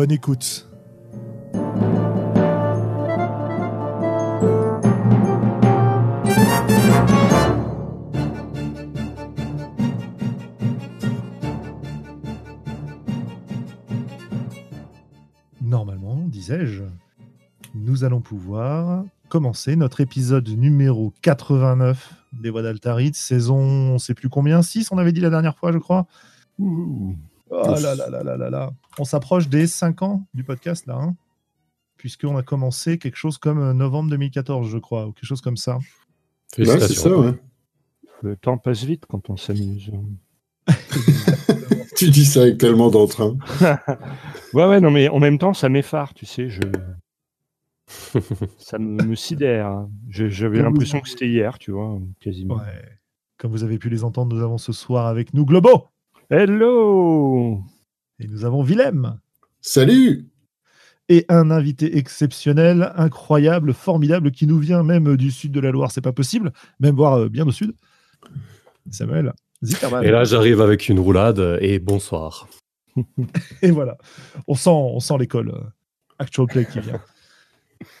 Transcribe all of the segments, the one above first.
Bonne écoute. Normalement, disais-je, nous allons pouvoir commencer notre épisode numéro 89 des Voix d'Altaride, saison, on sait plus combien, 6 on avait dit la dernière fois, je crois. Oh là là là là là là. On s'approche des 5 ans du podcast là, hein puisqu'on a commencé quelque chose comme novembre 2014, je crois, ou quelque chose comme ça. Ouais, c'est ça, ouais. Le temps passe vite quand on s'amuse. tu dis ça avec tellement d'entrain. ouais, ouais, non, mais en même temps, ça m'effare, tu sais. Je... ça me, me sidère. hein. J'avais l'impression que c'était hier, tu vois, quasiment. Ouais. Comme vous avez pu les entendre, nous avons ce soir avec nous Globo Hello et nous avons Willem Salut et un invité exceptionnel, incroyable, formidable, qui nous vient même du sud de la Loire, c'est pas possible, même voire euh, bien au sud. Samuel Zitterman. Et là, j'arrive avec une roulade et bonsoir. Et voilà, on sent, on sent l'école euh, Actual Play qui vient.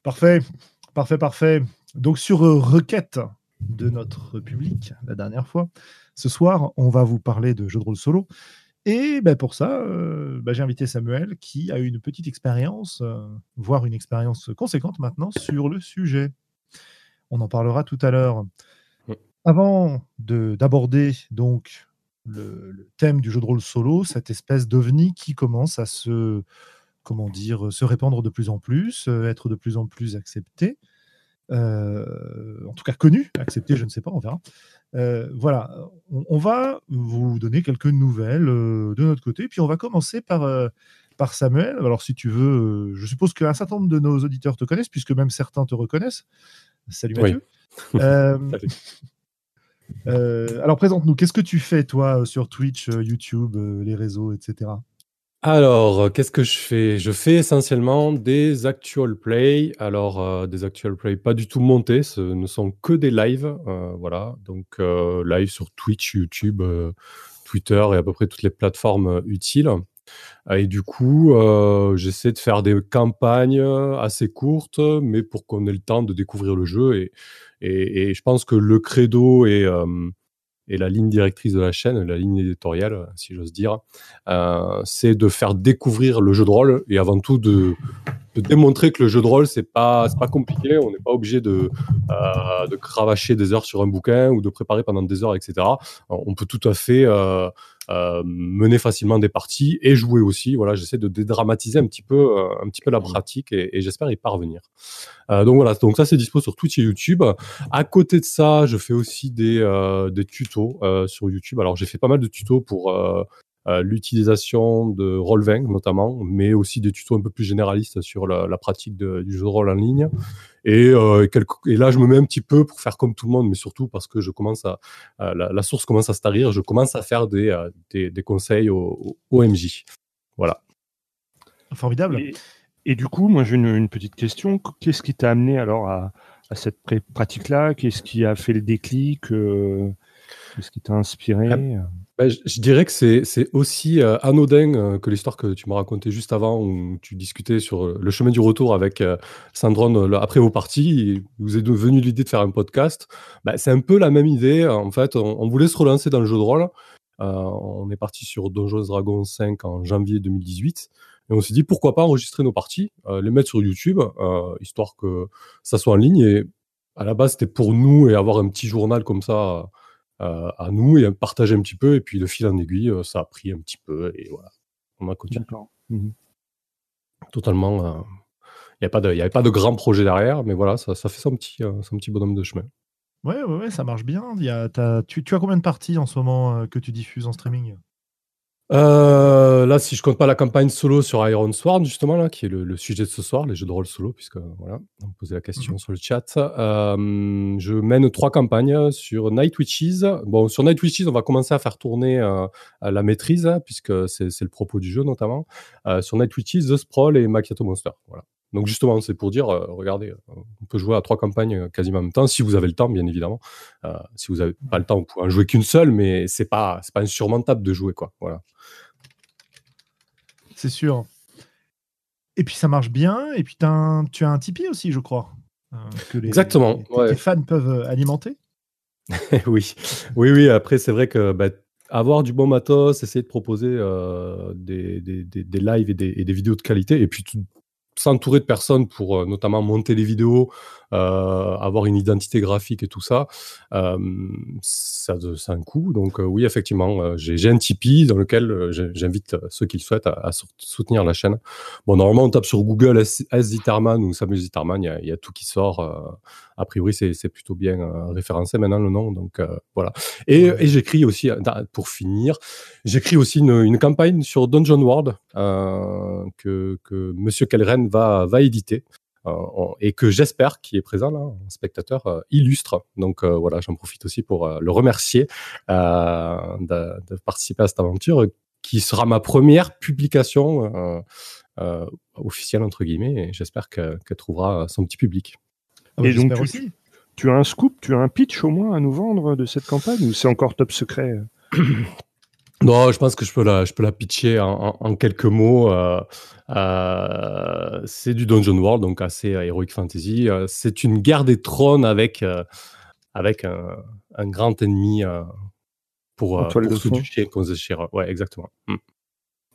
Parfait, parfait, parfait. Donc sur euh, requête de notre public la dernière fois, ce soir, on va vous parler de jeux de rôle solo. Et ben, pour ça, euh, ben, j'ai invité Samuel qui a eu une petite expérience, euh, voire une expérience conséquente maintenant sur le sujet. On en parlera tout à l'heure. Avant de- d'aborder donc le, le thème du jeu de rôle solo, cette espèce d'ovni qui commence à se, comment dire, se répandre de plus en plus, euh, être de plus en plus accepté, euh, en tout cas connu, accepté, je ne sais pas, on verra. Euh, voilà, on, on va vous donner quelques nouvelles euh, de notre côté, puis on va commencer par, par Samuel. Alors si tu veux, je suppose qu'un certain nombre de nos auditeurs te connaissent, puisque même certains te reconnaissent. Salut. Mathieu. Salut. alors présente-nous, qu'est-ce que tu fais toi sur Twitch, YouTube, les réseaux, etc. Alors, euh, qu'est-ce que je fais? Je fais essentiellement des actual play. Alors, euh, des actual play pas du tout montés, ce ne sont que des lives. euh, voilà, donc live sur Twitch, YouTube, Twitter et à peu près toutes les plateformes utiles. Et du coup, j'essaie de faire des campagnes assez courtes, mais pour qu'on ait le temps de découvrir le jeu. Et, et, et je pense que le credo euh, et la ligne directrice de la chaîne, la ligne éditoriale, si j'ose dire, euh, c'est de faire découvrir le jeu de rôle et avant tout de, démontrer que le jeu de rôle c'est pas pas compliqué. On n'est pas obligé de euh, de cravacher des heures sur un bouquin ou de préparer pendant des heures etc on peut tout à fait euh, mener facilement des parties et jouer aussi. Voilà j'essaie de dédramatiser un petit peu euh, un petit peu la pratique et, et j'espère y parvenir. Euh, donc voilà donc ça c'est dispo sur Twitch et YouTube. À côté de ça je fais aussi des euh, des tutos euh, sur YouTube. Alors j'ai fait pas mal de tutos pour euh, l'utilisation de Roll20 notamment, mais aussi des tutos un peu plus généralistes sur la, la pratique de- du jeu de rôle en ligne. Et, euh, quelques- et là, je me mets un petit peu pour faire comme tout le monde, mais surtout parce que je commence à à- la, la source commence à se tarir, je commence à faire des, euh, des, des conseils au, au MJ. Voilà. Formidable. Et, et du coup, moi j'ai une, une petite question. Qu'est-ce qui t'a amené alors à, à cette pratique-là? Qu'est-ce qui a fait le déclic? Qu'est-ce qui t'a inspiré? Ah, Ben, je, dirais que c'est aussi euh, anodin euh, que l'histoire que tu m'as racontée juste avant, où tu discutais sur euh, le chemin du retour avec Sandrone après vos parties. vous est venu l'idée de faire un podcast. Ben, c'est un peu la même idée. En fait, on, voulait se relancer dans le jeu de rôle. On est parti sur Donjons Dragons 5 en janvier 2018. Et on s'est dit pourquoi pas enregistrer nos parties, les mettre sur YouTube, histoire que ça soit en ligne. Et à la base, c'était pour nous et avoir un petit journal comme ça à nous et partager un petit peu. Et puis le fil en aiguille, euh, ça a pris un petit peu et voilà. On a continué. Mhm. totalement. Il n'y avait pas de grand projet derrière, mais voilà, ça, ça fait son petit, euh, son petit bonhomme de chemin. Ouais, ouais, ouais, ça marche bien. Y a, tu, tu as combien de parties en ce moment euh, que tu diffuses en streaming? Euh, là, si je compte pas la campagne solo sur Iron Sword, justement, là, qui est le, sujet de ce soir, les jeux de rôle solo, puisque voilà, on me posait la question mhm. sur le chat. Euh, je mène trois campagnes sur Night Witches. Bon, sur Night Witches, on va commencer à faire tourner euh, la maîtrise, hein, puisque c'est le propos du jeu notamment. sur Night Witches, The Sprawl et Macchiato Monster. Voilà. Donc justement, c'est pour dire, regardez, on peut jouer à trois campagnes quasiment en même temps, si vous avez le temps, bien évidemment. si vous n'avez pas le temps, vous pouvez en jouer qu'une seule, mais c'est pas, c'est pas insurmontable de jouer, quoi. Voilà c'est sûr. Et puis ça marche bien. Et puis tu as un Tipeee aussi, je crois. Euh, que les, Exactement. Les, fans peuvent euh, alimenter. oui, oui, oui. Après, c'est vrai que bah, avoir du bon matos, essayer de proposer euh, des, des, lives et des, vidéos de qualité, et puis s'entourer de personnes pour notamment monter les vidéos, euh, avoir une identité graphique et tout ça, euh, ça, ça a un coût. Donc euh, oui, effectivement, j'ai un Tipeee dans lequel j'invite ceux qui le souhaitent à, soutenir la chaîne. Bon, normalement, on tape sur Google S. Zitterman ou Samuel Zitterman, il y, a tout qui sort. A priori, c'est plutôt bien référencé maintenant le nom. Donc voilà. Et, j'écris aussi, pour finir, j'écris aussi une, campagne sur Dungeon World que, que Monsieur Kellren va, va éditer. Euh, et que j'espère qu'il est présent là, un spectateur euh, illustre. Donc euh, voilà, j'en profite aussi pour le remercier de, participer à cette aventure qui sera ma première publication officielle entre guillemets et j'espère qu'elle trouvera son petit public. Ah et donc tu, tu, as un scoop, tu as un pitch au moins à nous vendre de cette campagne ou c'est encore top secret Non, je pense que je peux la, je peux la pitcher en, quelques mots. Euh, euh, c'est du Dungeon World, donc assez Heroic Fantasy. Euh, c'est une guerre des trônes avec, avec un, grand ennemi pour, pour se Ouais, exactement. Mm.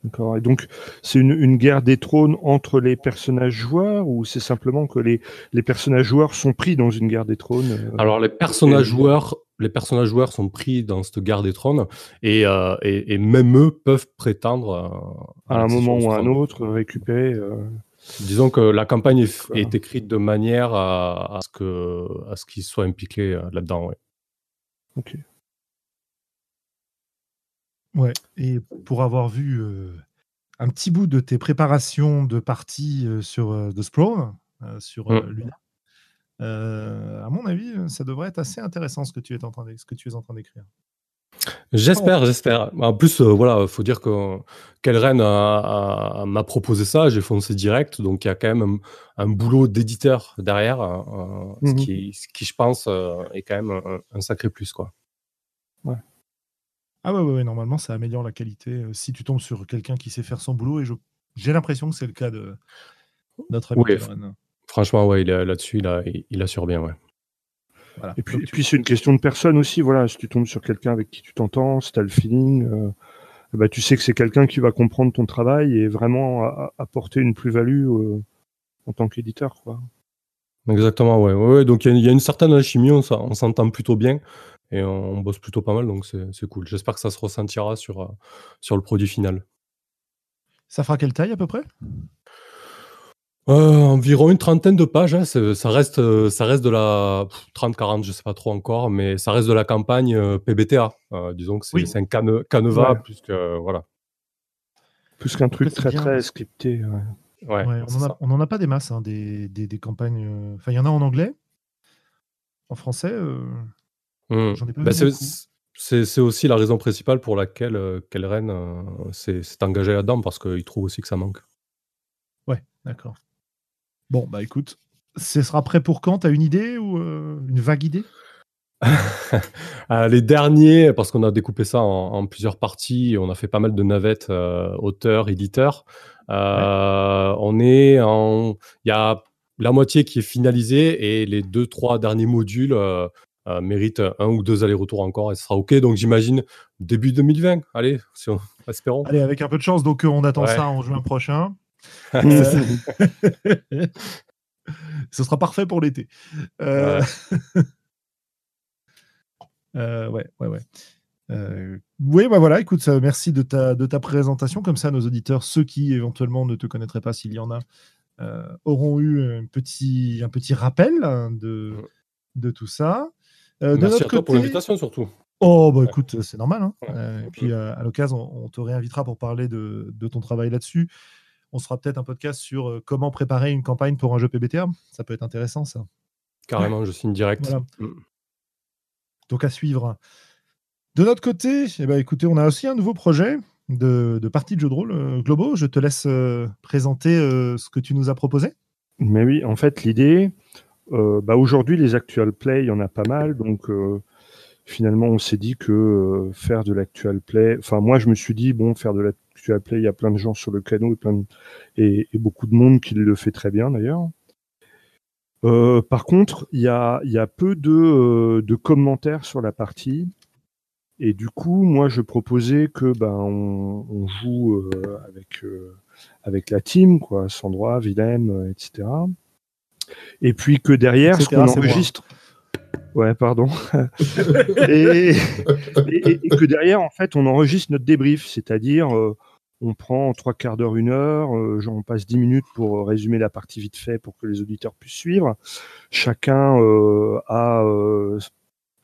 D'accord. Et donc, c'est une, guerre des trônes entre les personnages joueurs ou c'est simplement que les, les personnages joueurs sont pris dans une guerre des trônes euh, Alors, les personnages joueurs, les personnages joueurs sont pris dans cette guerre des trônes et, euh, et, même eux peuvent prétendre euh, à, un moment ou à un autre récupérer. Disons que la campagne est, écrite de manière à, à ce qu'ils soient impliqués là-dedans. Ouais. Ok. Ouais, et pour avoir vu un petit bout de tes préparations de partie sur The Sprawl, sur mmh. Luna, à mon avis, ça devrait être assez intéressant ce que tu es en train ce que tu es en train d'écrire. J'espère, j'espère. En plus, voilà, faut dire que Kelren m'a proposé ça, j'ai foncé direct, donc il y a quand même un, boulot d'éditeur derrière, ce, mmh qui, qui, je pense, est quand même un, un sacré plus, quoi. Ah ouais, ouais, normalement, ça améliore la qualité euh, si tu tombes sur quelqu'un qui sait faire son boulot. Et j'ai l'impression que c'est le cas de notre ami Franchement, ouais, là-dessus, il, il, assure bien, ouais. Et puis, puis c'est une question de personne aussi. Voilà, si tu tombes sur quelqu'un avec qui tu t'entends, si tu as le feeling, euh, bah, tu sais que c'est quelqu'un qui va comprendre ton travail et vraiment apporter une plus-value euh, en tant qu'éditeur. Quoi. Exactement, ouais. ouais, donc il y, y, a une certaine alchimie, on s'entend plutôt bien et on, bosse plutôt pas mal, donc c'est cool. J'espère que ça se ressentira sur, euh, sur le produit final. Ça fera quelle taille à peu près? Euh, environ une trentaine de pages. Hein, ça, reste, euh, ça reste de la 30-40, je sais pas trop encore, mais ça reste de la campagne PBTA. disons que c'est un canevas plus que voilà. Plus qu'un truc très très scripté. Ouais. on, en a, pas des masses, hein, des, des, campagnes. Enfin, il y en a en anglais. En français, Mmh. Bah, c'est aussi la raison principale pour laquelle euh, Kellren euh, s'est engagé là-dedans, parce qu'il trouve aussi que ça manque. Ouais, d'accord. Bon, bah écoute, ce sera prêt pour quand? T'as une idée ou euh, une vague idée? Les derniers, parce qu'on a découpé ça en, plusieurs parties, on a fait pas mal de navettes auteur, éditeur. On est en, il y a la moitié qui est finalisée et les deux trois derniers modules euh, mérite un ou deux allers-retours encore et ce sera OK. Donc j'imagine début 2020. Allez, espérons. Allez, avec un peu de chance. Donc euh, on attend ça en juin prochain. Ce sera parfait pour l'été. Euh... Ouais. ouais, ouais, ouais. oui, bah voilà, écoute, merci de ta, de ta présentation. Comme ça, nos auditeurs, ceux qui éventuellement ne te connaîtraient pas, s'il y en a, auront eu un petit, un petit rappel hein, de, de tout ça. Euh, Merci à toi pour l'invitation surtout. Oh, bah écoute, c'est normal. Hein. et puis à l'occasion, on, te réinvitera pour parler de, de ton travail là-dessus. On sera peut-être un podcast sur comment préparer une campagne pour un jeu PBTA. Ça peut être intéressant, ça. Carrément, je signe direct. Mm. Donc à suivre. De notre côté, eh ben, écoutez, on a aussi un nouveau projet de, de partie de jeu de rôle euh, globaux. Je te laisse euh, présenter euh, ce que tu nous as proposé. Mais oui, en fait, l'idée, bah, aujourd'hui, les actual play, il y en a pas mal. Donc finalement, on s'est dit que faire de l'actual play, enfin moi, je me suis dit, bon, faire de l'actual play, il y a plein de gens sur le canot et, plein et, beaucoup de monde qui le fait très bien d'ailleurs. Euh, par contre, il y a, peu euh, de, commentaires sur la partie. Et du coup, moi, je proposais que ben on, joue euh, avec avec la team, quoi, Sandra, Willem, etc. Et puis que derrière, ce qu'on enregistre. Ouais, pardon. et, que derrière, en fait, on enregistre notre débrief, c'est-à-dire on prend trois quarts d'heure, une heure, euh, on passe dix minutes pour euh, résumer la partie vite fait pour que les auditeurs puissent suivre. Chacun euh, a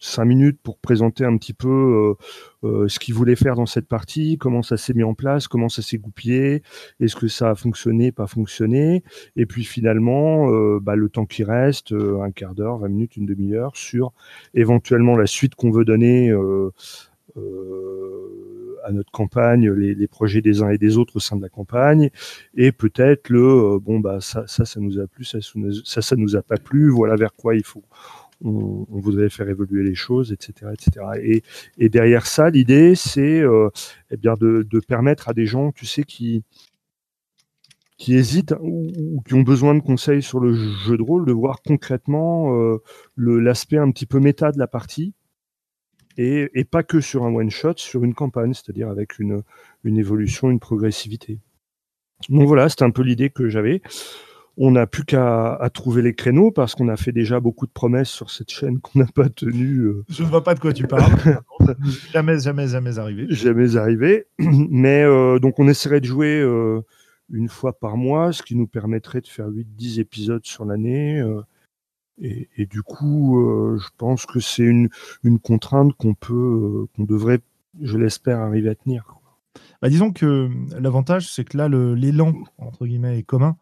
cinq minutes pour présenter un petit peu ce qu'il voulait faire dans cette partie, comment ça s'est mis en place, comment ça s'est goupillé, est-ce que ça a fonctionné, pas fonctionné, et puis finalement, bah, le temps qui reste, un quart d'heure, vingt minutes, une demi-heure, sur éventuellement la suite qu'on veut donner à notre campagne, les, projets des uns et des autres au sein de la campagne, et peut-être le euh, bon bah ça, ça, ça nous a plu, ça, ça, ça nous a pas plu, voilà vers quoi il faut, on, voudrait faire évoluer les choses, etc., etc. Et, derrière ça, l'idée c'est euh, eh bien de, permettre à des gens, tu sais, qui qui hésitent ou, qui ont besoin de conseils sur le jeu de rôle, de voir concrètement euh, l'aspect un petit peu méta de la partie et, pas que sur un one-shot, sur une campagne, c'est-à-dire avec une évolution, une progressivité. Donc voilà, c'était un peu l'idée que j'avais. On n'a plus qu'à trouver les créneaux parce qu'on a fait déjà beaucoup de promesses sur cette chaîne qu'on n'a pas tenues. Euh. Je ne vois pas de quoi tu parles. jamais, jamais, jamais arrivé. Jamais arrivé. Mais euh, donc on essaierait de jouer euh, une fois par mois, ce qui nous permettrait de faire 8-10 épisodes sur l'année. Et, du coup, je pense que c'est une, contrainte qu'on peut, qu'on devrait, je l'espère, arriver à tenir. Bah, disons que l'avantage, c'est que là, l'élan, entre guillemets, est commun.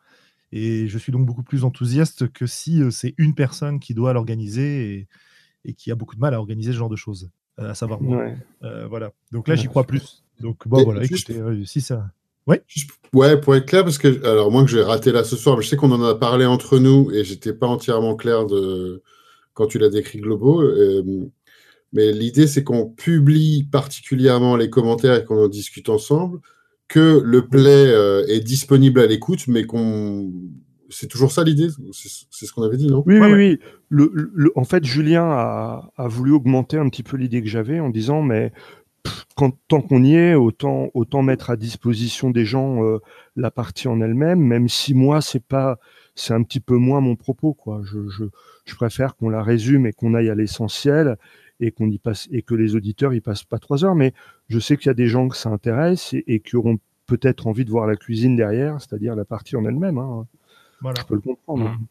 Et je suis donc beaucoup plus enthousiaste que si euh, c'est une personne qui doit l'organiser et, qui a beaucoup de mal à organiser ce genre de choses, à savoir moi. voilà. Donc là, j'y crois plus. Donc, bon, voilà, écoutez, si ça. Ouais. ouais, pour être clair, parce que, alors moi que j'ai raté là ce soir, mais je sais qu'on en a parlé entre nous et j'étais pas entièrement clair de quand tu l'as décrit globaux. Euh, mais l'idée, c'est qu'on publie particulièrement les commentaires et qu'on en discute ensemble, que le play euh, est disponible à l'écoute, mais qu'on. C'est toujours ça l'idée C'est ce qu'on avait dit, non? Oui, oui, oui. Le, en fait, Julien a, a voulu augmenter un petit peu l'idée que j'avais en disant, mais quand, tant qu'on y est, autant, autant mettre à disposition des gens euh, la partie en elle-même, même si moi, c'est pas, c'est un petit peu moins mon propos, quoi. Je, je, je préfère qu'on la résume et qu'on aille à l'essentiel et qu'on y passe, et que les auditeurs y passent pas trois heures. Mais je sais qu'il y a des gens que ça intéresse et, qui auront peut-être envie de voir la cuisine derrière, c'est-à-dire la partie en elle-même. Hein. Voilà. Je peux le comprendre. Hein. Mmh.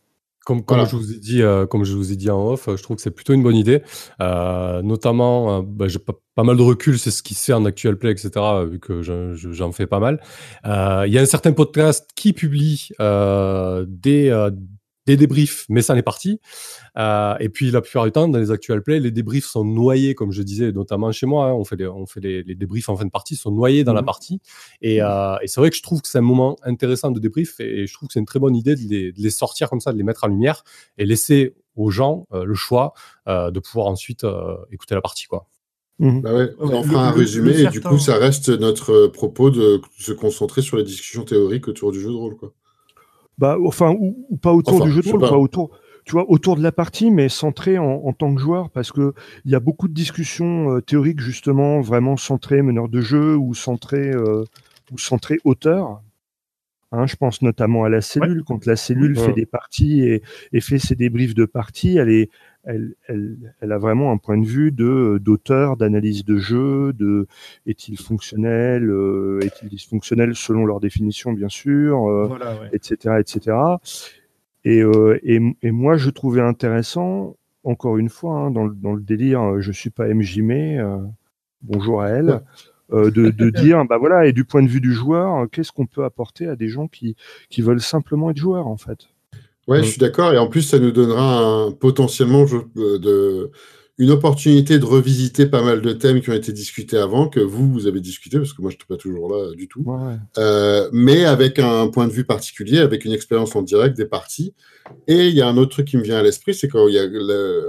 Comme, comme je vous ai dit, euh, comme je vous ai dit en off, je trouve que c'est plutôt une bonne idée. Euh, notamment, euh, bah, j'ai pas, pas, mal de recul, c'est ce qui se fait en actual play, etc. Vu que j'en fais pas mal. Il y a un certain podcast qui publie des des débriefs, mais ça n'est parti. Euh, et puis la plupart du temps, dans les actual play, les débriefs sont noyés, comme je disais, notamment chez moi. Hein, on fait, les, on fait les, débriefs en fin de partie, sont noyés dans la mhm. partie. Et, euh, et c'est vrai que je trouve que c'est un moment intéressant de débrief et, je trouve que c'est une très bonne idée de les, de les, sortir comme ça, de les mettre en lumière et laisser aux gens euh, le choix euh, de pouvoir ensuite euh, écouter la partie, quoi. Mhm. Bah ouais, on en fera un résumé et du coup, ça reste notre propos de se concentrer sur les discussions théoriques autour du jeu de rôle, quoi. Bah, enfin, ou, pas autour du jeu de rôle, pas. autour, tu vois, autour de la partie, mais centré en, tant que joueur, parce que il y a beaucoup de discussions euh, théoriques justement, vraiment centrées meneur de jeu ou centrées euh, ou centrées auteur. Hein, je pense notamment à la cellule. Quand la cellule fait des parties et, et, fait ses débriefs de parties, elle est, elle, elle, elle, a vraiment un point de vue de d'auteur, d'analyse de jeu, de est-il fonctionnel, euh, est-il dysfonctionnel selon leur définition bien sûr, etc., euh, etc. Et, euh, et, et, moi je trouvais intéressant encore une fois, hein, dans, le délire, je suis pas MJMé, bonjour à elle. de, dire bah voilà et du point de vue du joueur qu'est-ce qu'on peut apporter à des gens qui, qui veulent simplement être joueurs en fait Ouais, je suis d'accord. Et en plus, ça nous donnera un, potentiellement de, une opportunité de revisiter pas mal de thèmes qui ont été discutés avant, que vous, vous avez discuté, parce que moi, je n'étais pas toujours là du tout. Euh, mais avec un point de vue particulier, avec une expérience en direct des parties. Et il y a un autre truc qui me vient à l'esprit, c'est qu'il y a,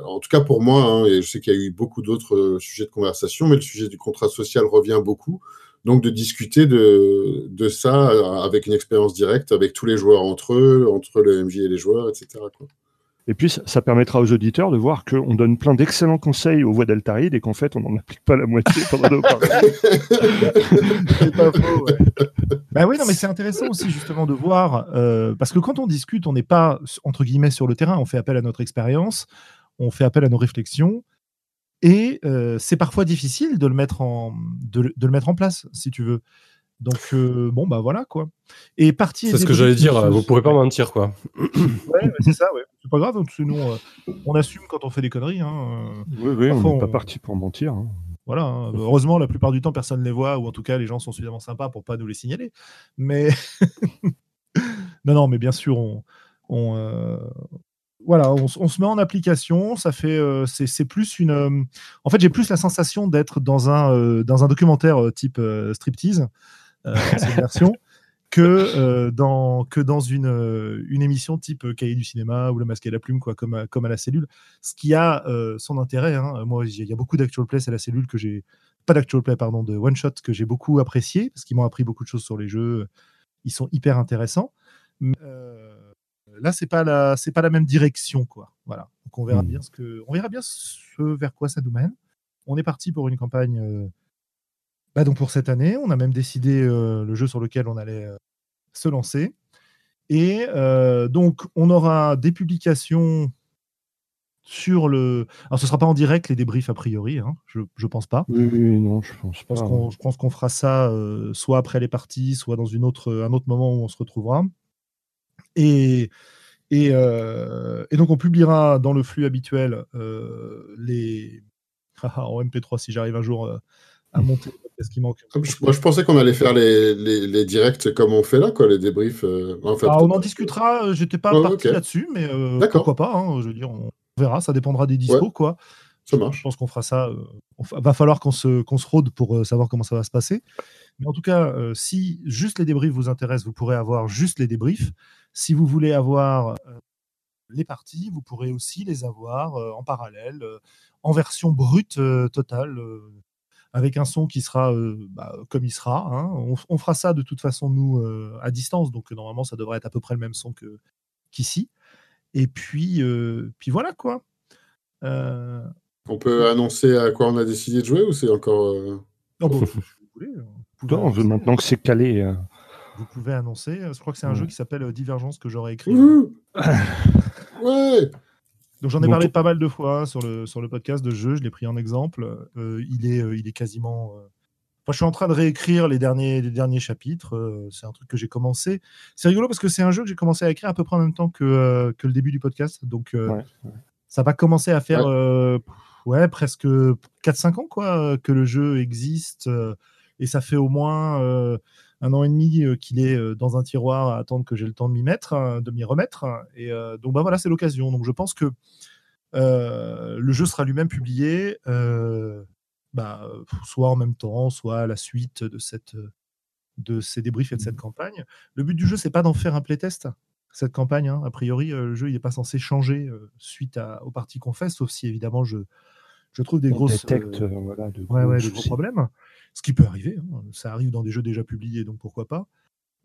en tout cas pour moi, hein, et je sais qu'il y a eu beaucoup d'autres euh, sujets de conversation, mais le sujet du contrat social revient beaucoup. Donc de discuter de, de ça euh, avec une expérience directe, avec tous les joueurs entre eux, entre le MJ et les joueurs, etc. Quoi. Et puis, ça, permettra aux auditeurs de voir qu'on donne plein d'excellents conseils aux voix d'Altaride et qu'en fait, on n'en applique pas la moitié pendant nos C'est pas faux, bah oui, non, mais c'est intéressant aussi, justement, de voir, euh, parce que quand on discute, on n'est pas, entre guillemets, sur le terrain, on fait appel à notre expérience, on fait appel à nos réflexions, et euh, c'est parfois difficile de le, mettre en, de, le mettre en place, si tu veux. Donc, euh, bon, bah voilà, quoi. Et partie. C'est ce que j'allais dire, vous pourrez pas mentir, quoi. ouais, c'est ça, ouais c'est pas grave, hein, sinon euh, on assume quand on fait des conneries. Hein. Oui, oui, on n'est pas parti pour mentir. Hein. Voilà, heureusement, la plupart du temps, personne ne les voit, ou en tout cas, les gens sont suffisamment sympas pour pas nous les signaler. Mais non, non, mais bien sûr, on, on euh, voilà, on, se met en application. Ça fait, euh, c'est plus une. en fait, j'ai plus la sensation d'être dans un dans un documentaire type striptease, cette version que, euh, dans, que dans une, euh, une émission type euh, Cahier du cinéma ou Le Masque et la Plume, quoi, comme, à, comme à la cellule. Ce qui a son intérêt. Hein. Moi, il y a beaucoup d'actual plays à la cellule que j'ai. Pas d'actual play, pardon, de one shot que j'ai beaucoup apprécié parce qu'ils m'ont appris beaucoup de choses sur les jeux. Ils sont hyper intéressants. Mais, là, c'est pas la, c'est pas la même direction, quoi. Voilà. Donc on verra hmm. bien ce que, on verra bien ce vers quoi ça nous mène. On est parti pour une campagne bah, donc pour cette année, on a même décidé euh, le jeu sur lequel on allait euh, se lancer. Et euh, donc, on aura des publications sur le. Alors, ce ne sera pas en direct les débriefs a priori, hein, je ne pense pas. Oui, oui, non, je pense pas. je pense qu'on fera ça soit après les parties, soit dans une autre, un autre moment où on se retrouvera. Et, et, et donc, on publiera dans le flux habituel les. en MP3 si j'arrive un jour à monter ce qui manque. Moi, je pensais qu'on allait faire les, les, directs comme on fait là, quoi, les débriefs. Euh, ah, on en discutera. Euh, j'étais pas parti là-dessus, mais euh, pourquoi pas. Hein, je veux dire, on verra. Ça dépendra des dispos, quoi. Ça marche. Je pense qu'on fera ça. Il va falloir qu'on se, qu'on se rôde pour savoir comment ça va se passer. Mais en tout cas, si juste les débriefs vous intéressent, vous pourrez avoir juste les débriefs. Si vous voulez avoir les parties, vous pourrez aussi les avoir en parallèle, en version brute totale avec un son qui sera euh, bah, comme il sera. Hein. On, fera ça de toute façon, nous, euh, à distance, donc normalement, ça devrait être à peu près le même son que, qu'ici. Et puis, euh, puis voilà quoi. On peut annoncer à quoi on a décidé de jouer ou c'est encore. Non, bon, vous voulez, vous maintenant que c'est calé. Vous pouvez annoncer. Je crois que c'est un jeu qui s'appelle Divergence que j'aurais écrit. ouais donc j'en ai parlé pas mal de fois hein, sur, le, sur le podcast de jeu, je l'ai pris en exemple. Euh, il, est, euh, il est quasiment... Euh, je suis en train de réécrire les derniers, les derniers chapitres. c'est un truc que j'ai commencé. C'est rigolo parce que c'est un jeu que j'ai commencé à écrire à peu près en même temps que, que le début du podcast. Donc ça va commencer à faire ouais. presque 4-5 ans quoi, que le jeu existe. Et ça fait au moins un an et demi euh, qu'il est euh, dans un tiroir à attendre que j'ai le temps de m'y mettre, hein, de m'y remettre. Et euh, donc bah voilà, c'est l'occasion. Donc je pense que le jeu sera lui-même publié, bah, soit en même temps, soit à la suite de cette de ces débriefs et de cette mmh. campagne. Le but du jeu, c'est pas d'en faire un playtest. Cette campagne, hein. a priori, le jeu, il n'est pas censé changer suite à, aux parties qu'on fait, sauf si évidemment je, je trouve des grosses, voilà, de gros problèmes ce qui peut arriver. Hein. Ça arrive dans des jeux déjà publiés, donc pourquoi pas.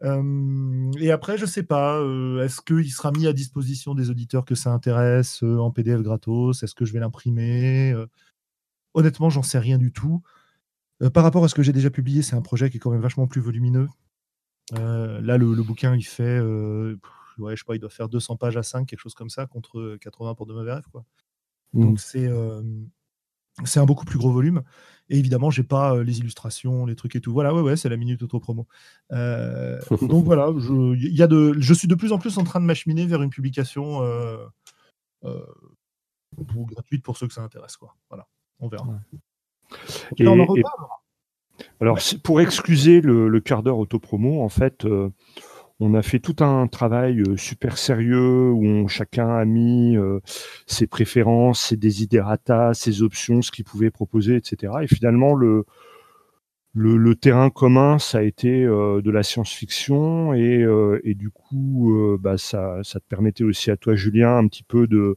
et après, je sais pas, euh, est-ce qu'il sera mis à disposition des auditeurs que ça intéresse euh, en PDF gratos? Est-ce que je vais l'imprimer? Euh? Honnêtement, j'en sais rien du tout. par rapport à ce que j'ai déjà publié, c'est un projet qui est quand même vachement plus volumineux. là, le, bouquin, il fait, ouais, je sais pas, il doit faire 200 pages à 5, quelque chose comme ça, contre 80 pour de mauvais rêves. Quoi. Mmh. Donc, c'est c'est un beaucoup plus gros volume. Et évidemment, j'ai pas euh, les illustrations, les trucs et tout. Voilà, ouais, ouais, c'est la minute auto-promo. Euh, donc voilà, je, y a de, je suis de plus en plus en train de m'acheminer vers une publication euh, gratuite pour ceux que ça intéresse. Quoi. Voilà, on verra. Et, on en alors, pour excuser le, quart d'heure autopromo, en fait, on a fait tout un travail euh, super sérieux où chacun a mis euh, ses préférences, ses desiderata, ses options, ce qu'il pouvait proposer, etc. Et finalement, le, le, terrain commun, ça a été de la science-fiction et, du coup, bah, ça, ça te permettait aussi à toi, Julien, un petit peu de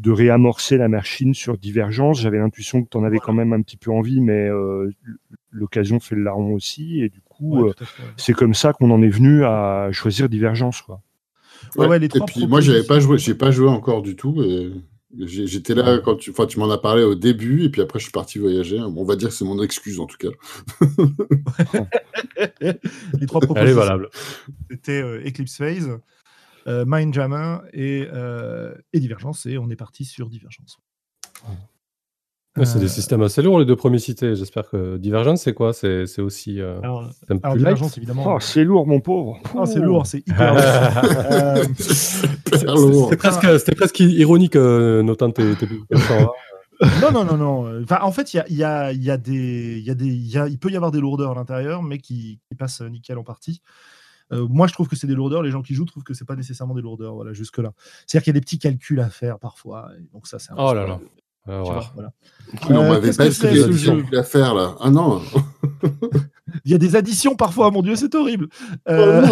de réamorcer la machine sur Divergence. J'avais l'intuition que tu en avais quand même un petit peu envie, mais euh, l'occasion fait le larron aussi. Et du coup, euh, c'est comme ça qu'on en est venu à choisir Divergence. Quoi. et puis moi, j'avais pas joué, j'ai pas joué encore du tout. J'étais là quand tu, enfin, tu m'en as parlé au début, et puis après, je suis parti voyager. on va dire que c'est mon excuse en tout cas. Les trois propositions. C'était euh, Eclipse Phase, euh, Mindjammer et, euh, et Divergence, et on est parti sur Divergence. C'est des euh, systèmes assez lourds les deux premiers cités. J'espère que Divergence, c'est quoi? C'est aussi. alors, Divergence, évidemment. Oh, c'est lourd, mon pauvre. Oh, c'est lourd, c'est hyper lourd. C'était presque, presque, ironique, notant tes, tes... non, non, non, non. Enfin, en fait, il y a, y, a, des, y a des, y a, il peut y avoir des lourdeurs à l'intérieur, mais qui, qui, passent nickel en partie. Euh, moi, je trouve que c'est des lourdeurs. Les gens qui jouent trouvent que c'est pas nécessairement des lourdeurs. Voilà, jusque là. C'est-à-dire qu'il y a des petits calculs à faire parfois. donc ça, c'est. Oh là là. Voilà. on euh, m'avait pas dit des additions à faire là. Ah non. Il y a des additions parfois, mon Dieu, c'est horrible. Euh,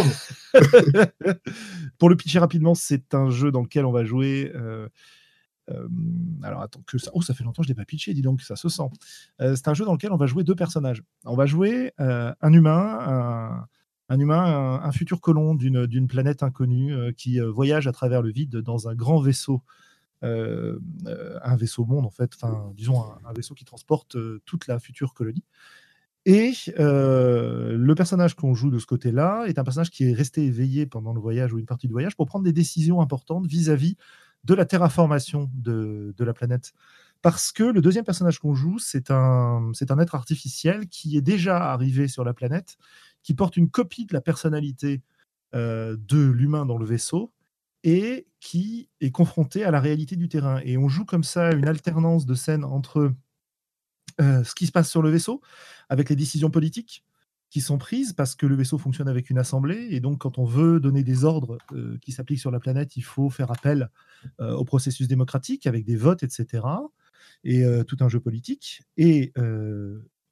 oh, pour le pitcher rapidement, c'est un jeu dans lequel on va jouer. alors attends que ça. Oh, ça fait longtemps que je l'ai pas pitché, dis donc, ça se sent. c'est un jeu dans lequel on va jouer deux personnages. On va jouer un humain, un, un humain, un, futur colon d'une planète inconnue euh, qui euh, voyage à travers le vide dans un grand vaisseau, euh, un vaisseau monde en fait, disons un, vaisseau qui transporte toute la future colonie. Et le personnage qu'on joue de ce côté-là est un personnage qui est resté éveillé pendant le voyage ou une partie du voyage pour prendre des décisions importantes vis-à-vis de la terraformation de, de, la planète. Parce que le deuxième personnage qu'on joue, c'est un, un être artificiel qui est déjà arrivé sur la planète qui porte une copie de la personnalité euh, de l'humain dans le vaisseau et qui est confronté à la réalité du terrain. Et on joue comme ça une alternance de scènes entre euh, ce qui se passe sur le vaisseau, avec les décisions politiques qui sont prises, parce que le vaisseau fonctionne avec une assemblée, et donc quand on veut donner des ordres euh, qui s'appliquent sur la planète, il faut faire appel au processus démocratique, avec des votes, etc., et tout un jeu politique. Et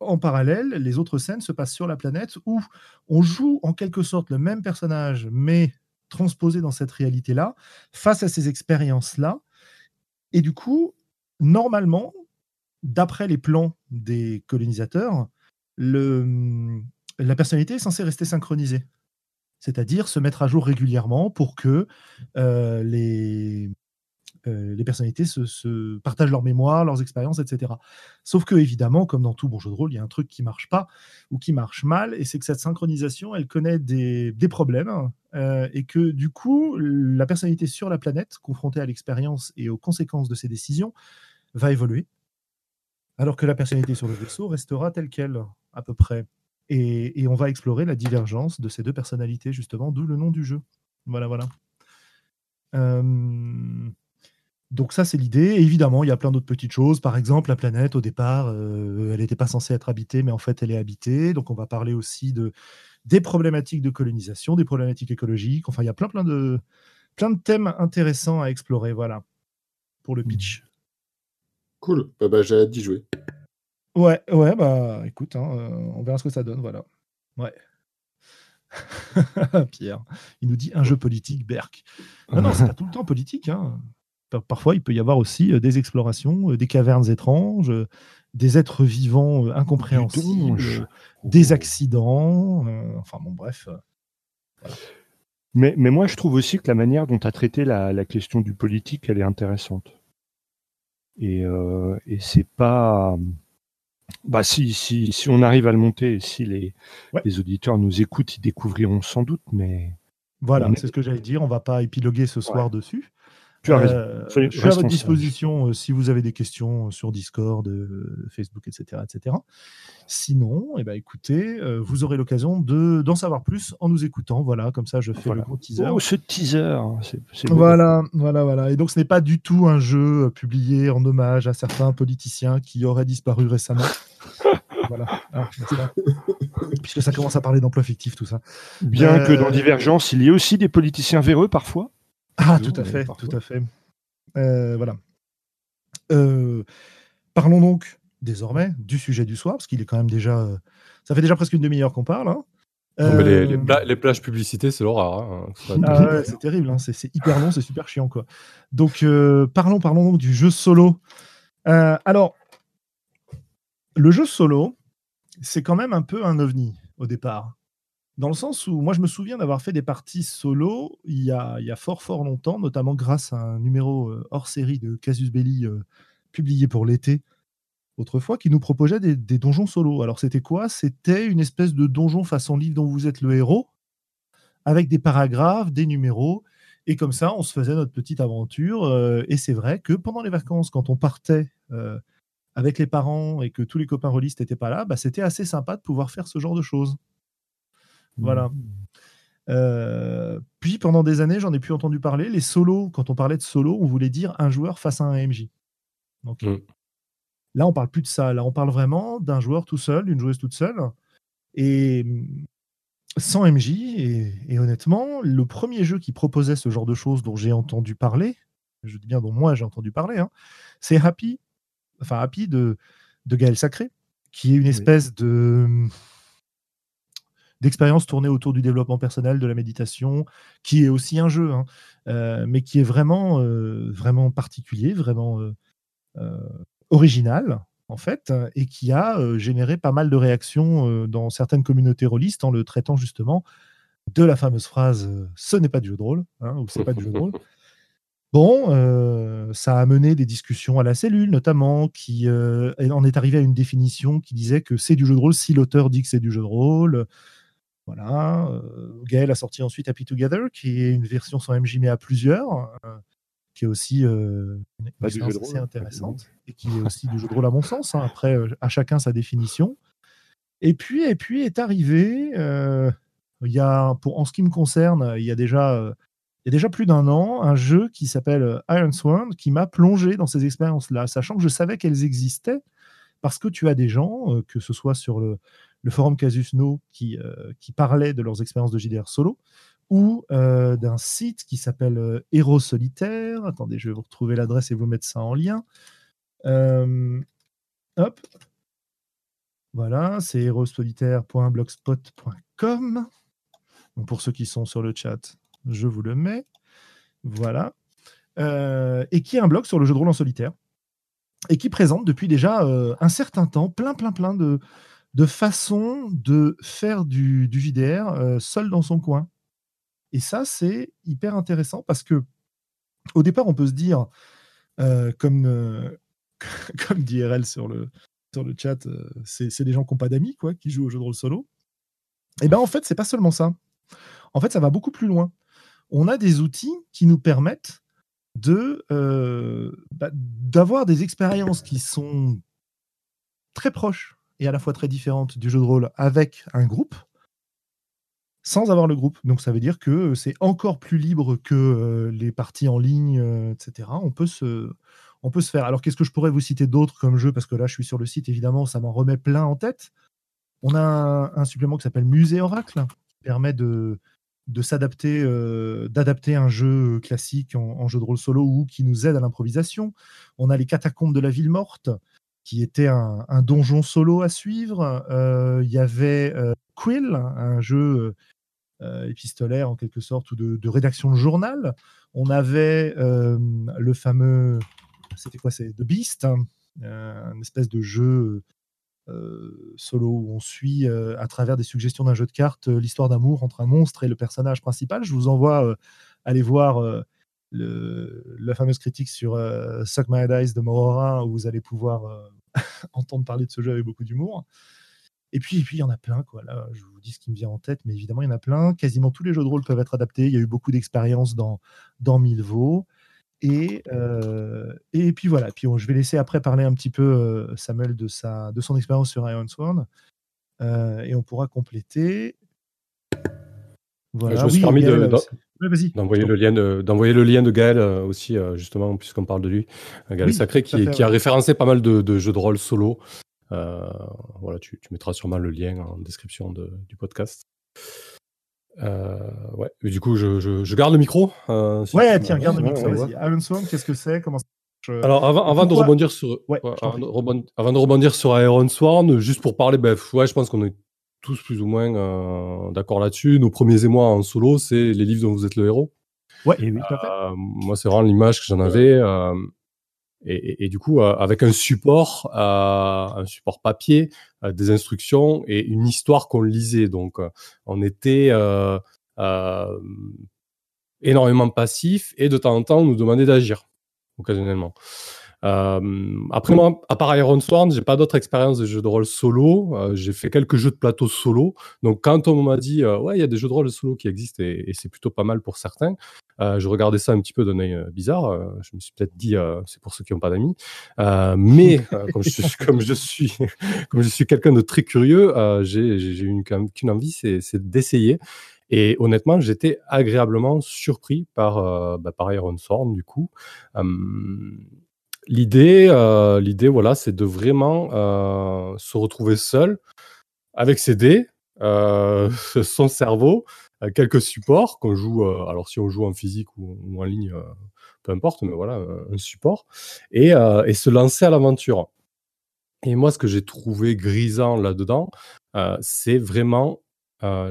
en parallèle, les autres scènes se passent sur la planète où on joue en quelque sorte le même personnage, mais transposé dans cette réalité-là, face à ces expériences-là. Et du coup, normalement, d'après les plans des colonisateurs, le, la personnalité est censée rester synchronisée. C'est-à-dire se mettre à jour régulièrement pour que euh, les, les personnalités se, partagent leur mémoire, leurs expériences, etc. Sauf que, évidemment, comme dans tout bon jeu de rôle, il y a un truc qui marche pas ou qui marche mal, et c'est que cette synchronisation, elle connaît des, problèmes, euh, et que du coup, la personnalité sur la planète, confrontée à l'expérience et aux conséquences de ses décisions, va évoluer, alors que la personnalité sur le vaisseau restera telle qu'elle, à peu près. Et, et, on va explorer la divergence de ces deux personnalités, justement, d'où le nom du jeu. Voilà, voilà. Euh... Donc ça, c'est l'idée. évidemment, il y a plein d'autres petites choses. Par exemple, la planète, au départ, euh, elle n'était pas censée être habitée, mais en fait, elle est habitée. Donc on va parler aussi de, des problématiques de colonisation, des problématiques écologiques. Enfin, il y a plein, plein, de, plein de thèmes intéressants à explorer. Voilà, pour le pitch. Cool. Bah, bah j'ai hâte d'y jouer. Ouais, ouais, bah écoute, hein, euh, on verra ce que ça donne. Voilà. Ouais. Pierre, il nous dit un jeu politique, Berk. Non, non, c'est pas tout le temps politique. Hein parfois, il peut y avoir aussi euh, des explorations, euh, des cavernes étranges, euh, des êtres vivants incompréhensibles, des accidents. enfin, bon, bref. Mais, mais, moi, je trouve aussi que la manière dont tu as traité la, question du politique, elle est intéressante. Et, et c'est pas. Bah, si, si, si on arrive à le monter, si les, les auditeurs nous écoutent, ils découvriront sans doute, mais. Voilà, c'est ce que j'allais dire. On va pas épiloguer ce soir dessus. Tu as raison. je suis à votre disposition si vous avez des questions sur Discord, Facebook, etc., etc. Sinon, eh ben, écoutez, vous aurez l'occasion d'en savoir plus en nous écoutant. Voilà, comme ça, je fais le gros teaser. Oh, ce teaser, c'est voilà, voilà, voilà. Et donc, ce n'est pas du tout un jeu publié en hommage à certains politiciens qui auraient disparu récemment. voilà. Ah, Puisque ça commence à parler d'emploi fictif, tout ça. Bien que dans euh, Divergence, il y ait aussi des politiciens véreux parfois. Ah, tout à fait, tout à fait. Euh, voilà. Euh, parlons donc désormais du sujet du soir, parce qu'il est quand même déjà. ça fait déjà presque une demi-heure qu'on parle. Hein. les, plages publicités, c'est l'horreur. Hein. Ah c'est terrible, hein. c'est hyper long, c'est super chiant. Quoi. Donc, parlons, parlons donc du jeu solo. alors, le jeu solo, c'est quand même un peu un ovni au départ. Dans le sens où moi je me souviens d'avoir fait des parties solo il y, a, fort fort longtemps, notamment grâce à un numéro euh, hors série de Casus Belli euh, publié pour l'été autrefois qui nous proposait des, donjons solo. Alors c'était quoi? C'était une espèce de donjon façon livre dont vous êtes le héros, avec des paragraphes, des numéros, et comme ça on se faisait notre petite aventure. Euh, et c'est vrai que pendant les vacances, quand on partait avec les parents et que tous les copains rôlistes n'étaient pas là, bah, c'était assez sympa de pouvoir faire ce genre de choses. Voilà. Mmh. Euh, puis pendant des années, j'en ai plus entendu parler. Les solos, quand on parlait de solo, on voulait dire un joueur face à un MJ. Donc mmh. là, on parle plus de ça. Là, on parle vraiment d'un joueur tout seul, d'une joueuse toute seule. Et mmh, sans MJ, et, honnêtement, le premier jeu qui proposait ce genre de choses dont j'ai entendu parler, je dis bien dont moi j'ai entendu parler, hein, c'est Happy enfin Happy de, de Gaël Sacré, qui est une espèce de d'expérience tournée autour du développement personnel, de la méditation, qui est aussi un jeu, hein, euh, mais qui est vraiment, euh, vraiment particulier, vraiment euh, original, en fait, et qui a généré pas mal de réactions dans certaines communautés rôlistes en le traitant justement de la fameuse phrase ce n'est pas du jeu de rôle, hein, ou c'est pas du jeu de rôle. Bon, euh, ça a mené des discussions à la cellule, notamment, qui euh, en est arrivé à une définition qui disait que c'est du jeu de rôle si l'auteur dit que c'est du jeu de rôle. Voilà. Euh, Gaël a sorti ensuite Happy Together, qui est une version sans MJ mais à plusieurs, qui est aussi une bah, assez intéressante et qui est aussi du jeu de rôle à mon sens. Hein. Après, à chacun sa définition. Et puis, et puis est arrivé, il y a, pour, en ce qui me concerne, il y a déjà il y a déjà plus d'un an, un jeu qui s'appelle euh, Iron Sworn qui m'a plongé dans ces expériences-là, sachant que je savais qu'elles existaient parce que tu as des gens, euh, que ce soit sur le, forum Casus No, qui, euh, qui parlaient de leurs expériences de JDR solo, ou d'un site qui s'appelle Héros Solitaire. Attendez, je vais vous retrouver l'adresse et vous mettre ça en lien. hop. Voilà, c'est hérosolitaire.blogspot.com. Pour ceux qui sont sur le chat, je vous le mets. Voilà. Euh, et qui est un blog sur le jeu de rôle en solitaire. Et qui présente depuis déjà euh, un certain temps plein, plein, plein de, de façons de faire du, du JDR euh, seul dans son coin. Et ça, c'est hyper intéressant parce que, au départ, on peut se dire, comme, comme dit RL sur le, chat, c'est des gens qui n'ont pas d'amis, qui jouent au jeu de rôle solo. Et bien, en fait, c'est pas seulement ça. En fait, ça va beaucoup plus loin on a des outils qui nous permettent euh, bah, d'avoir des expériences qui sont très proches et à la fois très différentes du jeu de rôle avec un groupe sans avoir le groupe. Donc ça veut dire que c'est encore plus libre que euh, les parties en ligne, euh, etc. On peut se on peut se faire. Alors qu'est-ce que je pourrais vous citer d'autres comme jeu? Parce que là, je suis sur le site, évidemment, ça m'en remet plein en tête. On a un supplément qui s'appelle Musée Oracle, qui permet de, de s'adapter, euh, d'adapter un jeu classique en, jeu de rôle solo ou qui nous aide à l'improvisation. On a les catacombes de la ville morte, qui était un, donjon solo à suivre. Euh, il y avait euh, Quill, un jeu épistolaire en quelque sorte ou de, rédaction de journal. On avait le fameux, c'était quoi, c'est The Beast, hein, un espèce de jeu euh, solo où on suit euh, à travers des suggestions d'un jeu de cartes euh, l'histoire d'amour entre un monstre et le personnage principal. Je vous envoie aller voir la fameuse critique sur Suck My Dice de Morora où vous allez pouvoir entendre parler de ce jeu avec beaucoup d'humour. Et puis, puis, il y en a plein, quoi. Là, je vous dis ce qui me vient en tête, mais évidemment, il y en a plein. Quasiment tous les jeux de rôle peuvent être adaptés. Il y a eu beaucoup d'expériences dans, dans Milvaux. Et, et puis voilà, puis je vais laisser après parler un petit peu Samuel de, sa, de son expérience sur Iron Sworn. et on pourra compléter. Voilà. Je me suis permis d'envoyer le lien de d'envoyer le lien de Gaël aussi justement puisqu'on parle de lui, Gaël Sacré qui, qui a référencé pas mal de, jeux de rôle solo. voilà, tu, tu, mettras sûrement le lien en description de, du podcast. Euh, ouais. du coup, je, je, garde le micro. Euh, ouais, tiens, garde le micro. Iron Sworn, qu'est-ce que c'est? Comment Alors, avant, avant de rebondir sur, avant, de rebondir, sur Iron Sworn, juste pour parler, ben, ouais, je pense qu'on est tous plus ou moins euh, d'accord là-dessus. Nos premiers émois en solo, c'est les livres dont vous êtes le héros. Ouais, oui, moi, c'est vraiment l'image que j'en avais. Et, du coup, avec un support, un support papier, des instructions et une histoire qu'on lisait. Donc, on était énormément passif et de temps en temps, on nous demandait d'agir occasionnellement. Euh, après moi, à part Iron Sworn, j'ai pas d'autres expériences de jeux de rôle solo. Euh, j'ai fait quelques jeux de plateau solo. Donc quand on m'a dit euh, ouais, il y a des jeux de rôle solo qui existent et, c'est plutôt pas mal pour certains, je regardais ça un petit peu d'un œil bizarre. je me suis peut-être dit c'est pour ceux qui n'ont pas d'amis. mais comme je suis comme je suis comme je suis quelqu'un de très curieux, j'ai j'ai une qu'une envie, c'est d'essayer. Et honnêtement, j'étais agréablement surpris par, bah, par Iron Sworn, du coup. L'idée, euh, l'idée, voilà, c'est de vraiment euh, se retrouver seul avec ses dés, euh, son cerveau, quelques supports qu'on joue. alors si on joue en physique ou, en ligne, peu importe, mais voilà, un support, et, et se lancer à l'aventure. Et moi, ce que j'ai trouvé grisant là-dedans, c'est vraiment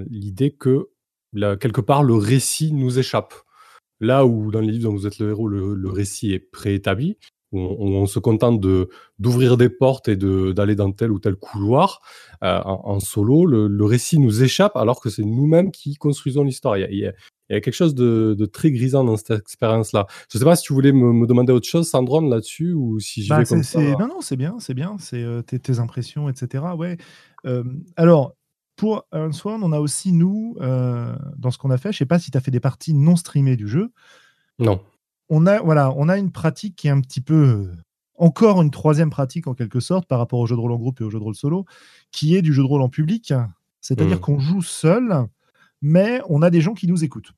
l'idée que quelque part le récit nous échappe. Là où dans les livres dont vous êtes le héros, le récit est préétabli, on, se contente de d'ouvrir des portes et de d'aller dans tel ou tel couloir euh, en, solo. Le, récit nous échappe alors que c'est nous-mêmes qui construisons l'histoire. Il, y a, quelque chose de, très grisant dans cette expérience-là. Je ne sais pas si tu voulais me, demander autre chose, Sandrone, là-dessus, ou si j'y bah, vais comme ça. Non, non, c'est bien, c'est bien. C'est euh, tes, impressions, etc. Ouais. Euh, alors, pour Sworn, on a aussi, nous, dans ce qu'on a fait, je ne sais pas si tu as fait des parties non streamées du jeu. Non on a, voilà, on a une pratique qui est un petit peu encore une troisième pratique en quelque sorte par rapport au jeu de rôle en groupe et au jeu de rôle solo, qui est du jeu de rôle en public. C'est-à-dire mmh. qu'on joue seul, mais on a des gens qui nous écoutent.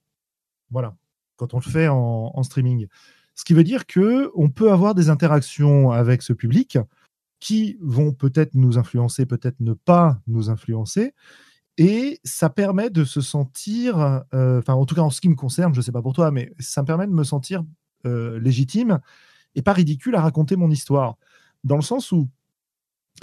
Voilà, quand on le fait en, streaming. Ce qui veut dire que on peut avoir des interactions avec ce public qui vont peut-être nous influencer, peut-être ne pas nous influencer, et ça permet de se sentir, euh, enfin en tout cas en ce qui me concerne, je ne sais pas pour toi, mais ça me permet de me sentir euh, légitime et pas ridicule à raconter mon histoire. Dans le sens où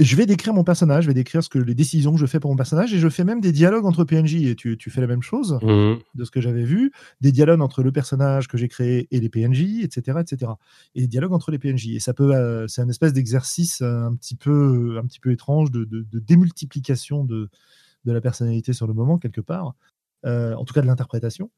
je vais décrire mon personnage, je vais décrire ce que les décisions que je fais pour mon personnage, et je fais même des dialogues entre PNJ. Et tu, fais la même chose mmh. de ce que j'avais vu, des dialogues entre le personnage que j'ai créé et les PNJ, etc., etc. Et des dialogues entre les PNJ. Et ça peut, euh, c'est un espèce d'exercice un petit peu, un petit peu étrange de démultiplication de, de la personnalité sur le moment, quelque part, euh, en tout cas de l'interprétation.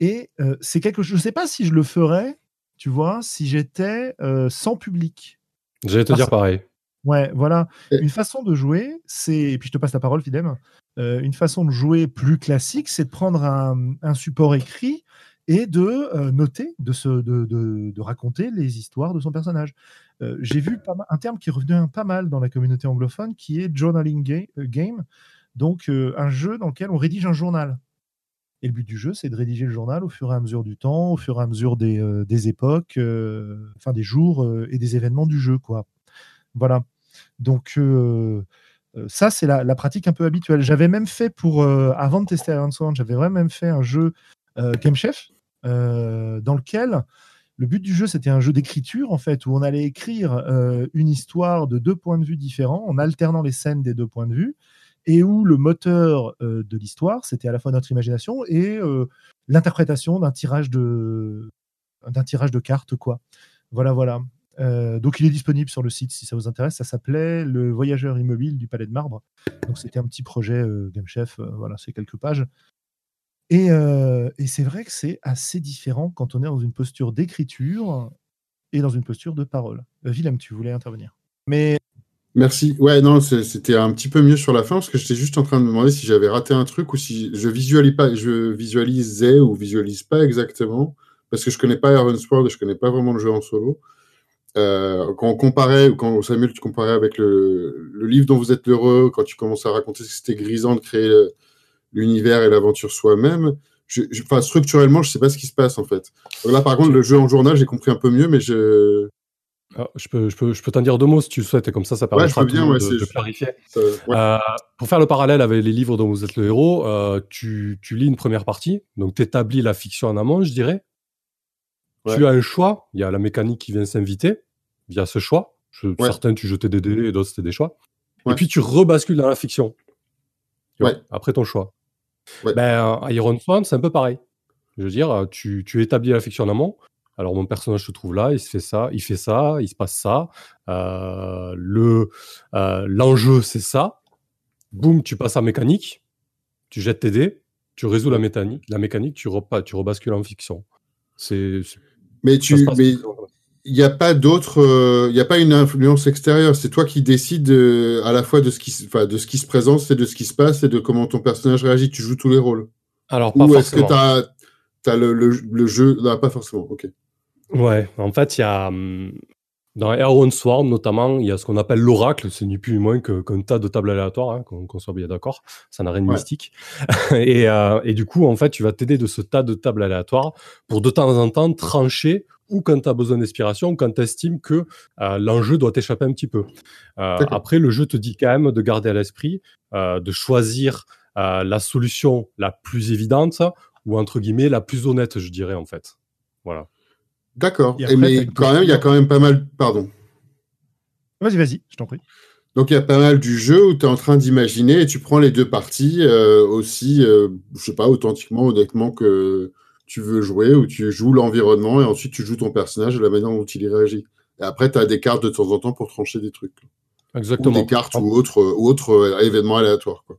Et euh, c'est quelque chose, je ne sais pas si je le ferais, tu vois, si j'étais euh, sans public. J'allais te dire pareil. Ouais, voilà. Une façon de jouer, c'est, et puis je te passe la parole, Fidem, une façon de jouer plus classique, c'est de prendre un, support écrit et de noter, de, se, de, de, raconter les histoires de son personnage. J'ai vu pas un terme qui revenait pas mal dans la communauté anglophone, qui est journaling game, donc, euh, un jeu dans lequel on rédige un journal. Et le but du jeu, c'est de rédiger le journal au fur et à mesure du temps, au fur et à mesure des, euh, époques, euh, enfin des jours et des événements du jeu, quoi. Voilà. Donc ça, c'est la, pratique un peu habituelle. J'avais même fait pour, avant de tester Iron Sworn, j'avais vraiment même fait un jeu Game Chef dans lequel le but du jeu, c'était un jeu d'écriture, en fait, où on allait écrire une histoire de deux points de vue différents, en alternant les scènes des deux points de vue et où le moteur euh, de l'histoire, c'était à la fois notre imagination et euh, l'interprétation d'un tirage de d'un tirage de cartes, quoi. Voilà, voilà. Euh, donc il est disponible sur le site si ça vous intéresse. Ça s'appelait Le Voyageur immobile du Palais de Marbre. Donc c'était un petit projet Game Chef. voilà, c'est quelques pages. Et, et c'est vrai que c'est assez différent quand on est dans une posture d'écriture et dans une posture de parole. Willem, tu voulais intervenir? Mais Merci. Ouais, non, c'était un petit peu mieux sur la fin parce que j'étais juste en train de me demander si j'avais raté un truc ou si je visualise pas, je visualisais ou visualise pas exactement. parce que je connais pas Iron Sword et je connais pas vraiment le jeu en solo. Euh, quand on comparait, ou quand Samuel, tu comparais avec le, livre dont vous êtes heureux, quand tu commençais à raconter que c'était grisant de créer l'univers et l'aventure soi-même, je, enfin, structurellement, je sais pas ce qui se passe en fait. là, par contre, le jeu en journal, j'ai compris un peu mieux, mais je. Ah, je peux, je peux, je peux t'en dire deux mots si tu le souhaites, et comme ça, ça permettra de, clarifier. Euh, pour faire le parallèle avec les livres dont vous êtes le héros, euh, tu, tu, lis une première partie, donc tu établis la fiction en amont, je dirais. Tu as un choix, il y a la mécanique qui vient s'inviter via ce choix. Certains, tu jetais des dés, et d'autres, c'était des choix. Et puis, tu rebascules dans la fiction. Après ton choix. Ben, Iron Swan, c'est un peu pareil. Je veux dire, tu, tu établis la fiction en amont. Alors, mon personnage se trouve là, il se fait ça, il fait ça, il se passe ça. Euh, le euh, L'enjeu, c'est ça. Boum, tu passes à mécanique, tu jettes tes dés, tu résous la mécanique, la mécanique tu, repas, tu rebascules en fiction. C'est. Mais tu. Mais il n'y a pas d'autre, il n'y a pas une influence extérieure. C'est toi qui décides à la fois de ce qui, enfin, de ce qui se présente, et de ce qui se passe et de comment ton personnage réagit. Tu joues tous les rôles. Alors, pas Ou est-ce que tu as, le, le, jeu Non, pas forcément. Ok. Ouais, en fait, il y a. Hum, dans Heron Swarm, notamment, il y a ce qu'on appelle l'oracle, c'est ni plus ni moins qu'un tas de tables aléatoires, hein, qu'on soit bien d'accord, ça n'a rien de mystique. et, euh, et, du coup, en fait, tu vas t'aider de ce tas de tables aléatoires pour de temps en temps trancher ou quand tu as besoin d'inspiration, quand tu estimes que euh, l'enjeu doit t'échapper un petit peu. Euh, après, le jeu te dit quand même de garder à l'esprit, de choisir la solution la plus évidente ou entre guillemets la plus honnête, je dirais en fait. Voilà. D'accord. Mais quand même, il y a quand même pas mal. Pardon. Vas-y, vas-y, je t'en prie. Donc il y a pas mal du jeu où tu es en train d'imaginer et tu prends les deux parties aussi, je sais pas, authentiquement, honnêtement que tu veux jouer, où tu joues l'environnement et ensuite tu joues ton personnage et la manière dont il réagit. Et après, tu as des cartes de temps en temps pour trancher des trucs. Exactement. Ou des cartes ou autres ou autre euh, événements aléatoires. Bah,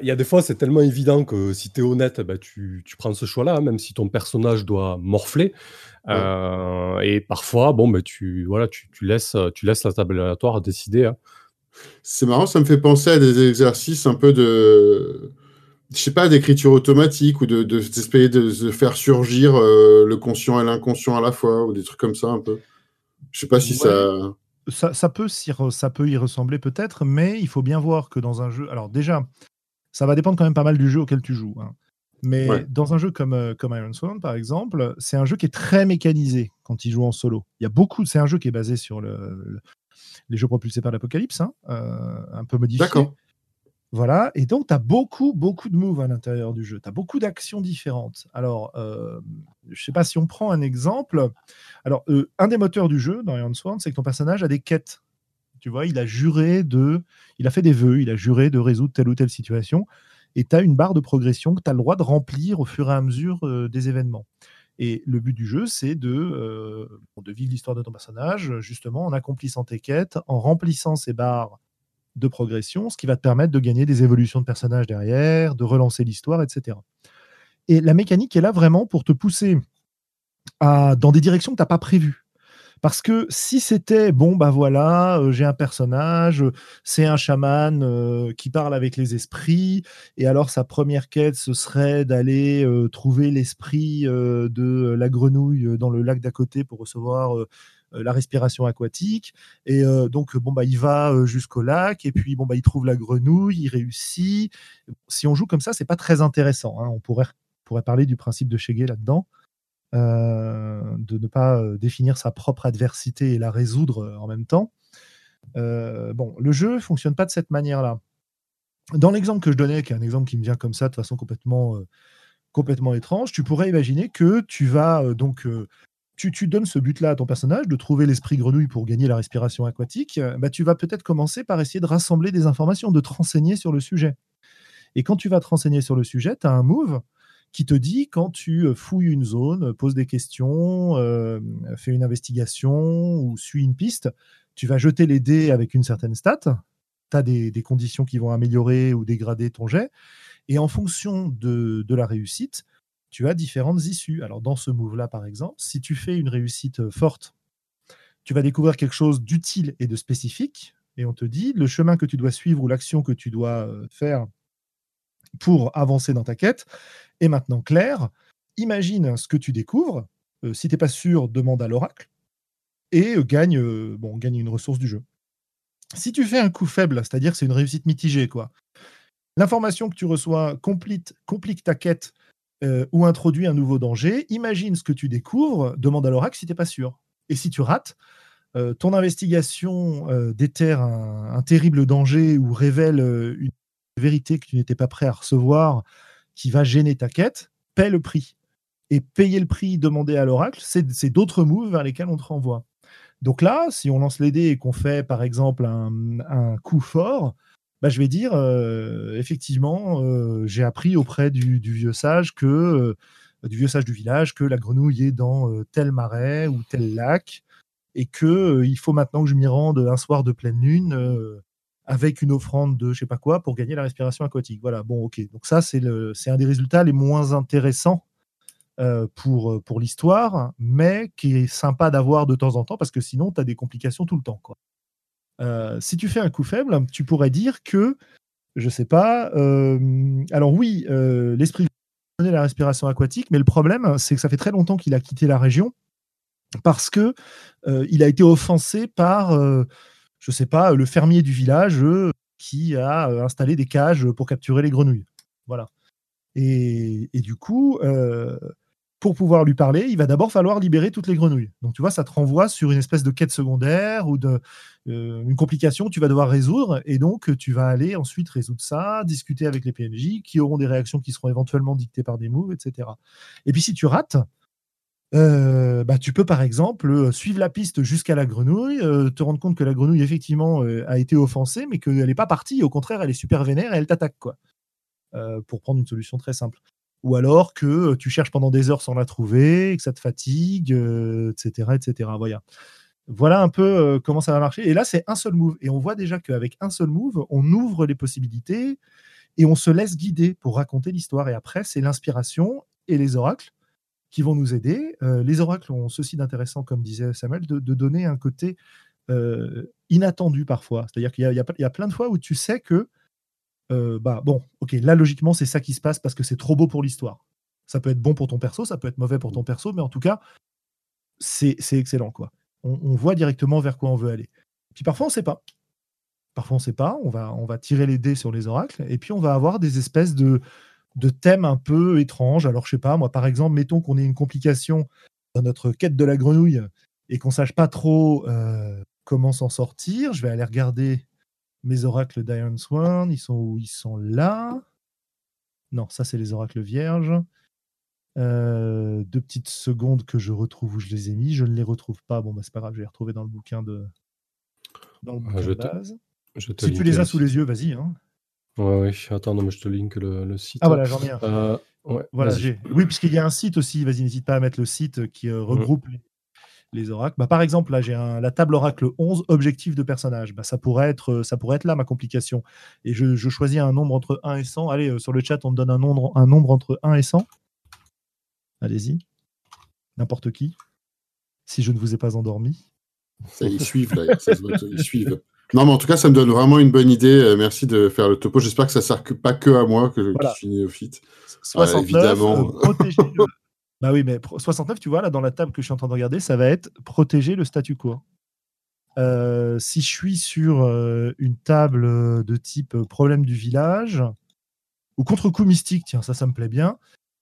il y a des fois, c'est tellement évident que si tu es honnête, bah, tu, tu, prends ce choix-là, hein, même si ton personnage doit morfler. Euh, et parfois, bon, bah, tu, voilà, tu, tu, laisses, tu laisses la table aléatoire décider. Hein. C'est marrant, ça me fait penser à des exercices un peu de je sais pas, d'écriture automatique ou de, de, de, faire surgir euh, le conscient et l'inconscient à la fois ou des trucs comme ça un peu. Je sais pas si ça... ça... Ça, peut, ça peut y ressembler peut-être, mais il faut bien voir que dans un jeu. Alors, déjà, ça va dépendre quand même pas mal du jeu auquel tu joues. Hein. Mais dans un jeu comme, euh, comme Iron Sworn, par exemple, c'est un jeu qui est très mécanisé quand il joue en solo. Il y a beaucoup. C'est un jeu qui est basé sur le, les jeux propulsés par l'Apocalypse, hein, euh, un peu modifié. D'accord. Voilà, et donc tu as beaucoup, beaucoup de moves à l'intérieur du jeu. Tu as beaucoup d'actions différentes. Alors, euh, je sais pas si on prend un exemple. Alors, euh, un des moteurs du jeu dans Iron Sworn, c'est que ton personnage a des quêtes. Tu vois, il a juré de. Il a fait des vœux, il a juré de résoudre telle ou telle situation. Et tu as une barre de progression que tu as le droit de remplir au fur et à mesure euh, des événements. Et le but du jeu, c'est de, euh, vivre l'histoire de ton personnage, justement, en accomplissant tes quêtes, en remplissant ces barres de progression, ce qui va te permettre de gagner des évolutions de personnages derrière, de relancer l'histoire, etc. Et la mécanique est là vraiment pour te pousser dans des directions que tu n'as pas prévues. Parce que si c'était, bon, bah voilà, euh, j'ai un personnage, c'est un chaman euh, qui parle avec les esprits, et alors sa première quête, ce serait d'aller euh, trouver l'esprit de la grenouille dans le lac d'à côté pour recevoir euh, la respiration aquatique. Et euh, donc, bon, bah, il va euh, jusqu'au lac et puis, bon, bah, il trouve la grenouille, il réussit. Si on joue comme ça, c'est pas très intéressant. Hein. On pourrait, pourrait parler du principe de Cheguet là-dedans. De ne pas définir sa propre adversité et la résoudre en même temps. bon, le jeu fonctionne pas de cette manière-là. Dans l'exemple que je donnais, qui est un exemple qui me vient comme ça de façon complètement, complètement étrange, tu pourrais imaginer que tu vas donc tu, donnes ce but-là à ton personnage, de trouver l'esprit grenouille pour gagner la respiration aquatique, euh, bah, tu vas peut-être commencer par essayer de rassembler des informations, de te renseigner sur le sujet. Et quand tu vas te renseigner sur le sujet, tu as un move qui te dit quand tu euh, fouilles une zone, poses des questions, euh, fais une investigation ou suis une piste, tu vas jeter les dés avec une certaine stat. Tu as des, conditions qui vont améliorer ou dégrader ton jet. Et en fonction de la réussite, tu as différentes issues. Alors dans ce move-là, par exemple, si tu fais une réussite euh, forte, tu vas découvrir quelque chose d'utile et de spécifique, et on te dit le chemin que tu dois suivre ou l'action que tu dois euh, faire pour avancer dans ta quête est maintenant clair. Imagine ce que tu découvres si tu n'es pas sûr, demande à l'oracle et gagne, bon, gagne une ressource du jeu. Si tu fais un coup faible, c'est-à-dire c'est une réussite mitigée, quoi. L'information que tu reçois complique, complique ta quête ou introduit un nouveau danger. Imagine ce que tu découvres, demande à l'oracle si tu n'es pas sûr. Et si tu rates, ton investigation déterre un, terrible danger ou révèle une vérité que tu n'étais pas prêt à recevoir qui va gêner ta quête, paie le prix. Et payer le prix demandé à l'oracle, c'est d'autres moves vers lesquels on te renvoie. Donc là, si on lance les dés et qu'on fait par exemple un, coup fort, bah, je vais dire effectivement, j'ai appris auprès du, vieux sage que du vieux sage du village que la grenouille est dans tel marais ou tel lac et que il faut maintenant que je m'y rende un soir de pleine lune avec une offrande de je sais pas quoi pour gagner la respiration aquatique. Voilà, bon, ok. Donc ça, c'est un des résultats les moins intéressants euh, pour, euh, pour l'histoire, mais qui est sympa d'avoir de temps en temps parce que sinon, tu as des complications tout le temps. Quoi. Euh, si tu fais un coup faible, tu pourrais dire que, je sais pas, alors oui, l'esprit connaît la respiration aquatique, mais le problème, c'est que ça fait très longtemps qu'il a quitté la région parce que il a été offensé par, je sais pas, le fermier du village qui a installé des cages pour capturer les grenouilles. Voilà. Et, et du coup, pour pouvoir lui parler, il va d'abord falloir libérer toutes les grenouilles. Donc tu vois, ça te renvoie sur une espèce de quête secondaire ou de euh, une complication que tu vas devoir résoudre, et donc tu vas aller ensuite résoudre ça, discuter avec les PNJ qui auront des réactions qui seront éventuellement dictées par des moves, etc. Et puis si tu rates, euh, bah, tu peux par exemple euh, suivre la piste jusqu'à la grenouille, te rendre compte que la grenouille effectivement a été offensée, mais qu'elle n'est pas partie, au contraire, elle est super vénère et elle t'attaque quoi. pour prendre une solution très simple ou alors que tu cherches pendant des heures sans la trouver, que ça te fatigue, etc., etc. Voilà. voilà un peu comment ça va marcher. Et là, c'est un seul move. Et on voit déjà qu'avec un seul move, on ouvre les possibilités et on se laisse guider pour raconter l'histoire. Et après, c'est l'inspiration et les oracles qui vont nous aider. les oracles ont ceci d'intéressant, comme disait Samuel, de, donner un côté inattendu parfois. C'est-à-dire qu'il y, a plein de fois où tu sais que euh, bah bon, ok, là logiquement c'est ça qui se passe parce que c'est trop beau pour l'histoire. Ça peut être bon pour ton perso, ça peut être mauvais pour ton perso, mais en tout cas, c'est excellent quoi. On, voit directement vers quoi on veut aller. Puis parfois on sait pas. Parfois on sait pas, on va tirer les dés sur les oracles, et puis on va avoir des espèces de, de thèmes un peu étranges. Alors je sais pas, moi par exemple, mettons qu'on ait une complication dans notre quête de la grenouille et qu'on sache pas trop euh, comment s'en sortir, je vais aller regarder mes oracles d'Iron Sworn, ils sont où? Ils sont là. Non, ça, c'est les oracles vierges. Euh, deux petites secondes que je retrouve où je les ai mis. Je ne les retrouve pas. Bon, bah, c'est pas grave, je vais les retrouver dans le bouquin de, dans le ah, bouquin base. si tu les as sous les yeux, vas-y. Hein. Ouais, ouais. Attends, non, mais je te link le, site. Ah, voilà, j'en ai un. Euh, voilà, oui, puisqu'il y a un site aussi. Vas-y, n'hésite pas à mettre le site qui euh, mmh. regroupe les les oracles. Bah, par exemple, là, j'ai la table oracle 11, objectif de personnage. Bah, ça, pourrait être, ça pourrait être là ma complication. Et je, choisis un nombre entre 1 et 100. Allez, euh, sur le chat, on me donne un nombre, un nombre entre 1 et 100. Allez-y. N'importe qui. Si je ne vous ai pas endormi. Ça, ils suivent, là. ils suivent. Non, mais en tout cas, ça me donne vraiment une bonne idée. Euh, merci de faire le topo. J'espère que ça ne sert pas que à moi que, je suis néophyte. 69, évidemment. Euh, bah oui, mais 69, tu vois, là, dans la table que je suis en train de regarder, ça va être protéger le statu quo. Euh, si je suis sur euh, une table de type problème du village ou contre-coup mystique, tiens, ça, ça me plaît bien.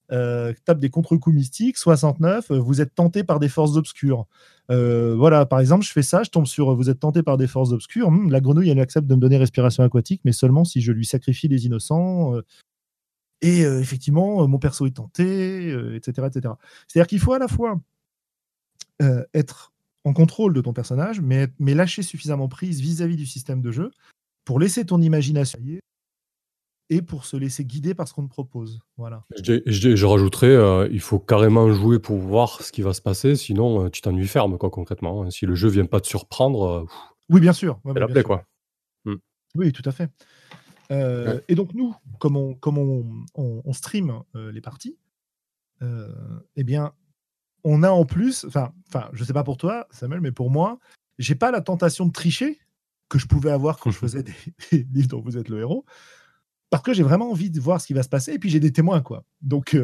Table des contre-coups mystiques, 69, vous êtes tenté par des forces obscures. voilà, par exemple, je fais ça, je tombe sur vous êtes tenté par des forces obscures. Hum, la grenouille, elle accepte de me donner respiration aquatique, mais seulement si je lui sacrifie les innocents. Et effectivement, mon perso est tenté, etc. etc. C'est-à-dire qu'il faut à la fois être en contrôle de ton personnage, mais lâcher suffisamment prise vis-à-vis du système de jeu pour laisser ton imagination et pour se laisser guider par ce qu'on te propose. Voilà. Je, je, rajouterais, il faut carrément jouer pour voir ce qui va se passer, sinon tu t'ennuies ferme, quoi, concrètement. Hein. Si le jeu vient pas te surprendre, oui, bien sûr. la plaie, quoi. Mmh. Oui, tout à fait. Euh, et donc nous, comme on, comme on, stream euh, les parties, euh, eh bien, on a en plus, enfin, enfin, je sais pas pour toi, Samuel, mais pour moi, j'ai pas la tentation de tricher que je pouvais avoir quand je faisais des, livres dont vous êtes le héros, parce que j'ai vraiment envie de voir ce qui va se passer, et puis j'ai des témoins, quoi. Donc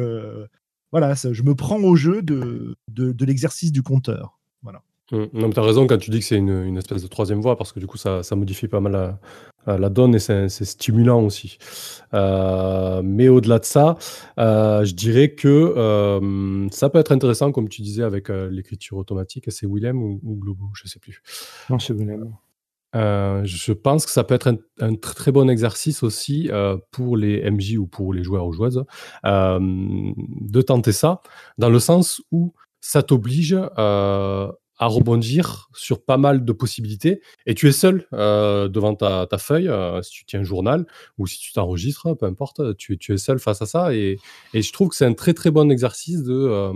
voilà, je me prends au jeu de, de, l'exercice du compteur. Voilà. Mmh. Non, tu as raison quand tu dis que c'est une, espèce de troisième voie, parce que du coup, ça, ça modifie pas mal la, donne et c'est stimulant aussi. Euh, mais au-delà de ça, euh, je dirais que euh, ça peut être intéressant, comme tu disais, avec l'écriture automatique. C'est Willem ou, Globo? Je sais plus. Non, c'est Willem. Je pense que ça peut être un, très, très bon exercice aussi pour les MJ ou pour les joueurs ou joueuses de tenter ça, dans le sens où ça t'oblige à rebondir sur pas mal de possibilités et tu es seul euh, devant ta, feuille, euh, si tu tiens un journal ou si tu t'enregistres, peu importe, tu, tu, es seul face à ça et, et je trouve que c'est un très très bon exercice de, euh,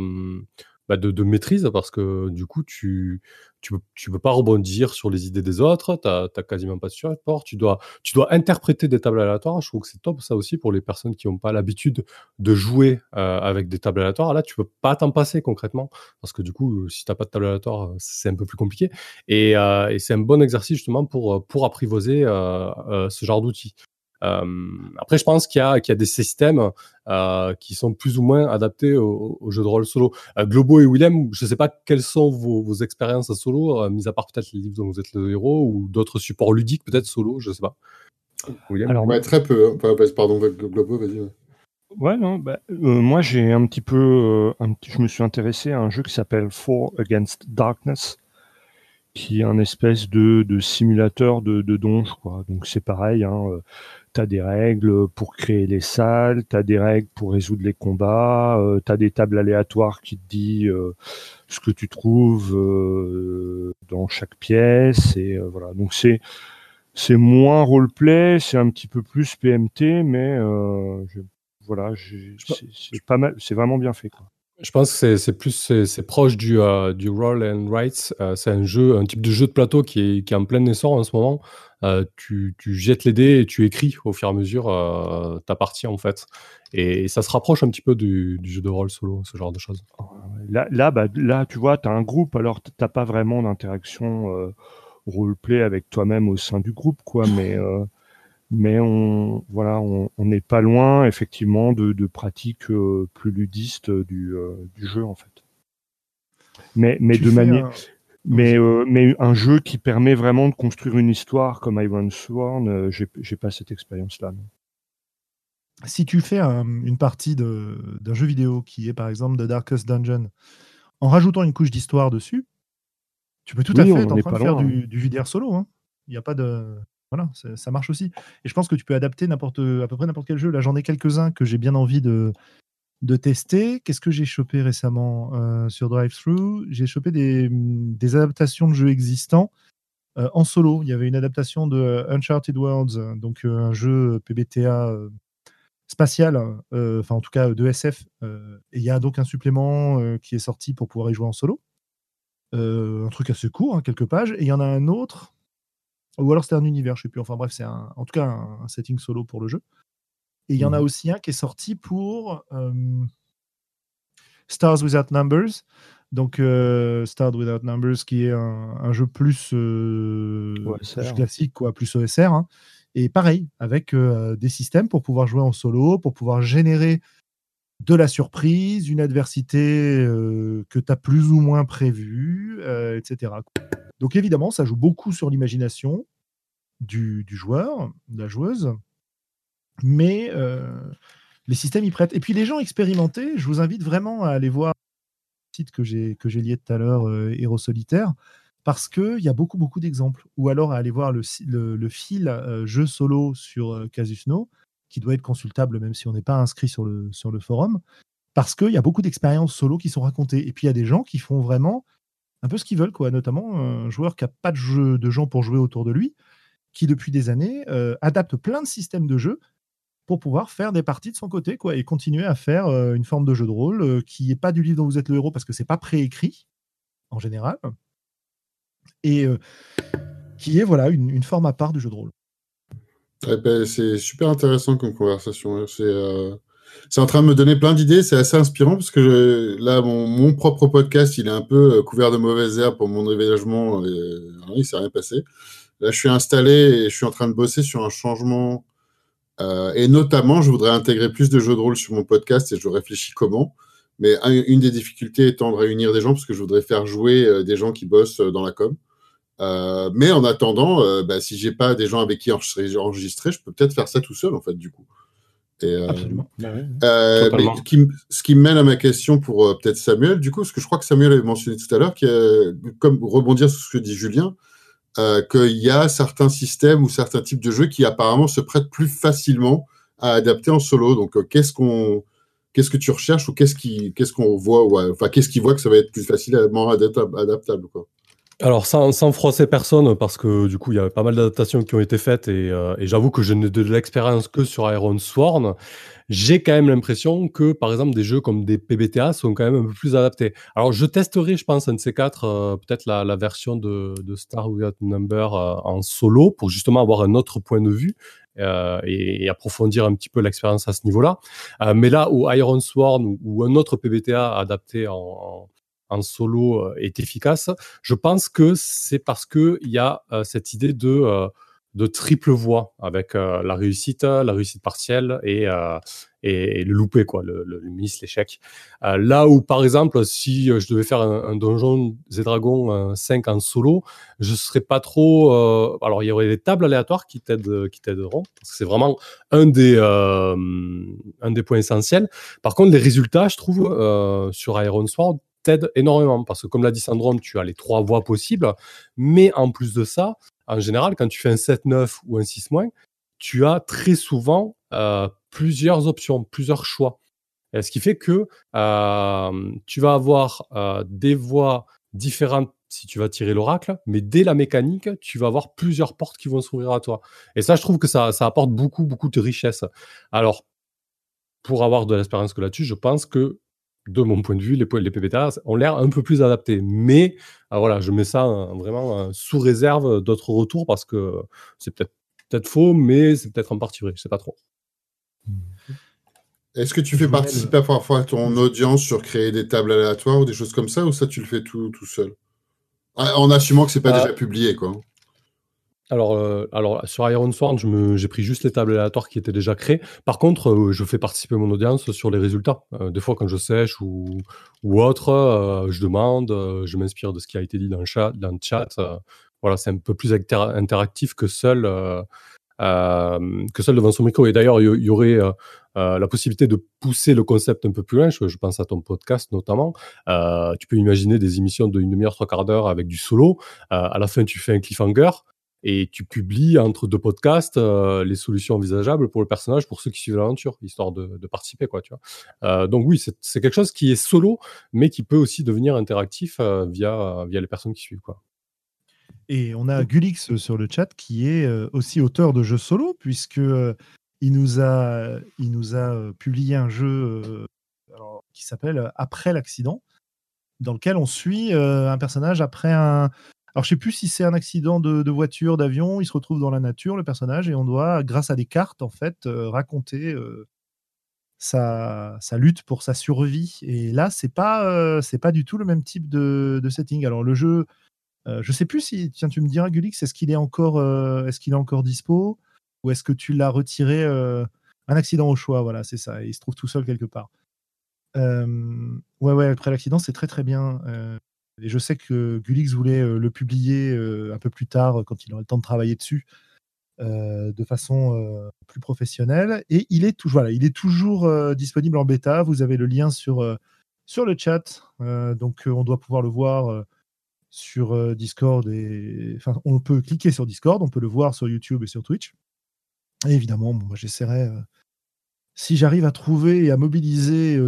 bah, de, maîtrise parce que du coup, tu tu tu peux pas rebondir sur les idées des autres, tu n'as quasiment pas de support, tu dois, tu dois interpréter des tables aléatoires. Je trouve que c'est top ça aussi pour les personnes qui n'ont pas l'habitude de jouer euh, avec des tables aléatoires. Là, tu peux pas t'en passer concrètement parce que du coup, si tu n'as pas de table aléatoire, c'est un peu plus compliqué. Et, euh, c'est un bon exercice justement pour, apprivoiser euh, ce genre d'outils. Euh, après, je pense qu'il y, y, a des systèmes euh, qui sont plus ou moins adaptés au, au jeu de rôle solo. Euh, Globo et Willem, je ne sais pas quelles sont vos, vos expériences solo, euh, mis à part peut-être les livres dont vous êtes le héros ou d'autres supports ludiques, peut-être solo, je ne sais pas. William Alors, ouais, très peu. Hein. Enfin, pardon, Globo, vas-y. Ouais. non, bah, moi j'ai un petit peu, un, je me suis intéressé à un jeu qui s'appelle Four Against Darkness, qui est un espèce de, de simulateur de, de donge, quoi. Donc c'est pareil, hein, tu as des règles pour créer les salles, tu as des règles pour résoudre les combats, euh, tu as des tables aléatoires qui te disent euh, ce que tu trouves euh, dans chaque pièce. Et voilà. Donc c'est c'est moins roleplay, c'est un petit peu plus PMT, mais voilà, c'est pas mal, c'est vraiment bien fait. Quoi. Je pense que c'est plus c'est proche du, euh, du roll and write. Euh, c'est un jeu, un type de jeu de plateau qui est, qui est en plein essor en ce moment. Euh, tu, tu jettes les dés et tu écris au fur et à mesure ta partie en fait. Et, ça se rapproche un petit peu du, du, jeu de rôle solo, ce genre de choses. Là, là, bah, là tu vois, tu as un groupe, alors tu n'as pas vraiment d'interaction roleplay avec toi-même au sein du groupe, quoi, mais mais on voilà, on n'est pas loin effectivement de, de pratiques euh, plus ludistes du, euh, du, jeu en fait. Mais mais de manière mais euh, mais un jeu qui permet vraiment de construire une histoire comme Iron Sworn, j'ai pas cette expérience là. Si tu fais une partie d'un jeu vidéo qui est par exemple The Darkest Dungeon, en rajoutant une couche d'histoire dessus, tu peux tout à fait être en train de faire du, du JDR solo. Hein. Il n'y a pas de voilà, ça marche aussi. Et je pense que tu peux adapter n'importe, à peu près n'importe quel jeu. Là, j'en ai quelques-uns que j'ai bien envie de, de tester. Qu'est-ce que j'ai chopé récemment euh, sur DriveThru? J'ai chopé des, des, adaptations de jeux existants euh, en solo. Il y avait une adaptation de euh, Uncharted Worlds, donc un jeu PBTA spatial, enfin en tout cas de SF. et il y a donc un supplément qui est sorti pour pouvoir y jouer en solo. un truc assez court, hein, quelques pages. Et il y en a un autre ou alors c'était un univers, je sais plus. Enfin bref, c'est en tout cas un, setting solo pour le jeu. Et il y en a mmh aussi un qui est sorti pour Stars Without Numbers. Donc Stars Without Numbers, qui est un, jeu plus, classique, quoi, plus OSR. Hein. Et pareil, avec des systèmes pour pouvoir jouer en solo, pour pouvoir générer de la surprise, une adversité que tu as plus ou moins prévue, etc. Donc évidemment, ça joue beaucoup sur l'imagination du, joueur, de la joueuse, mais euh, les systèmes y prêtent. Et puis les gens expérimentés, je vous invite vraiment à aller voir le site que j'ai que j'ai lié tout à l'heure, euh, Héros Solitaire, parce qu'il y a beaucoup beaucoup d'exemples. Ou alors à aller voir le, le, fil euh, jeu solo sur Casusno, qui doit être consultable même si on n'est pas inscrit sur le, forum, parce qu'il y a beaucoup d'expériences solo qui sont racontées. Et puis il y a des gens qui font vraiment un peu ce qu'ils veulent, quoi. Notamment un joueur qui n'a pas de, jeu, de gens pour jouer autour de lui, qui depuis des années euh, adapte plein de systèmes de jeu pour pouvoir faire des parties de son côté, quoi, et continuer à faire euh, une forme de jeu de rôle euh, qui n'est pas du livre dont vous êtes le héros parce que c'est pas préécrit en général, et qui est voilà une, forme à part du jeu de rôle. Ben, c'est super intéressant comme conversation. Hein. C'est en train de me donner plein d'idées. C'est assez inspirant parce que là, mon, propre podcast, il est un peu euh, couvert de mauvaises herbes pour mon déménagement. Euh, il s'est rien passé. Là, je suis installé et je suis en train de bosser sur un changement. Euh, et notamment, je voudrais intégrer plus de jeux de rôle sur mon podcast et je réfléchis comment. Mais une des difficultés étant de réunir des gens, parce que je voudrais faire jouer des gens qui bossent dans la com. Mais en attendant, bah, si j'ai pas des gens avec qui enregistrer, je peux peut-être faire ça tout seul, en fait, du coup. Absolument. Bah ce qui me mène à ma question pour peut-être Samuel, du coup, parce que je crois que Samuel avait mentionné tout à l'heure, comme rebondir sur ce que dit Julien, euh, qu'il y a certains systèmes ou certains types de jeux qui apparemment se prêtent plus facilement à adapter en solo. Donc, euh, qu'est-ce qu'on, qu'est-ce que tu recherches ou qu'est-ce qui, qu'est-ce qu'on voit, enfin, qu'est-ce qui voit que ça va être plus facilement adaptable, quoi? Alors sans, froisser personne, parce que du coup il y a pas mal d'adaptations qui ont été faites et, euh, et j'avoue que je n'ai de l'expérience que sur Iron Sworn j'ai quand même l'impression que, par exemple, des jeux comme des PBTA sont quand même un peu plus adaptés. Alors, je testerai, je pense, un de ces quatre, euh, peut-être la, version de, de Star Without Number euh, en solo pour justement avoir un autre point de vue et, approfondir un petit peu l'expérience à ce niveau-là. Mais là où Iron Sworn ou, un autre PBTA adapté en solo est efficace, je pense que c'est parce que il y a cette idée de de triple voix avec euh, la réussite, la réussite partielle et, euh, et, le loupé, quoi, le, miss, l'échec. Euh, là où, par exemple, si je devais faire un, un donjon et Dragons 5 en solo, je serais pas trop. alors, il y aurait des tables aléatoires qui t'aideront, parce que c'est vraiment un des, un des points essentiels. Par contre, les résultats, je trouve, sur Iron Sword, énormément, parce que comme l'a dit Sandrone, tu as les trois voix possibles, mais en plus de ça, en général, quand tu fais un 7-9 ou un 6-, tu as très souvent euh, plusieurs options, plusieurs choix. Et ce qui fait que euh, tu vas avoir euh, des voies différentes si tu vas tirer l'oracle, mais dès la mécanique, tu vas avoir plusieurs portes qui vont s'ouvrir à toi. Et ça, je trouve que ça, ça apporte beaucoup, beaucoup de richesse. Alors, pour avoir de l'expérience que là-dessus, je pense que de mon point de vue, les, les PPTA ont l'air un peu plus adaptés. Mais ah, voilà, je mets ça vraiment sous réserve d'autres retours parce que c'est peut-être peut-être faux, mais c'est peut-être en partie vrai. Je sais pas trop. Est-ce que tu fais participer parfois à ton audience sur créer des tables aléatoires ou des choses comme ça, ou ça tu le fais tout, tout seul? Ah, En assumant que c'est pas bah déjà publié, quoi. Alors, euh, alors sur Iron Sword, j'ai pris juste les tables aléatoires qui étaient déjà créées. Par contre, euh, je fais participer mon audience sur les résultats. Euh, des fois, quand je sèche ou, ou autre, je demande, je m'inspire de ce qui a été dit dans le chat. Dans le chat voilà, c'est un peu plus interactif que seul, que seul devant son micro. Et d'ailleurs, il y, aurait la possibilité de pousser le concept un peu plus loin. Je, je pense à ton podcast notamment. tu peux imaginer des émissions d'une demi-heure, trois quarts d'heure avec du solo. à la fin, tu fais un cliffhanger et tu publies entre deux podcasts euh, les solutions envisageables pour le personnage pour ceux qui suivent l'aventure histoire de, de, participer quoi tu vois. Euh, donc oui c'est quelque chose qui est solo mais qui peut aussi devenir interactif euh, via via les personnes qui suivent quoi. Et on a Gulix sur le chat qui est aussi auteur de jeux solo puisque il nous a il nous a publié un jeu alors, qui s'appelle après l'accident dans lequel on suit un personnage après un, alors, je sais plus si c'est un accident de, voiture, d'avion. Il se retrouve dans la nature, le personnage, et on doit, grâce à des cartes, en fait, euh, raconter euh, sa, lutte pour sa survie. Et là, c'est pas, euh, c'est pas du tout le même type de, setting. Alors, le jeu, je sais plus si, tiens, tu me diras, Gulix, est-ce qu'il est encore, est-ce qu'il est encore dispo, ou est-ce que tu l'as retiré Un accident au choix, voilà, c'est ça. il se trouve tout seul quelque part. ouais, ouais, après l'accident, c'est très très bien. Et je sais que Gulix voulait euh, le publier euh, un peu plus tard, quand il aurait le temps de travailler dessus, euh, de façon plus professionnelle. Et il est, toujours, disponible en bêta. Vous avez le lien sur, sur le chat. donc, on doit pouvoir le voir sur Discord. Et... Enfin, on peut cliquer sur Discord, on peut le voir sur YouTube et sur Twitch. Et évidemment, moi, j'essaierai, si j'arrive à trouver et à mobiliser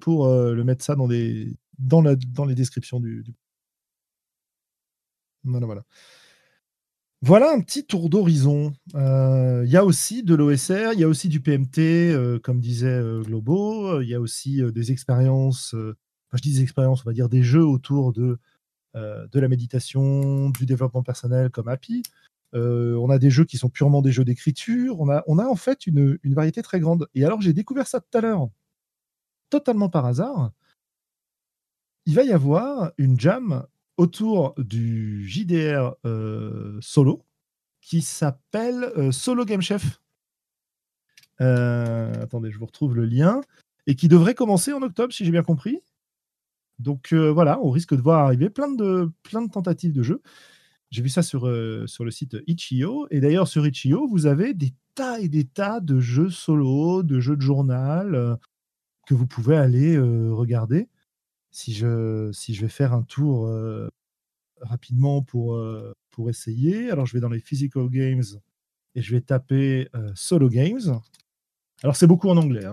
pour le mettre ça dans des dans, les descriptions du, Voilà, voilà. Voilà un petit tour d'horizon. Euh, il y a aussi de l'OSR, il y a aussi du PMT, euh, comme disait euh, Globo. Il y a aussi des expériences, enfin, je dis des expériences, on va dire des jeux autour de, de la méditation, du développement personnel comme Happy. on a des jeux qui sont purement des jeux d'écriture. On a, on a en fait une, une variété très grande. Et alors j'ai découvert ça tout à l'heure, totalement par hasard il va y avoir une jam autour du JDR euh, solo qui s'appelle euh, Solo Game Chef. Euh, attendez, je vous retrouve le lien. et qui devrait commencer en octobre, si j'ai bien compris. Donc voilà, on risque de voir arriver plein de, tentatives de jeux. J'ai vu ça sur, sur le site Itch.io. Et d'ailleurs, sur Itch.io, vous avez des tas et des tas de jeux solo, de jeux de journal que vous pouvez aller regarder. Si je, si je vais faire un tour rapidement pour, pour essayer, alors je vais dans les Physical Games et je vais taper Solo Games. Alors c'est beaucoup en anglais.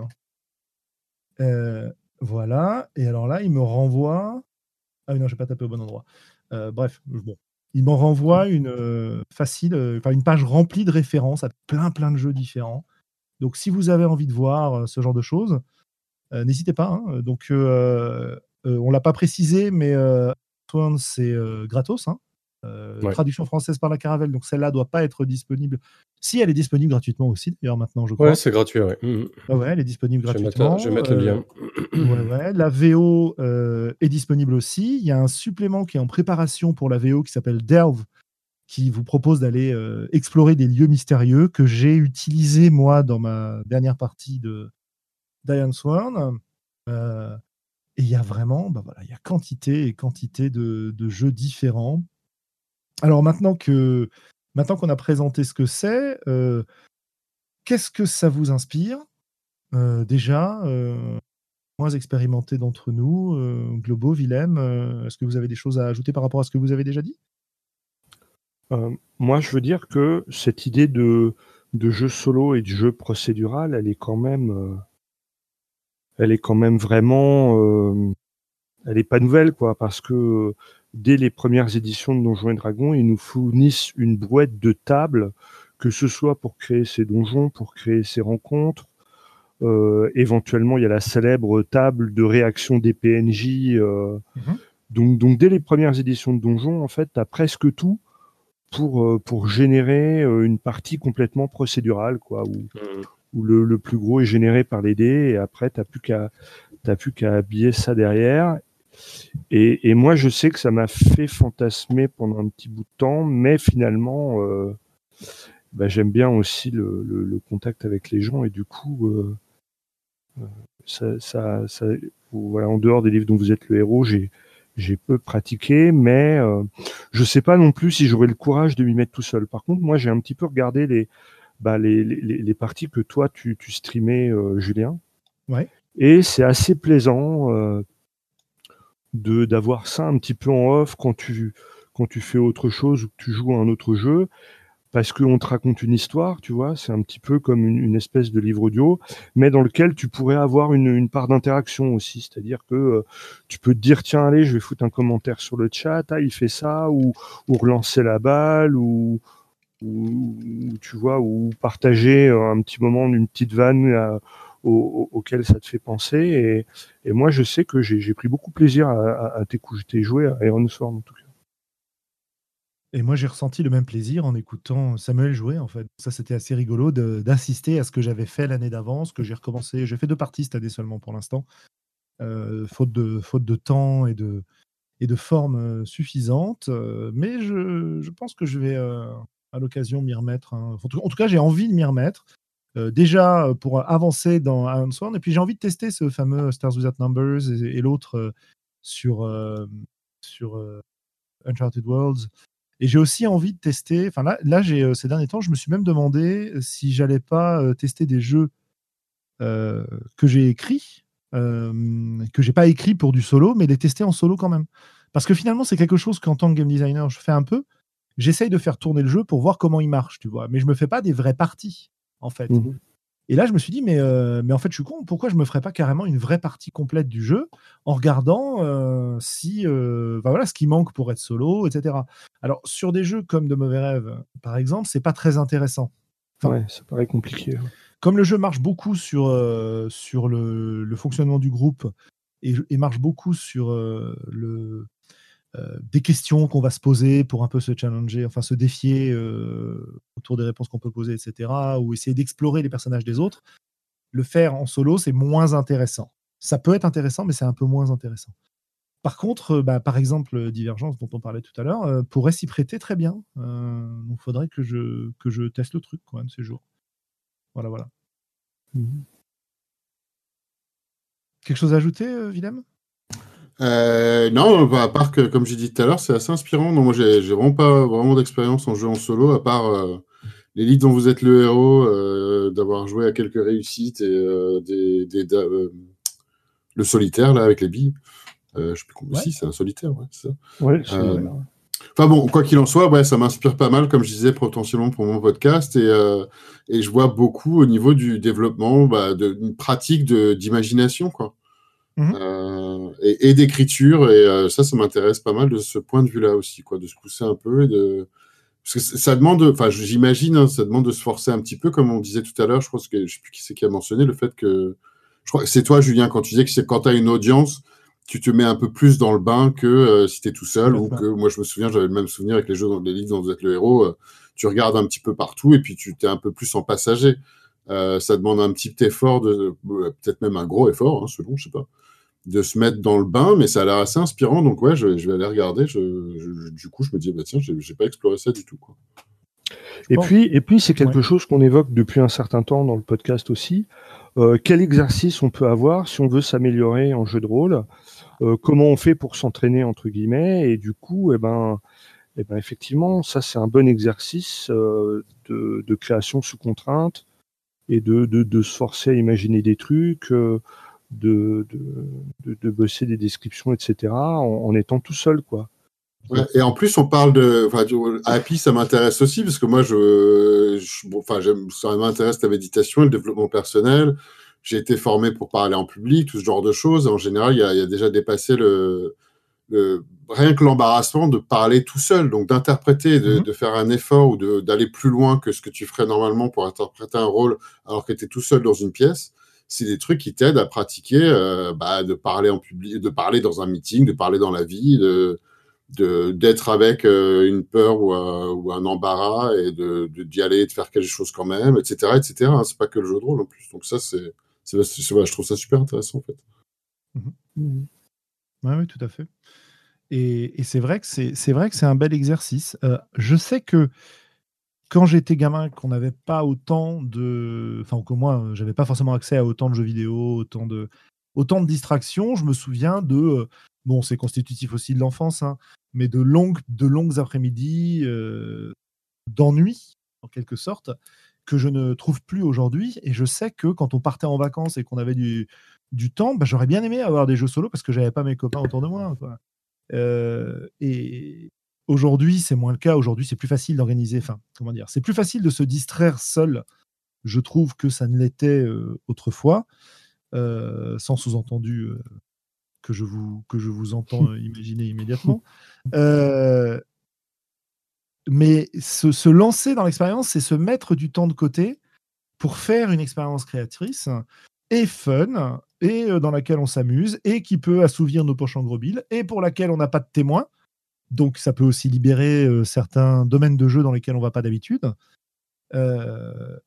Hein. voilà. Et alors là, il me renvoie. Ah oui, non, je n'ai pas tapé au bon endroit. bref, bon. Il m'en renvoie une facile, enfin une page remplie de références à plein plein de jeux différents. Donc si vous avez envie de voir ce genre de choses, n'hésitez pas. Hein. Donc on l'a pas précisé, mais c'est gratos. Hein. Traduction française par la Caravelle, donc celle-là doit pas être disponible. Si elle est disponible gratuitement aussi, d'ailleurs maintenant je crois. Ouais, c'est gratuit. Ouais. Mmh ouais, elle est disponible gratuitement. Je vais mettre, le lien. ouais, La VO est disponible aussi. Il y a un supplément qui est en préparation pour la VO qui s'appelle Delve, qui vous propose d'aller explorer des lieux mystérieux que j'ai utilisé moi dans ma dernière partie de Diane Sworn. Et il y a vraiment, bah voilà, il y a quantité et quantité de, jeux différents. Alors maintenant que maintenant qu'on a présenté ce que c'est, euh, qu'est-ce que ça vous inspire? Euh, Déjà, euh, moins expérimenté d'entre nous, Globo, Willem, est-ce que vous avez des choses à ajouter par rapport à ce que vous avez déjà dit? Moi, je veux dire que cette idée de, de jeu solo et de jeu procédural, elle est quand même elle est quand même vraiment, euh, elle est pas nouvelle quoi, parce que dès les premières éditions de Donjons et Dragons, ils nous fournissent une brouette de tables, que ce soit pour créer ces donjons, pour créer ces rencontres. Euh, éventuellement, il y a la célèbre table de réaction des PNJ. Euh, mhm. donc, donc, dès les premières éditions de Donjons, en fait, tu as presque tout pour, pour générer une partie complètement procédurale, quoi, où, mhm où le, plus gros est généré par les dés et après t'as plus qu'à t'as plus qu'à habiller ça derrière. Et, moi je sais que ça m'a fait fantasmer pendant un petit bout de temps, mais finalement euh, bah, j'aime bien aussi le, contact avec les gens et du coup euh, euh, ça, voilà en dehors des livres dont vous êtes le héros j'ai peu pratiqué, mais je sais pas non plus si j'aurais le courage de m'y mettre tout seul. Par contre, moi, j'ai un petit peu regardé les, bah, les, les, les, parties que toi tu, tu streamais, euh, Julien. Ouais. Et c'est assez plaisant euh, de d'avoir ça un petit peu en off quand tu quand tu fais autre chose ou que tu joues à un autre jeu parce qu'on te raconte une histoire, tu vois, c'est un petit peu comme une, une, espèce de livre audio, mais dans lequel tu pourrais avoir une, une part d'interaction aussi, c'est-à-dire que euh, tu peux te dire tiens allez, je vais foutre un commentaire sur le chat, ah il fait ça, ou, ou relancer la balle, ou, ou, tu vois, ou partager un petit moment d'une petite vanne euh, auquel ça te fait penser. Et, moi, je sais que j'ai pris beaucoup plaisir à, à, t'écouter jouer à Iron Sworn, en tout cas. Et moi, j'ai ressenti le même plaisir en écoutant Samuel jouer, en fait. Ça, c'était assez rigolo d'assister à ce que j'avais fait l'année d'avance, que j'ai recommencé. J'ai fait deux parties cette année seulement pour l'instant, euh, faute, de, faute de temps et de, et de forme euh, suffisante. mais je, je, pense que je vais, à l'occasion m'y remettre. Hein. En, tout, cas, j'ai envie de m'y remettre. Euh, déjà euh, pour avancer dans Iron Sworn, et puis j'ai envie de tester ce fameux Stars Without Numbers et, l'autre euh, sur, sur Uncharted Worlds. Et j'ai aussi envie de tester. Enfin là, là ces derniers temps, je me suis même demandé si j'allais pas tester des jeux que j'ai écrits, que j'ai pas écrits pour du solo, mais les tester en solo quand même. Parce que finalement, c'est quelque chose qu'en tant que game designer, je fais un peu j'essaye de faire tourner le jeu pour voir comment il marche, tu vois. Mais je me fais pas des vraies parties, en fait. Mmh et là, je me suis dit, mais, euh, mais en fait, je suis con, pourquoi je me ferais pas carrément une vraie partie complète du jeu en regardant euh, si, euh, voilà, ce qui manque pour être solo, etc. Alors, sur des jeux comme De Mauvais Rêves, par exemple, c'est pas très intéressant. ouais, ça paraît compliqué. Comme le jeu marche beaucoup sur, sur le, le, fonctionnement du groupe et, et marche beaucoup sur le, des questions qu'on va se poser pour un peu se challenger, enfin se défier euh, autour des réponses qu'on peut poser, etc., ou essayer d'explorer les personnages des autres, le faire en solo, c'est moins intéressant. Ça peut être intéressant, mais c'est un peu moins intéressant. Par contre, euh, bah, par exemple, Divergence, dont on parlait tout à l'heure, pourrait s'y prêter très bien. donc, il faudrait que je, que je teste le truc, quoi, de ces jours. Voilà, voilà. Mmh Quelque chose à ajouter, Willem? Non, bah, à part que, comme j'ai dit tout à l'heure, c'est assez inspirant. Non, moi, j'ai vraiment pas vraiment d'expérience en jeu en solo, à part l'élite dont vous êtes le héros, d'avoir joué à quelques réussites et des, le solitaire là avec les billes. je sais plus comment. Si, c'est un solitaire, ouais, c'est ça. Ouais, Enfin bon, quoi qu'il en soit, ouais, ça m'inspire pas mal, comme je disais, potentiellement pour mon podcast. Et, euh, et je vois beaucoup au niveau du développement bah, d'une pratique d'imagination, quoi. Mmh euh, et, d'écriture. Et euh, ça, ça m'intéresse pas mal de ce point de vue-là aussi, quoi, de se pousser un peu et de. Parce que ça demande, enfin, j'imagine, hein, ça demande de se forcer un petit peu, comme on disait tout à l'heure. Je pense que je sais plus qui c'est qui a mentionné le fait que. Je crois c'est toi, Julien, quand tu disais que c'est quand tu as une audience, tu te mets un peu plus dans le bain que euh, si tu es tout seul ou que moi je me souviens, j'avais le même souvenir avec les jeux dans les livres dont vous êtes le héros, tu regardes un petit peu partout et puis tu t'es un peu plus en passager. Ça demande un petit effort de peut-être même un gros effort hein, selon, je sais pas, de se mettre dans le bain, mais ça a l'air assez inspirant donc ouais, je, vais aller regarder. Je, du coup, je me dis bah tiens, j'ai pas exploré ça du tout quoi. Et puis, et puis c'est quelque chose qu'on évoque depuis un certain temps dans le podcast aussi. quel exercice on peut avoir si on veut s'améliorer en jeu de rôle? Euh, comment on fait pour s'entraîner entre guillemets? Et du coup eh ben eh ben effectivement ça c'est un bon exercice euh, de, création sous contrainte et de, de, se forcer à imaginer des trucs de, de, bosser des descriptions etc en, étant tout seul quoi et en plus, on parle de. Enfin, Happy, ça m'intéresse aussi, parce que moi, je, enfin, ça m'intéresse la méditation et le développement personnel j'ai été formé pour parler en public, tout ce genre de choses. En général, il y a, déjà dépassé le, rien que l'embarrassement de parler tout seul, donc d'interpréter, de, mhm. faire un effort ou d'aller plus loin que ce que tu ferais normalement pour interpréter un rôle alors que tu es tout seul dans une pièce. C'est des trucs qui t'aident à pratiquer, euh, bah, de parler en public, de parler dans un meeting, de parler dans la vie, de d'être avec euh, une peur ou un, ou un embarras et de d'y aller, de faire quelque chose quand même, etc., etc. Hein, c'est pas que le jeu de rôle en plus. Donc ça, c'est je trouve ça super intéressant en fait. Mmh mmh oui, tout à fait. Et, c'est vrai que c'est vrai que c'est un bel exercice. Euh, je sais que quand j'étais gamin, qu'on n'avait pas autant de, enfin que moi, j'avais pas forcément accès à autant de jeux vidéo, autant de autant de distractions. Je me souviens de, euh, bon, c'est constitutif aussi de l'enfance, hein, mais de longues de longues après-midi euh, d'ennui en quelque sorte que je ne trouve plus aujourd'hui. Et je sais que quand on partait en vacances et qu'on avait du, du temps, bah, j'aurais bien aimé avoir des jeux solo parce que j'avais pas mes copains autour de moi. Euh, et aujourd'hui, c'est moins le cas. Aujourd'hui, c'est plus facile d'organiser. Enfin, comment dire C'est plus facile de se distraire seul. Je trouve que ça ne l'était euh, autrefois, euh, sans sous-entendu que je vous que je vous entends imaginer immédiatement. mais se, lancer dans l'expérience, c'est se mettre du temps de côté pour faire une expérience créatrice et fun, et euh, dans laquelle on s'amuse, et qui peut assouvir nos poches en gros et pour laquelle on n'a pas de témoins. Donc ça peut aussi libérer euh, certains domaines de jeu dans lesquels on ne va pas d'habitude. Euh,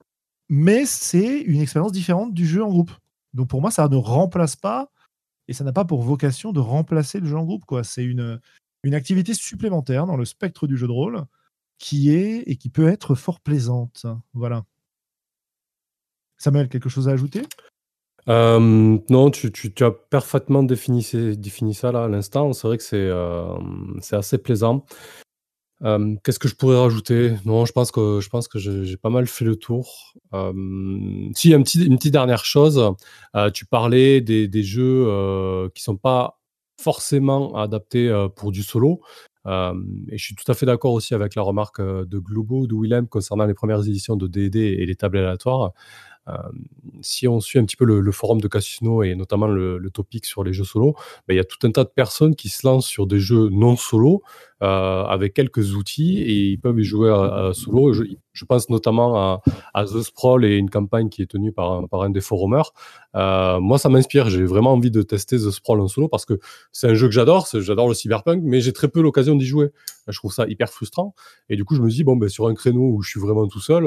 mais c'est une expérience différente du jeu en groupe. Donc pour moi, ça ne remplace pas, et ça n'a pas pour vocation de remplacer le jeu en groupe. C'est une, une activité supplémentaire dans le spectre du jeu de rôle qui est et qui peut être fort plaisante. Voilà. Samuel, quelque chose à ajouter? Euh, non, tu, as parfaitement défini, ça là à l'instant. C'est vrai que c'est euh, assez plaisant. Euh, qu'est-ce que je pourrais rajouter? Non, je pense que je j'ai pas mal fait le tour. si une petite dernière chose, tu parlais des, jeux qui sont pas forcément adaptés pour du solo. Et je suis tout à fait d'accord aussi avec la remarque de Globo, de Willem, concernant les premières éditions de D&D et les tables aléatoires. Euh, si on suit un petit peu le, forum de Casino et notamment le, topic sur les jeux solo, ben, il y a tout un tas de personnes qui se lancent sur des jeux non solo euh, avec quelques outils et ils peuvent y jouer solo. Je, pense notamment à, The Sprawl et une campagne qui est tenue par un, par un des forumers. Euh, moi, ça m'inspire. J'ai vraiment envie de tester The Sprawl en solo parce que c'est un jeu que j'adore. J'adore le cyberpunk, mais j'ai très peu l'occasion d'y jouer. Je trouve ça hyper frustrant. Et du coup, je me dis, bon, ben, sur un créneau où je suis vraiment tout seul,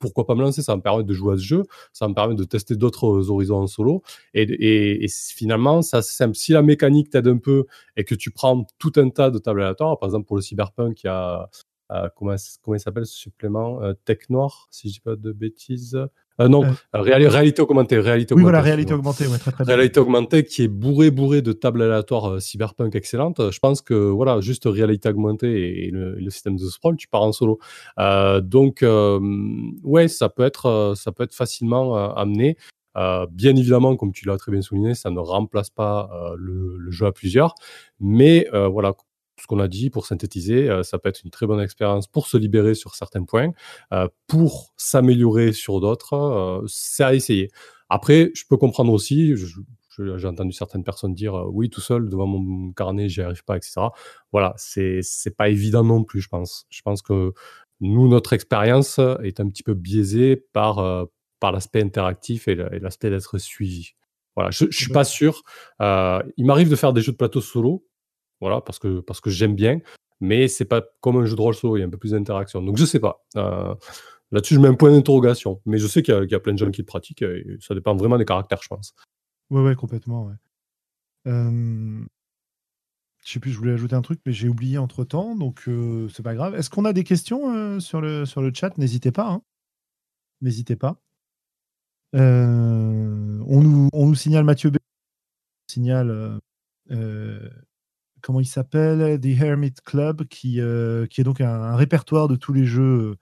pourquoi pas me lancer? Ça me permet de jouer à ce jeu, ça me permet de tester d'autres horizons en solo. Et, finalement, ça simple. Si la mécanique t'aide un peu et que tu prends tout un tas de tables aléatoires, par exemple pour le Cyberpunk, il y a euh, comment, comment il s'appelle ce supplément? Euh, Tech Noir, si je dis pas de bêtises. Euh, non, euh, réalité augmentée. Réalité oui, voilà, réalité augmentée. très, très réalité augmentée qui est bourré, bourré de tables aléatoires cyberpunk excellentes. Je pense que, voilà, juste réalité augmentée et le, système de sprawl, tu pars en solo. donc, ouais, ça peut être, ça peut être facilement amené. bien évidemment, comme tu l'as très bien souligné, ça ne remplace pas le, le, jeu à plusieurs. Mais voilà, ce qu'on a dit, pour synthétiser, euh, ça peut être une très bonne expérience pour se libérer sur certains points, euh, pour s'améliorer sur d'autres. Euh, c'est à essayer. Après, je peux comprendre aussi, j'ai entendu certaines personnes dire oui, tout seul devant mon carnet, j'y arrive pas, etc. Voilà, c'est c'est pas évident non plus, je pense. Je pense que nous, notre expérience est un petit peu biaisée par par l'aspect interactif et l'aspect d'être suivi. Voilà, je, je suis pas sûr. il m'arrive de faire des jeux de plateau solo voilà, parce que, j'aime bien, mais c'est pas comme un jeu de rôle solo, il y a un peu plus d'interaction. Donc je sais pas. Euh, là-dessus, je mets un point d'interrogation. Mais je sais qu'il y, a plein de gens qui le pratiquent, et ça dépend vraiment des caractères, je pense. Ouais, ouais, complètement, ouais. Euh... Je sais plus, je voulais ajouter un truc, mais j'ai oublié entre temps, donc euh, c'est pas grave. Est-ce qu'on a des questions euh, sur, le, chat? N'hésitez pas. Hein. N'hésitez pas. on, nous, on nous signale Mathieu B. signale comment il s'appelle, The Hermit Club, qui, euh, qui est donc un, répertoire de tous les jeux,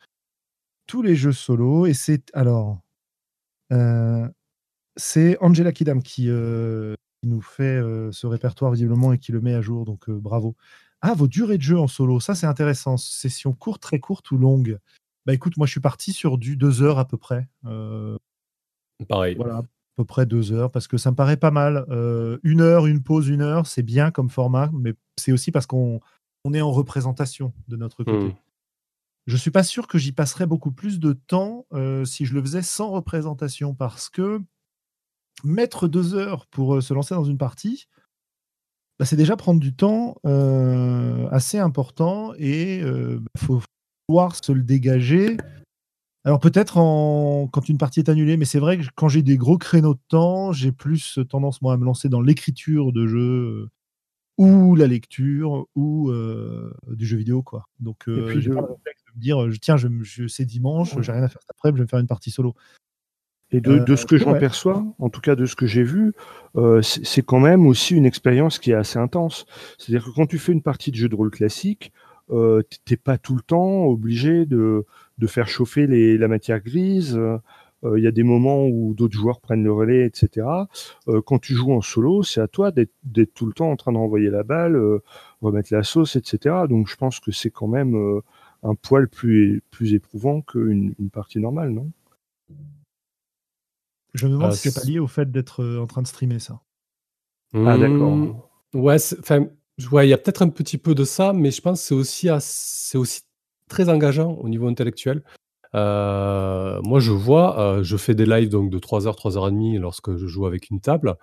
tous les jeux solo. Et c'est alors, euh, c'est Angela Kidam qui, euh, qui nous fait ce répertoire visiblement et qui le met à jour. Donc bravo. Ah, vos durées de jeu en solo, ça c'est intéressant. Session courte, très courte ou longue Bah écoute, moi je suis parti sur du deux heures à peu près. Pareil. Voilà, peu près deux heures, parce que ça me paraît pas mal. Euh, une heure, une pause, une heure, c'est bien comme format, mais c'est aussi parce qu'on on est en représentation de notre côté. Hmm. Je suis pas sûr que j'y passerais beaucoup plus de temps euh, si je le faisais sans représentation, parce que mettre deux heures pour euh, se lancer dans une partie, bah, c'est déjà prendre du temps assez important et il bah, faut pouvoir se le dégager alors peut-être quand une partie est annulée, mais c'est vrai que quand j'ai des gros créneaux de temps, j'ai plus tendance moi à me lancer dans l'écriture de jeux euh, ou la lecture ou euh, du jeu vidéo quoi. Donc euh, j'ai pas le réflexe de me dire tiens je, je c'est dimanche, j'ai rien à faire cet après, je vais me faire une partie solo. Et de, ce que j'en perçois, en tout cas de ce que j'ai vu, c'est quand même aussi une expérience qui est assez intense. C'est-à-dire que quand tu fais une partie de jeu de rôle classique, euh, t'es pas tout le temps obligé de, de faire chauffer les, la matière grise. Euh, il y a des moments où d'autres joueurs prennent le relais, etc. Euh, quand tu joues en solo, c'est à toi d'être tout le temps en train d'envoyer la balle, euh, remettre la sauce, etc. Donc je pense que c'est quand même euh, un poil plus, plus éprouvant qu'une une partie normale, non? Je me demande si c'est pas lié au fait d'être en train de streamer ça. Ah d'accord. Mmh. Ouais, enfin, Ouais, il y a peut-être un petit peu de ça, mais je pense que c'est aussi, c'est aussi très engageant au niveau intellectuel. Euh, moi, je vois, euh, je fais des lives donc de 3 heures, 3 heures et demie lorsque je joue avec une table.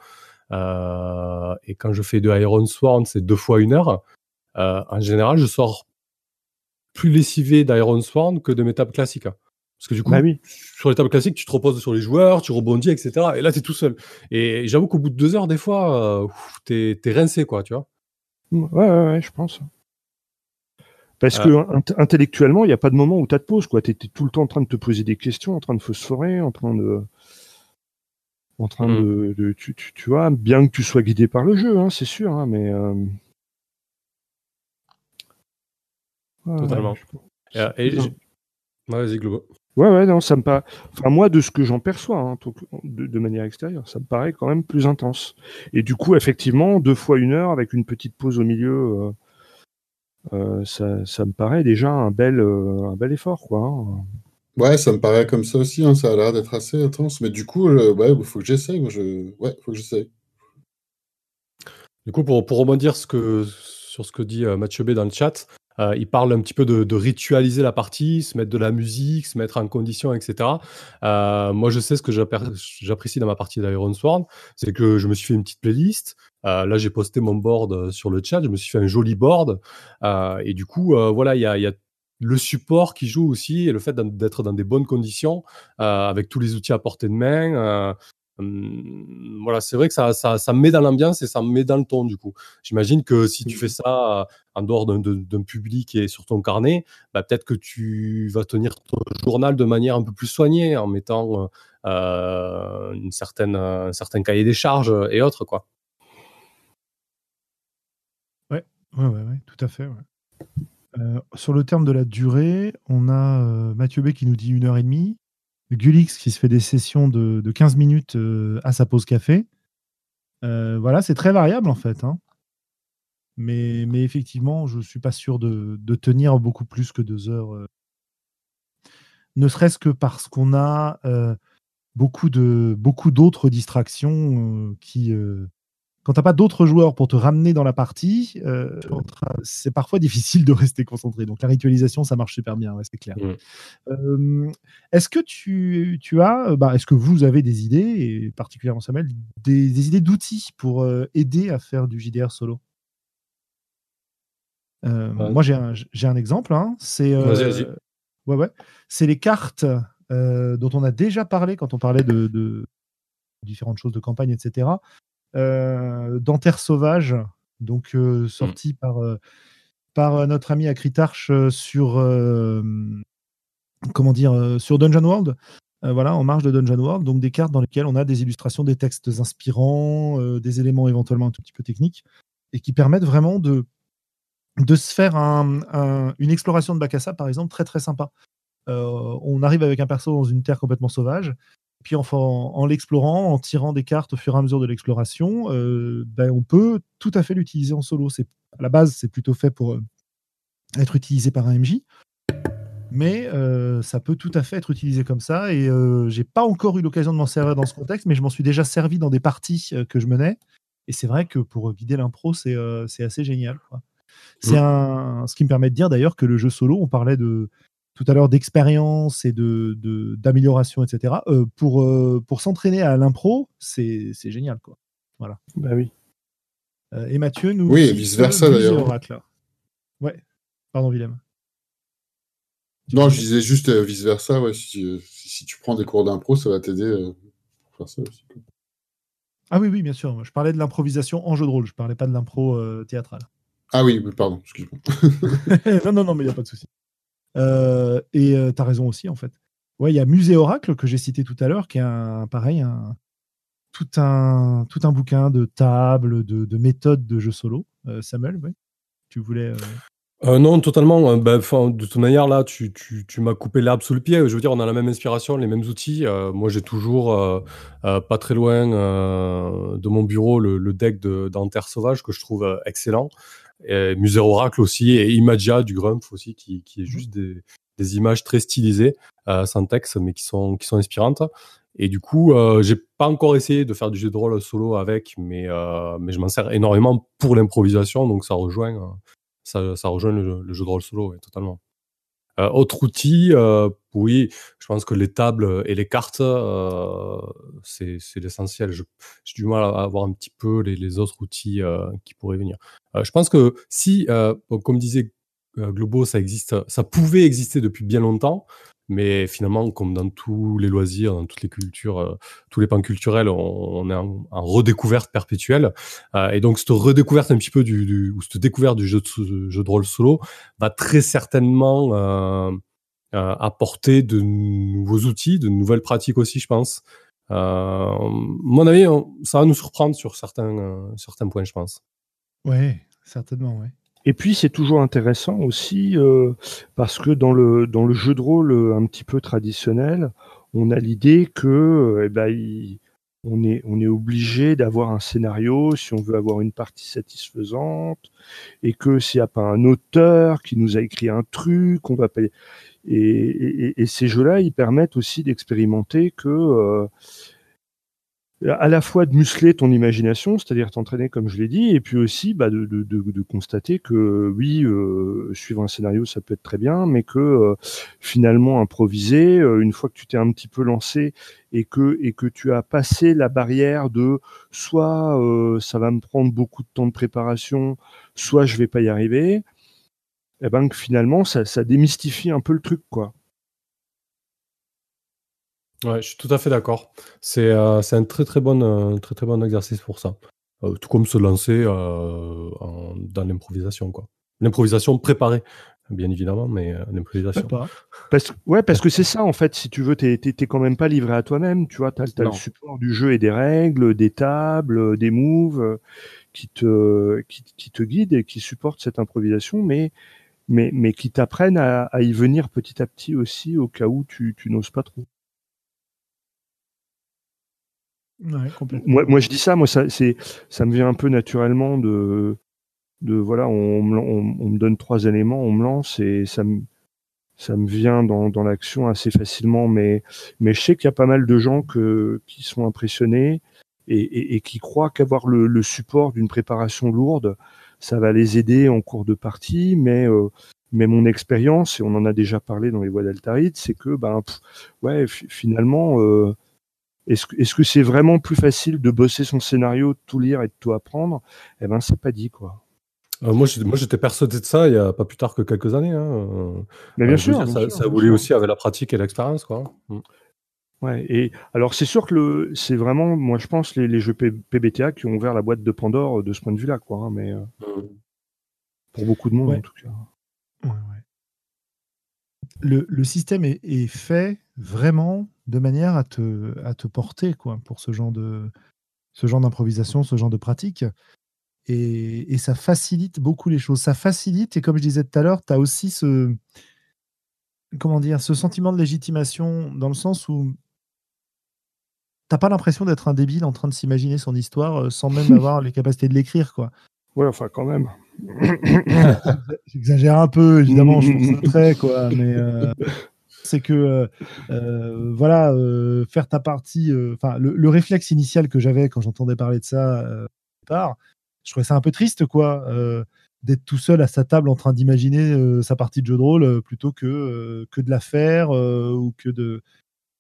Euh, et quand je fais de Iron Sworn, c'est deux fois une heure. en général, je sors plus lessivé d'Iron Sworn que de mes tables classiques. Hein. Parce que du coup, bah oui. sur les tables classiques, tu te reposes sur les joueurs, tu rebondis, etc. Et là, tu es tout seul. Et j'avoue qu'au bout de deux heures, des fois, tu es rincé, quoi, tu vois. Ouais, ouais, ouais, je pense. Parce que ah. intellectuellement, il n'y a pas de moment où tu te pause, quoi. Tu es, tout le temps en train de te poser des questions, en train de phosphorer, en train de. En train de. Mm. tu, tu, vois, bien que tu sois guidé par le jeu, hein, c'est sûr, hein, mais. Euh... Totalement. et, Vas-y, Globo. Ouais, ouais, non, ça me paraît. Enfin, moi, de ce que j'en perçois, hein, de, manière extérieure, ça me paraît quand même plus intense. Et du coup, effectivement, deux fois une heure avec une petite pause au milieu, euh, euh, ça, ça, me paraît déjà un bel, euh, un bel effort, quoi. Hein. Ouais, ça me paraît comme ça aussi. Hein, ça a l'air d'être assez intense. Mais du coup, ouais, il faut que j'essaye. Moi, je... Ouais, faut que j'essaye. Du coup, pour, pour rebondir ce que, sur ce que dit Mathieu B dans le chat, euh, il parle un petit peu de, ritualiser la partie, se mettre de la musique, se mettre en condition, etc. Euh, moi, je sais ce que j'apprécie dans ma partie d'Iron Sworn, c'est que je me suis fait une petite playlist. Euh, là, j'ai posté mon board sur le chat, je me suis fait un joli board. et du coup, voilà, il y a, le support qui joue aussi et le fait d'être dans des bonnes conditions avec tous les outils à portée de main. Hum, voilà, c'est vrai que ça, ça, ça met dans l'ambiance et ça met dans le ton du coup. J'imagine que si tu fais ça en dehors d'un public et sur ton carnet, bah, peut-être que tu vas tenir ton journal de manière un peu plus soignée en mettant euh, une certaine, un certain cahier des charges et autres quoi. Ouais, tout à fait. Euh, sur le terme de la durée, on a euh, Mathieu B qui nous dit une heure et demie. Gulix qui se fait des sessions de, 15 minutes euh, à sa pause café. Voilà, c'est très variable en fait. Hein. Mais, effectivement, je ne suis pas sûr de, tenir beaucoup plus que deux heures. Ne serait-ce que parce qu'on a beaucoup de beaucoup d'autres distractions qui, quand tu n'as pas d'autres joueurs pour te ramener dans la partie, euh, c'est parfois difficile de rester concentré. Donc la ritualisation, ça marche super bien, c'est clair. Mmh. Euh, est-ce que tu, as, euh, bah, est-ce que vous avez des idées, et particulièrement Samuel, des, idées d'outils pour aider à faire du JDR solo? Moi, j'ai un, exemple. Hein. c'est ouais, ouais. c'est les cartes dont on a déjà parlé quand on parlait de, de différentes choses de campagne, etc. Euh, Dentaire Sauvage, donc euh, mmh. sorti par, euh, par notre ami Acritarch sur, comment dire, sur Dungeon World. voilà, en marge de Dungeon World, donc des cartes dans lesquelles on a des illustrations, des textes inspirants, des éléments éventuellement un tout petit peu techniques, et qui permettent vraiment de, de se faire une exploration de Bacassa, par exemple, très très sympa. on arrive avec un perso dans une terre complètement sauvage, puis en, l'explorant, en tirant des cartes au fur et à mesure de l'exploration, euh, ben, on peut tout à fait l'utiliser en solo. C'est, à la base, c'est plutôt fait pour euh, être utilisé par un MJ. Mais euh, ça peut tout à fait être utilisé comme ça. Et j'ai pas encore eu l'occasion de m'en servir dans ce contexte, mais je m'en suis déjà servi dans des parties que je menais. Et c'est vrai que pour guider l'impro, c'est, assez génial. C'est mmh. un, ce qui me permet de dire d'ailleurs que le jeu solo, on parlait de, tout à l'heure d'expérience et de, d'amélioration, etc. Euh, pour, euh, pour s'entraîner à l'impro, c'est, c'est génial. Quoi. Voilà. Bah oui. Euh, et Mathieu nous. Oui, vice-versa d'ailleurs. Ouais. Pardon, Willem. Non, je disais juste vice-versa. Ouais, si, si, tu prends des cours d'impro, ça va t'aider pour faire ça aussi. Ah oui, oui, bien sûr. Je parlais de l'improvisation en jeu de rôle. Je parlais pas de l'impro théâtrale. Ah oui, pardon, excuse-moi. non, non, non, mais il n'y a pas de souci. Euh, et euh, tu as raison aussi, en fait. Ouais, il y a Musée Oracle que j'ai cité tout à l'heure, qui est un, pareil, tout, un, tout un bouquin de tables, de, de méthodes de jeu solo. Euh, Samuel, tu voulais. non, totalement. Ben, de toute manière, là, tu, tu, tu m'as coupé l'herbe sous le pied. Je veux dire, on a la même inspiration, les mêmes outils. moi, j'ai toujours, pas très loin de mon bureau, le, le deck d'Anterre Sauvage que je trouve excellent. Musée Oracle aussi, et Imagia du Grumpf aussi, qui, qui est juste des, des, images très stylisées, euh, sans texte, mais qui sont, qui sont inspirantes. Et du coup, euh, j'ai pas encore essayé de faire du jeu de rôle solo avec, mais, euh, mais je m'en sers énormément pour l'improvisation, donc ça rejoint, euh, ça, ça rejoint le, jeu de rôle solo, totalement. Euh, autre outil, euh, oui, je pense que les tables et les cartes, euh, c'est l'essentiel. J'ai du mal à avoir un petit peu les, les autres outils qui pourraient venir. je pense que si, comme disait Globo, ça existe, ça pouvait exister depuis bien longtemps. Mais finalement, comme dans tous les loisirs, dans toutes les cultures, euh, tous les pans culturels, on, est en, redécouverte perpétuelle. Euh, et donc, cette redécouverte un petit peu du, du ou cette découverte du jeu de, jeu de rôle solo va très certainement euh, apporter de nouveaux outils, de nouvelles pratiques aussi, je pense. mon avis, ça va nous surprendre sur certains, certains points, je pense. Ouais, certainement, ouais. Et puis c'est toujours intéressant aussi euh, parce que dans le dans le jeu de rôle euh, un petit peu traditionnel, on a l'idée que euh, eh ben, on est on est obligé d'avoir un scénario si on veut avoir une partie satisfaisante et que s'il n'y a pas un auteur qui nous a écrit un truc, on va pas et, et, et ces jeux-là, ils permettent aussi d'expérimenter que à la fois de muscler ton imagination, c'est-à-dire t'entraîner comme je l'ai dit, et puis aussi bah, de, constater que oui, euh, suivre un scénario ça peut être très bien, mais que euh, finalement improviser, euh, une fois que tu t'es un petit peu lancé et que et que tu as passé la barrière de soit euh, ça va me prendre beaucoup de temps de préparation, soit je vais pas y arriver, et eh ben que finalement ça, ça démystifie un peu le truc quoi. Ouais, je suis tout à fait d'accord. C'est un très très bon, très très bon exercice pour ça. tout comme se lancer dans l'improvisation, quoi. L'improvisation préparée bien évidemment, mais euh, l'improvisation. Parce, ouais, parce que c'est ça, en fait, si tu veux, t'es quand même pas livré à toi-même, tu vois, t'as as le support du jeu et des règles, des tables, des moves euh, qui te, qui, qui, te guident et qui supportent cette improvisation, mais, mais, mais qui t'apprennent à, à, y venir petit à petit aussi au cas où tu, tu n'oses pas trop. Ouais, moi, moi, je dis ça, moi, ça, c'est, ça me vient un peu naturellement de, de voilà, on, me donne trois éléments, on me lance et ça me ça me vient dans, dans l'action assez facilement, mais mais je sais qu'il y a pas mal de gens que, qui sont impressionnés et, et, qui croient qu'avoir le, le, support d'une préparation lourde, ça va les aider en cours de partie, mais euh, mais mon expérience et on en a déjà parlé dans les voies d'Altaride, c'est que ben ouais finalement euh, est-ce que c'est vraiment plus facile de bosser son scénario, de tout lire et de tout apprendre? Eh ben c'est pas dit quoi. Euh, moi, j'étais persuadé de ça il y a pas plus tard que quelques années. Hein. Mais bien, sûr, ça, ça voulait aussi avec la pratique et l'expérience, quoi. Mm. Ouais, et alors c'est sûr que le, c'est vraiment, moi je pense, les, les jeux PBTA qui ont ouvert la boîte de Pandore de ce point de vue-là, quoi. Hein, mais euh, mm. pour beaucoup de monde, en tout cas. Le, le, système est, est, fait vraiment de manière à te, à te porter, quoi, pour ce genre de, ce genre d'improvisation, ce genre de pratique. Et, ça facilite beaucoup les choses. Ça facilite, et comme je disais tout à l'heure, tu as aussi ce, comment dire, ce sentiment de légitimation dans le sens où t'as pas l'impression d'être un débile en train de s'imaginer son histoire euh, sans même avoir les capacités de l'écrire, quoi. Ouais, enfin, quand même. J'exagère un peu, évidemment, je ça très, quoi, mais euh, c'est que, euh, voilà, faire ta partie, enfin, le, le, réflexe initial que j'avais quand j'entendais parler de ça, au départ, je trouvais ça un peu triste, quoi, euh, d'être tout seul à sa table en train d'imaginer euh, sa partie de jeu de rôle euh, plutôt que, que de la faire ou que de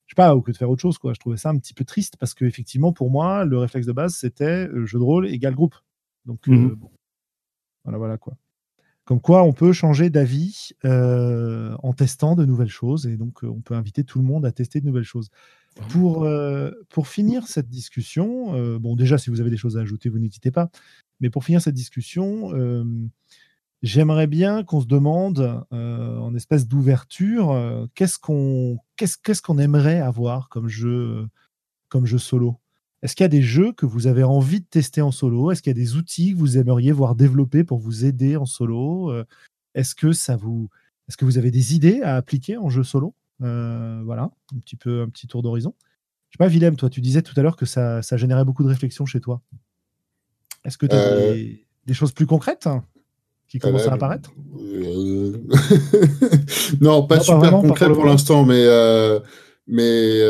je sais pas, ou que de faire autre chose, quoi. Je trouvais ça un petit peu triste parce que effectivement, pour moi, le réflexe de base, c'était jeu de rôle égal groupe. Donc, mmh voilà, voilà, quoi. Comme quoi, on peut changer d'avis en testant de nouvelles choses et donc on peut inviter tout le monde à tester de nouvelles choses. Pour, pour finir cette discussion, bon, déjà, si vous avez des choses à ajouter, vous n'hésitez pas. Mais pour finir cette discussion, euh, j'aimerais bien qu'on se demande, euh, en espèce d'ouverture, euh, qu'est-ce qu'on qu'est-ce, qu'on aimerait avoir comme jeu, comme jeu solo? Est-ce qu'il y a des jeux que vous avez envie de tester en solo? Est-ce qu'il y a des outils que vous aimeriez voir développer pour vous aider en solo? Est-ce que ça vous est-ce que vous avez des idées à appliquer en jeu solo? Voilà, un petit peu un petit tour d'horizon. Je sais pas, Willem, toi, tu disais tout à l'heure que ça, ça générait beaucoup de réflexion chez toi. Est-ce que tu as euh, des, choses plus concrètes qui commencent à euh, apparaître? euh, Non, pas super concrètes pour l'instant, mais, mais,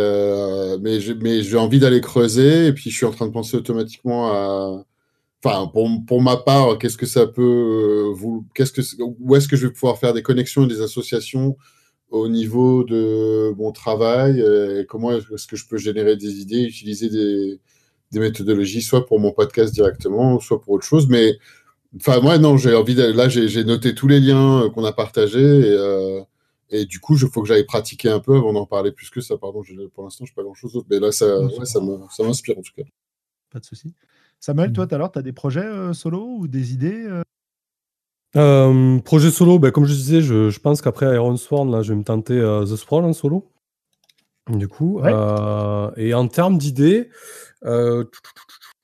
mais j'ai envie d'aller creuser et puis je suis en train de penser automatiquement à. Enfin, pour, pour ma part, qu'est-ce que ça peut. vous, qu'est-ce que, où est-ce que je vais pouvoir faire des connexions et des associations au niveau de mon travail et Comment est-ce que je peux générer des idées, utiliser des des méthodologies, soit pour mon podcast directement, soit pour autre chose. Mais enfin, moi, non, j'ai envie de, là, j'ai noté tous les liens euh, qu'on a partagés et, euh, et, du coup, il faut que j'aille pratiquer un peu avant d'en parler plus que ça. Pardon, pour l'instant, je n'ai pas grand chose d'autre, mais là, ça, ouais, ça m'inspire en tout cas. Pas de souci. Samuel, toi, tout à l'heure, tu as des projets euh, solo ou des idées projet solo, ben, comme je disais, je, je pense qu'après Iron Sworn, là, je vais me tenter The Sprawl en solo. Du coup, et en termes d'idées, euh,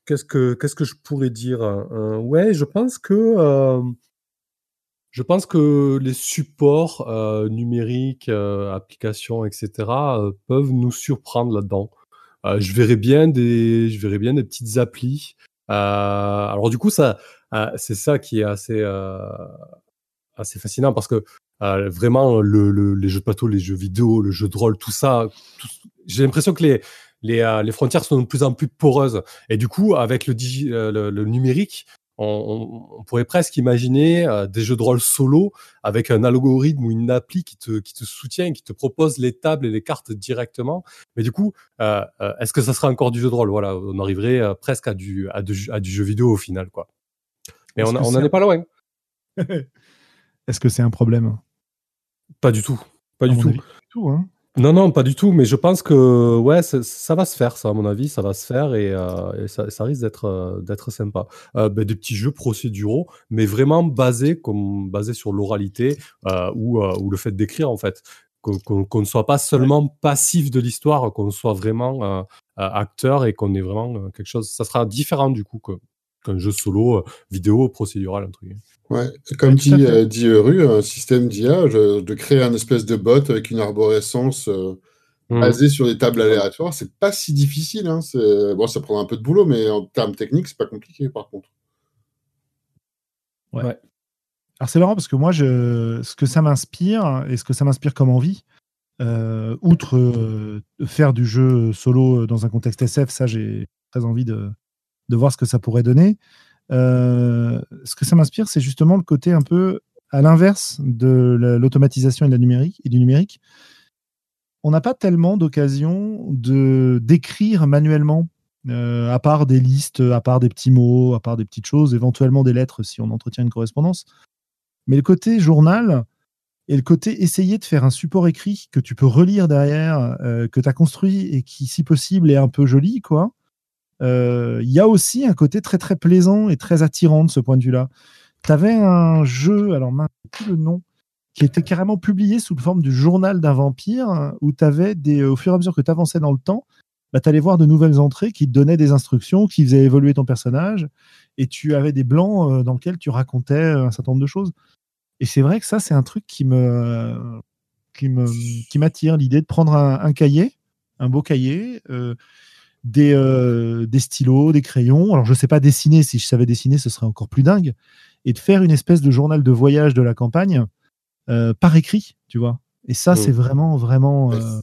qu'est-ce que qu'est-ce que je pourrais dire euh, Ouais, je pense que euh, je pense que les supports numériques, applications, etc., peuvent nous surprendre là-dedans. je verrais bien des je verrais bien des petites applis. alors du coup, ça c'est ça qui est assez assez fascinant parce que vraiment le, les jeux de plateau, les jeux vidéo, le jeu de rôle, tout ça, j'ai l'impression que les les, euh, les frontières sont de plus en plus poreuses. Et du coup, avec le, euh, le, numérique, on, on, pourrait presque imaginer euh, des jeux de rôle solo avec un algorithme ou une appli qui te, qui te soutient, qui te propose les tables et les cartes directement. Mais du coup, euh, est-ce que ça sera encore du jeu de rôle? Voilà, on arriverait presque à du, à, du, à du jeu vidéo au final, quoi. Mais on n'en est, pas loin. est-ce que c'est un problème? Pas du tout. Pas du tout. tout hein Non, non, pas du tout, mais je pense que ouais, ça va se faire, ça, à mon avis, ça va se faire et, euh, ça, risque d'être euh, d'être sympa. Euh, ben, des petits jeux procéduraux, mais vraiment basés, comme, basés sur l'oralité ou, ou le fait d'écrire, en fait. Qu'on ne soit pas seulement passif de l'histoire, qu'on soit vraiment acteur et qu'on ait vraiment quelque chose. Ça sera différent du coup qu'un jeu solo, vidéo, procédural, un truc. Ouais, comme dit, euh, dit Ru, un système d'IA, de créer un espèce de bot avec une arborescence euh, mmh. basée sur des tables aléatoires, c'est pas si difficile. Hein, bon, ça prend un peu de boulot, mais en termes techniques, c'est pas compliqué par contre. Ouais. Alors c'est marrant parce que moi, je... ce que ça m'inspire et ce que ça m'inspire comme envie, euh, outre faire du jeu solo dans un contexte SF, ça j'ai très envie de, de voir ce que ça pourrait donner. Euh, ce que ça m'inspire, c'est justement le côté un peu à l'inverse de l'automatisation et, de la numérique, et du numérique. On n'a pas tellement d'occasion de d'écrire manuellement, euh, à part des listes, à part des petits mots, à part des petites choses, éventuellement des lettres si on entretient une correspondance. Mais le côté journal et le côté essayer de faire un support écrit que tu peux relire derrière, euh, que tu as construit et qui, si possible, est un peu joli, quoi il y a aussi un côté très très plaisant et très attirant de ce point de vue-là. Tu avais un jeu, alors maintenant, le nom, qui était carrément publié sous forme du journal d'un vampire, où tu avais des, au fur et à mesure que tu avançais dans le temps, bah, tu allais voir de nouvelles entrées qui te donnaient des instructions, qui faisaient évoluer ton personnage, et tu avais des blancs euh, dans lesquels tu racontais euh, un certain nombre de choses. Et c'est vrai que ça, c'est un truc qui me qui m'attire, l'idée de prendre un, cahier, un beau cahier, des, euh, des stylos, des crayons. Alors, je ne sais pas dessiner. Si je savais dessiner, ce serait encore plus dingue. Et de faire une espèce de journal de voyage de la campagne euh, par écrit, tu vois. Et ça, c'est vraiment, vraiment euh,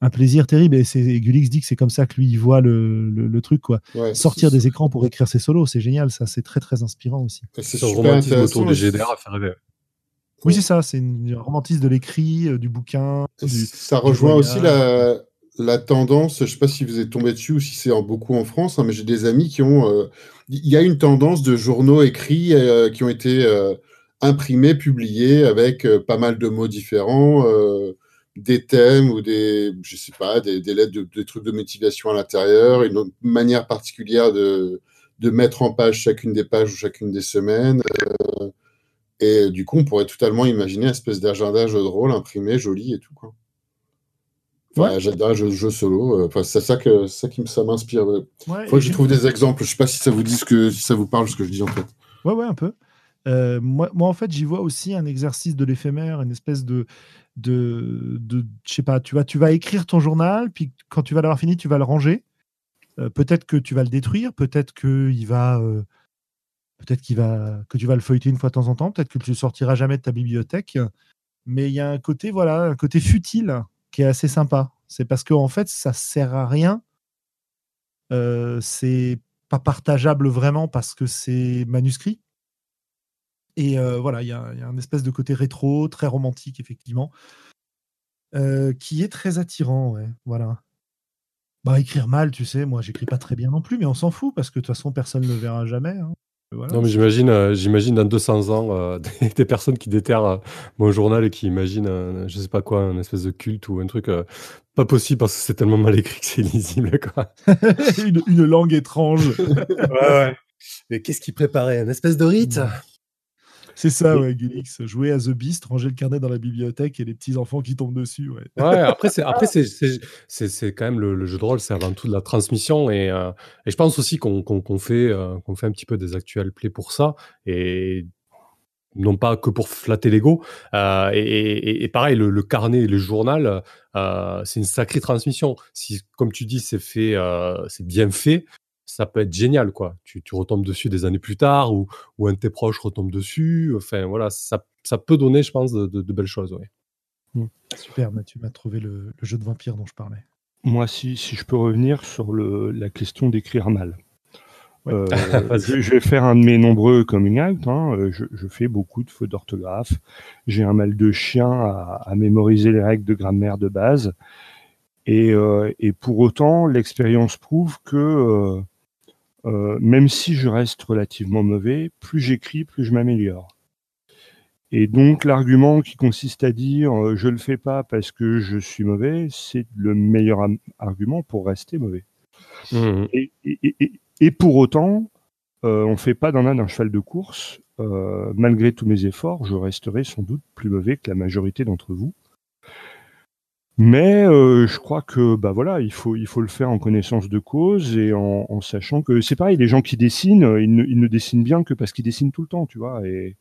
un plaisir terrible. Et, c'est, Gulix dit que c'est comme ça que lui, il voit le, le, truc, quoi. Sortir des écrans pour écrire ses solos, c'est génial. Ça, c'est très, très inspirant aussi. C'est un romantisme autour des GDR à faire rêver. Oui, c'est ça. C'est une romantisme de l'écrit, du bouquin. ça rejoint aussi la, la tendance, je ne sais pas si vous êtes tombé dessus ou si c'est beaucoup en France, hein, mais j'ai des amis qui ont. Euh, il y a une tendance de journaux écrits euh, qui ont été euh, imprimés, publiés avec pas mal de mots différents, des thèmes ou des, je sais pas, des, lettres, des trucs de motivation à l'intérieur, une manière particulière de, de mettre en page chacune des pages ou chacune des semaines. et du coup, on pourrait totalement imaginer une espèce d'agenda jeu de rôle imprimé, joli et tout. Quoi. Ouais. J'adore jeu, jeu solo. Euh, enfin, c'est ça que ça qui ça m'inspire. Il faut que je trouve des exemples. Je sais pas si ça vous dit ce que si ça vous parle ce que je dis en fait. Ouais, ouais, un peu. Euh, moi, moi, en fait, j'y vois aussi un exercice de l'éphémère, une espèce de, de, de je sais pas. Tu vas, tu vas écrire ton journal, puis quand tu vas l'avoir fini, tu vas le ranger. Euh, peut-être que tu vas le détruire, peut-être que il va, peut-être qu'il va, que tu vas le feuilleter une fois de temps en temps, peut-être que tu ne sortiras jamais de ta bibliothèque. Mais il y a un côté, voilà, un côté futile qui est assez sympa. C'est parce qu'en en fait, ça sert à rien. Euh, c'est pas partageable vraiment parce que c'est manuscrit. Et euh, voilà, il y, a un espèce de côté rétro, très romantique, effectivement, euh, qui est très attirant. Voilà. Bah, écrire mal, tu sais, moi, j'écris pas très bien non plus, mais on s'en fout parce que de toute façon, personne ne le verra jamais. Hein. Non, mais j'imagine, euh, j'imagine dans 200 ans euh, des, personnes qui déterrent euh, mon journal et qui imaginent, je sais pas quoi, un espèce de culte ou un truc pas possible parce que c'est tellement mal écrit que c'est illisible, quoi. une, langue étrange. ouais, ouais. Mais qu'est-ce qu'il préparait? Un espèce de rite? C'est ça, ouais, Gulix. Jouer à The Beast, ranger le carnet dans la bibliothèque et les petits enfants qui tombent dessus. Ouais, ouais après, c'est, après c'est, c'est, c'est, quand même le, jeu de rôle, c'est avant tout de la transmission. Et, euh, et je pense aussi qu'on, qu'on, fait, euh, qu'on fait un petit peu des actuels plays pour ça. Et non pas que pour flatter l'ego. Euh, et, et, pareil, le, carnet le journal, c'est une sacrée transmission. Si, comme tu dis, c'est fait, c'est bien fait, ça peut être génial, quoi. Tu, tu, retombes dessus des années plus tard, ou, ou un de tes proches retombe dessus. Enfin, voilà, ça, ça peut donner, je pense, de, de, belles choses. Mmh. Super, tu m'as trouvé le, jeu de vampire dont je parlais. Moi, si, si je peux revenir sur le, la question d'écrire mal. Euh, je, vais faire un de mes nombreux coming out. Hein. Euh, je, je, fais beaucoup de fautes d'orthographe. J'ai un mal de chien à, à, mémoriser les règles de grammaire de base. Et, euh, et pour autant, l'expérience prouve que euh, euh, même si je reste relativement mauvais, plus j'écris, plus je m'améliore. Et donc l'argument qui consiste à dire euh, je le fais pas parce que je suis mauvais, c'est le meilleur argument pour rester mauvais. Mmh. Et, pour autant, euh, on fait pas d'un âne un cheval de course. Malgré tous mes efforts, je resterai sans doute plus mauvais que la majorité d'entre vous. Mais euh, je crois que bah voilà, il faut il faut le faire en connaissance de cause et en, en sachant que c'est pareil, les gens qui dessinent, ils ne, ils ne dessinent bien que parce qu'ils dessinent tout le temps, tu vois. Et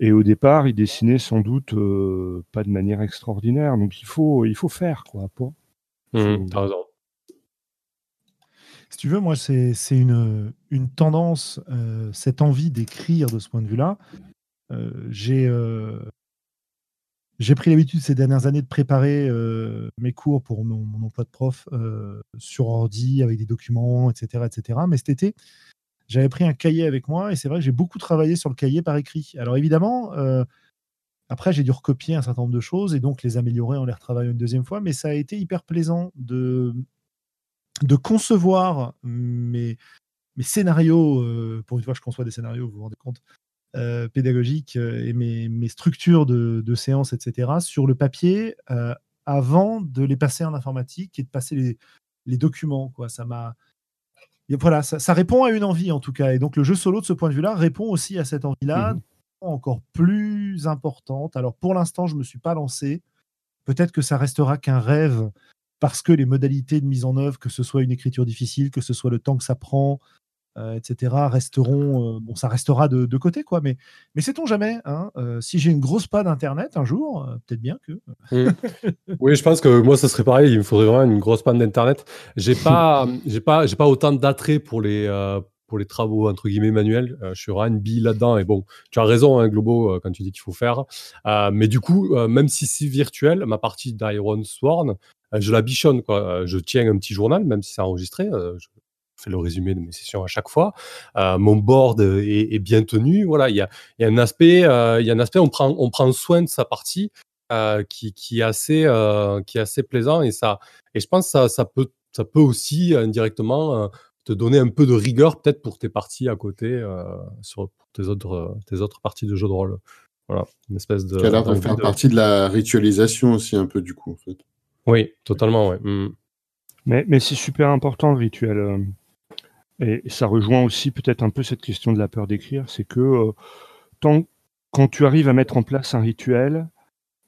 et au départ, ils dessinaient sans doute euh, pas de manière extraordinaire. Donc il faut il faut faire quoi. Pour, mmh. Si tu veux, moi, c'est une, une tendance, euh, cette envie d'écrire de ce point de vue-là. Euh, j'ai j'ai pris l'habitude ces dernières années de préparer euh, mes cours pour mon, emploi de prof euh, sur ordi avec des documents, etc., etc. Mais cet été, j'avais pris un cahier avec moi et c'est vrai que j'ai beaucoup travaillé sur le cahier par écrit. Alors évidemment, euh, après j'ai dû recopier un certain nombre de choses et donc les améliorer en les retravaillant une deuxième fois. Mais ça a été hyper plaisant de de concevoir mes, mes scénarios. pour une fois, je conçois des scénarios, vous vous rendez compte euh, pédagogiques euh, et mes, structures de, de, séances, etc., sur le papier euh, avant de les passer en informatique et de passer les, documents. Quoi. Ça m'a voilà, ça, répond à une envie en tout cas. Et donc le jeu solo de ce point de vue-là répond aussi à cette envie-là, mmh encore plus importante. Alors pour l'instant, je ne me suis pas lancé. Peut-être que ça restera qu'un rêve parce que les modalités de mise en œuvre, que ce soit une écriture difficile, que ce soit le temps que ça prend, etc., resteront. Euh, bon, ça restera de, côté, quoi. Mais, mais sait-on jamais hein, euh, Si j'ai une grosse panne d'internet un jour, peut-être bien que. Mmh. oui, je pense que moi, ça serait pareil. Il me faudrait vraiment une grosse panne d'internet. J'ai pas, j'ai pas, j'ai pas autant d'attrait pour les. pour les travaux entre guillemets manuels, je suis vraiment une bille là-dedans. Et bon, tu as raison, hein, Globo, quand tu dis qu'il faut faire. mais du coup, même si c'est virtuel, ma partie d'Iron Sworn, je la bichonne. Quoi. Je tiens un petit journal, même si c'est enregistré. Je, fais le résumé de mes sessions à chaque fois. Euh, mon board est, bien tenu. Voilà, il y a, y a, un aspect, euh, il y a un aspect, on prend, on prend soin de sa partie euh, qui, qui, est assez, qui est assez plaisant et ça, et je pense que ça, ça peut, ça peut aussi indirectement te donner un peu de rigueur peut-être pour tes parties à côté sur tes autres, tes autres parties de jeu de rôle. Voilà, une espèce de. Ça a l'air de faire partie de la ritualisation aussi un peu du coup en fait. Oui, totalement, ouais. Mmh. Mais, mais c'est super important le rituel. Et ça rejoint aussi peut-être un peu cette question de la peur d'écrire, c'est que euh, tant, quand tu arrives à mettre en place un rituel,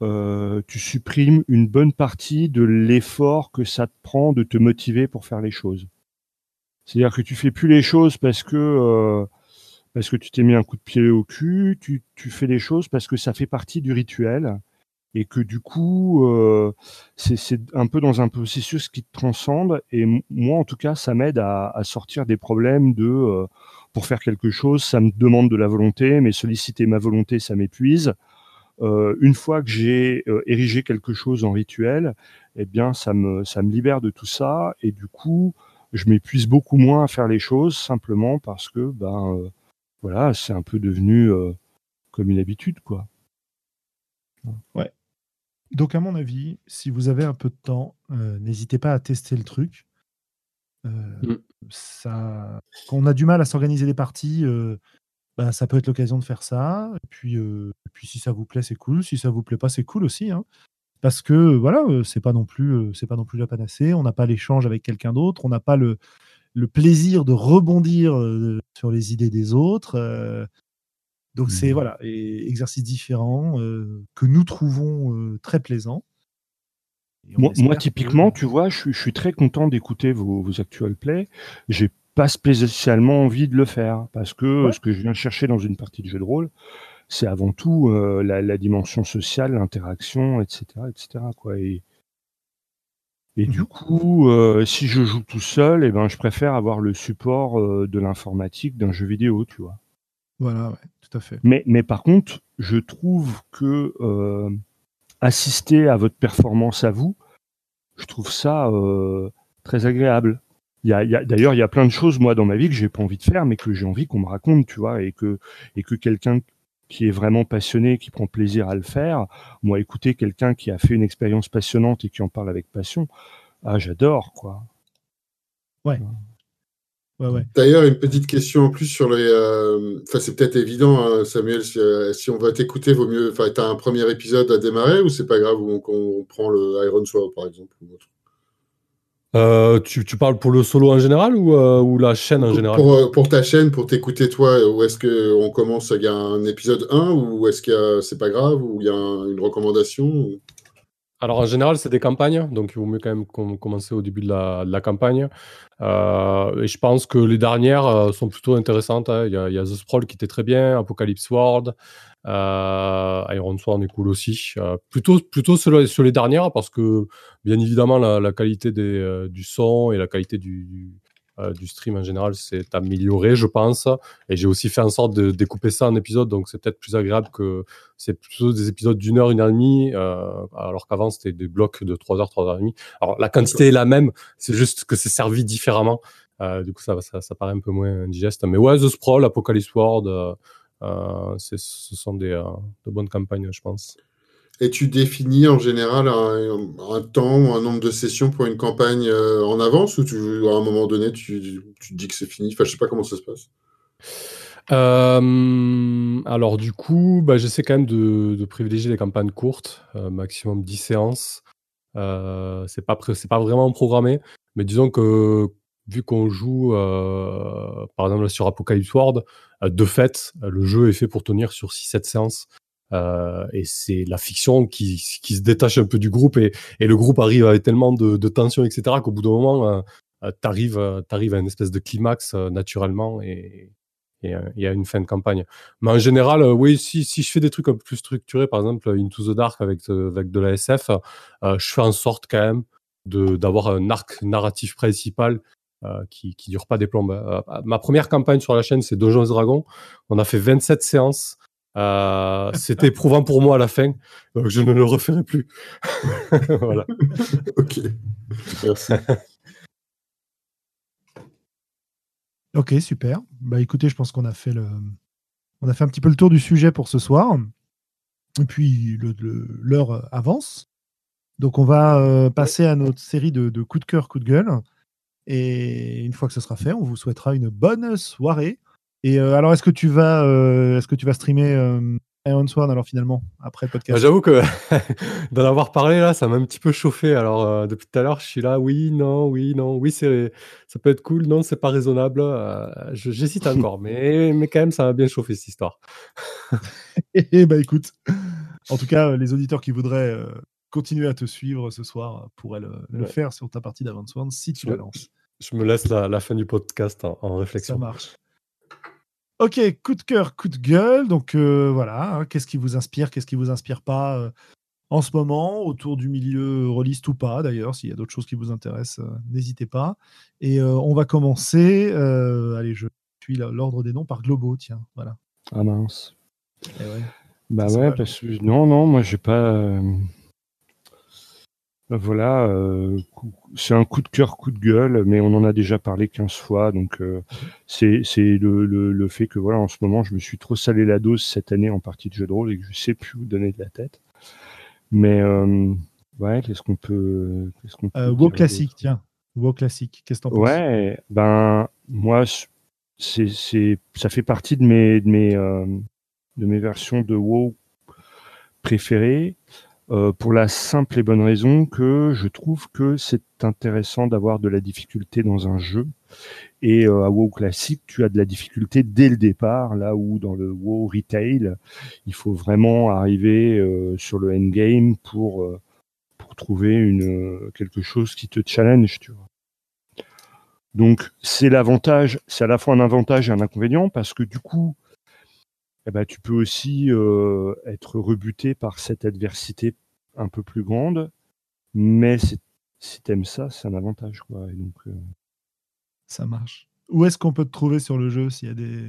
euh, tu supprimes une bonne partie de l'effort que ça te prend de te motiver pour faire les choses. C'est-à-dire que tu fais plus les choses parce que euh, parce que tu t'es mis un coup de pied au cul, tu, tu fais les choses parce que ça fait partie du rituel et que du coup, euh, c'est un peu dans un processus qui te transcende. Et moi, en tout cas, ça m'aide à, à, sortir des problèmes de euh, pour faire quelque chose, ça me demande de la volonté, mais solliciter ma volonté, ça m'épuise. Euh, une fois que j'ai euh, érigé quelque chose en rituel, eh bien, ça me ça me libère de tout ça, et du coup, je m'épuise beaucoup moins à faire les choses simplement parce que ben euh, voilà, c'est un peu devenu comme une habitude, quoi. Ouais. Donc, à mon avis, si vous avez un peu de temps, euh, n'hésitez pas à tester le truc. Euh, mmh. ça, quand on a du mal à s'organiser les parties, euh, bah, ça peut être l'occasion de faire ça. Et puis, puis si ça vous plaît, c'est cool. Si ça vous plaît pas, c'est cool aussi. Hein. Parce que voilà, c'est pas non plus, c'est pas non plus la panacée. On n'a pas l'échange avec quelqu'un d'autre. On n'a pas le, le plaisir de rebondir sur les idées des autres. Donc c'est mmh. voilà, et exercices différents que nous trouvons très plaisants. Moi, typiquement, tu vois, je, suis très content d'écouter vos, vos actual plays. J'ai pas spécialement envie de le faire parce que ce que je viens chercher dans une partie de jeu de rôle, c'est avant tout la, dimension sociale, l'interaction, etc., etc. Quoi. Et, et du mmh coup, si je joue tout seul, eh ben, je préfère avoir le support de l'informatique d'un jeu vidéo, tu vois. Voilà, ouais, tout à fait. Mais, mais par contre, je trouve que euh, assister à votre performance à vous, je trouve ça euh, très agréable. Il y a, y a, D'ailleurs, il y a plein de choses, moi, dans ma vie que j'ai pas envie de faire, mais que j'ai envie qu'on me raconte, tu vois, et que, et que quelqu'un qui est vraiment passionné, qui prend plaisir à le faire, moi, écouter quelqu'un qui a fait une expérience passionnante et qui en parle avec passion, ah, j'adore, quoi. Ouais. D'ailleurs, une petite question en plus sur les. Euh, enfin, c'est peut-être évident, hein, Samuel, si, on va t'écouter, vaut mieux. Enfin, tu as un premier épisode à démarrer ou c'est pas grave où on, prend le Iron Sword, par exemple euh, tu, parles pour le solo en général ou, ou la chaîne en général? pour, pour, ta chaîne, pour t'écouter toi, où est-ce qu'on commence? Il y a un épisode 1 ou est-ce que c'est pas grave ou il y a une recommandation alors en général, c'est des campagnes, donc il vaut mieux quand même commencer au début de la, campagne. Euh, et je pense que les dernières euh, sont plutôt intéressantes. Hein. Il, y a, The Sprawl qui était très bien, Apocalypse World, euh, Iron Sworn est cool aussi. plutôt plutôt sur, sur, les dernières parce que bien évidemment la, qualité du son et la qualité du, euh, du stream en général s'est amélioré, je pense. Et j'ai aussi fait en sorte de découper ça en épisodes, donc c'est peut-être plus agréable que c'est plutôt des épisodes d'une heure, une heure et demie, euh, alors qu'avant c'était des blocs de trois heures, trois heures et demie. Alors la quantité est la même, c'est juste que c'est servi différemment. Euh, du coup, ça, ça, paraît un peu moins digeste. Mais ouais, The Sprawl, Apocalypse World, ce sont des, de bonnes campagnes, je pense. Et tu définis en général un, temps ou un nombre de sessions pour une campagne euh, en avance ou à un moment donné tu, tu dis que c'est fini? Enfin, je sais pas comment ça se passe. Euh, alors du coup, bah, j'essaie quand même de, privilégier les campagnes courtes, euh, maximum 10 séances. c'est pas pas vraiment programmé, mais disons que vu qu'on joue par exemple sur Apocalypse World, de fait, le jeu est fait pour tenir sur 6-7 séances. Euh, et c'est la fiction qui, qui, se détache un peu du groupe et, et le groupe arrive avec tellement de, de tension, etc., qu'au bout d'un moment, euh, euh t'arrives euh, arrives à une espèce de climax naturellement et il y a une fin de campagne. Mais en général, oui, si, si je fais des trucs un peu plus structurés, par exemple Into the Dark avec, avec de la SF, je fais en sorte quand même d'avoir un arc narratif principal euh, qui, qui dure pas des plombes. ma première campagne sur la chaîne, c'est Donjons Dragons. On a fait 27 séances. Euh, c'était éprouvant pour moi à la fin, donc je ne le referai plus. voilà. ok, merci. ok, super. Bah écoutez, je pense qu'on a fait le, on a fait un petit peu le tour du sujet pour ce soir. Et puis l'heure avance. Donc on va euh, passer à notre série de, de coups de cœur, coups de gueule. Et une fois que ce sera fait, on vous souhaitera une bonne soirée. Et euh, alors, est-ce que tu vas, euh, est-ce que tu vas streamer euh, Iron Sworn alors finalement après le podcast? Bah, J'avoue que d'en avoir parlé là, ça m'a un petit peu chauffé. Alors depuis tout à l'heure, je suis là, oui, non, oui, non, oui, c'est, ça peut être cool, non, c'est pas raisonnable. j'hésite encore, mais mais quand même, ça m'a bien chauffé cette histoire. et eh bah écoute, en tout cas, les auditeurs qui voudraient continuer à te suivre ce soir pourraient le, faire sur ta partie d'Iron Sworn si tu la lances. Je me laisse la, fin du podcast en réflexion. Ça marche. Ok, coup de cœur, coup de gueule. Donc euh, voilà, hein, qu'est-ce qui vous inspire, qu'est-ce qui vous inspire pas euh, en ce moment, autour du milieu rôliste ou pas d'ailleurs. S'il y a d'autres choses qui vous intéressent, euh, n'hésitez pas. Et on va commencer. allez, je suis l'ordre des noms par Globo, tiens. Voilà. Ah mince. Eh bah ouais, parce que non, non, moi j'ai pas. Voilà, euh, c'est un coup de cœur, coup de gueule, mais on en a déjà parlé 15 fois, donc euh, c'est le, le, le, fait que voilà, en ce moment, je me suis trop salé la dose cette année en partie de jeu de rôle et que je sais plus où donner de la tête. Mais euh, ouais, qu'est-ce qu'on peut, qu'est-ce qu'on peut WoW classique, tiens, WoW classique, qu'est-ce que t'en penses? Ouais, ben moi, c'est c'est ça fait partie de mes de mes de mes versions de WoW préférées. Euh, pour la simple et bonne raison que je trouve que c'est intéressant d'avoir de la difficulté dans un jeu. Et euh, à WoW classique, tu as de la difficulté dès le départ, là où dans le WoW retail, il faut vraiment arriver euh, sur le endgame pour pour trouver une quelque chose qui te challenge, tu vois. Donc c'est l'avantage, c'est à la fois un avantage et un inconvénient parce que du coup, eh ben, tu peux aussi euh, être rebuté par cette adversité un peu plus grande, mais si tu aimes ça, c'est un avantage. Quoi. donc, euh, Ça marche. Où est-ce qu'on peut te trouver sur le jeu s'il y a des,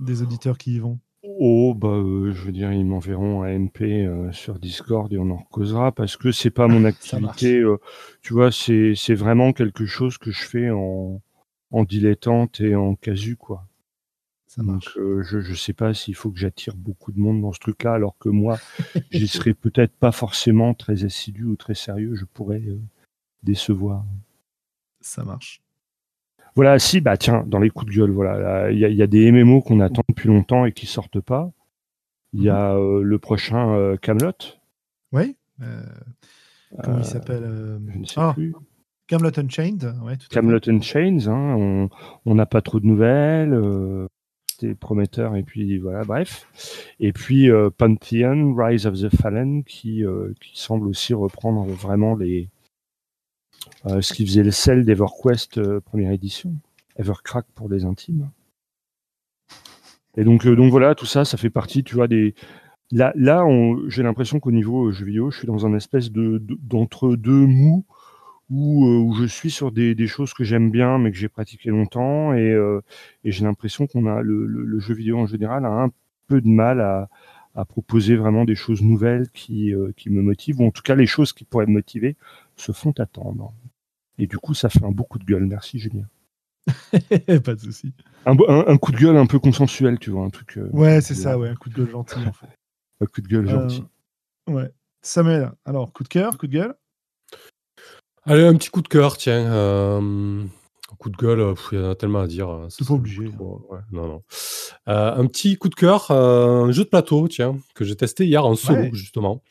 des auditeurs qui y vont? Oh, bah, euh, je veux dire, ils m'enverront un MP sur Discord et on en causera parce que c'est pas mon activité. tu vois, c'est vraiment quelque chose que je fais en, en dilettante et en casu, quoi. Donc, euh, je ne sais pas s'il faut que j'attire beaucoup de monde dans ce truc-là, alors que moi, j'y serais peut-être pas forcément très assidu ou très sérieux. Je pourrais euh, décevoir. Ça marche. Voilà, si, bah tiens, dans les coups de gueule, voilà, il y, a des MMO qu'on attend depuis longtemps et qui sortent pas. Il y a mhm. le prochain Camelot. Oui. comment il s'appelle Je ne sais ah. plus. Camelot Unchained, ouais, Camelot Unchained, hein, on n'a pas trop de nouvelles, euh, prometteur et puis voilà, bref. Et puis euh, Pantheon, Rise of the Fallen, qui, euh, qui semble aussi reprendre vraiment les ce qui faisait le sel d'EverQuest première édition, Evercrack pour les intimes. Et donc, donc voilà, tout ça, ça fait partie, tu vois, des, Là, là j'ai l'impression qu'au niveau jeu vidéo, je suis dans un espèce de d'entre deux mous euh, où, je suis sur des, choses que j'aime bien mais que j'ai pratiqué longtemps et, euh, j'ai l'impression qu'on a le, jeu vidéo en général a un peu de mal à, proposer vraiment des choses nouvelles qui, euh, qui me motivent ou en tout cas les choses qui pourraient me motiver se font attendre. Et du coup ça fait un beau coup de gueule. Merci Julien. pas de souci. Un, coup de gueule un peu consensuel, tu vois, un truc. ouais, c'est ça, ouais, un coup de gueule gentil en fait. un coup de gueule gentil. Ouais. Samuel, alors coup de cœur, coup de gueule? Allez, un petit coup de cœur, tiens. Euh, un coup de gueule, il y en a tellement à dire. Hein, c'est pas obligé. non, non. Euh, un petit coup de cœur, euh, un jeu de plateau, tiens, que j'ai testé hier en solo, justement.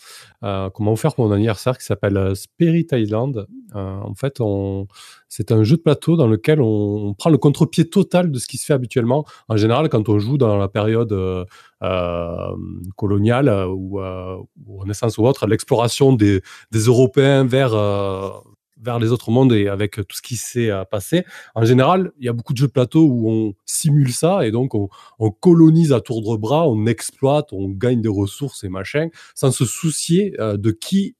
qu'on m'a offert pour mon anniversaire, qui s'appelle Spirit Island. en fait, on... c'est un jeu de plateau dans lequel on... prend le contre-pied total de ce qui se fait habituellement. En général, quand on joue dans la période coloniale ou, ou Renaissance ou autre, l'exploration des, des Européens vers vers les autres mondes et avec tout ce qui s'est euh, passé. En général, il y a beaucoup de jeux de plateau où on simule ça et donc on, colonise à tour de bras, on exploite, on gagne des ressources et machin, sans se soucier euh, de qui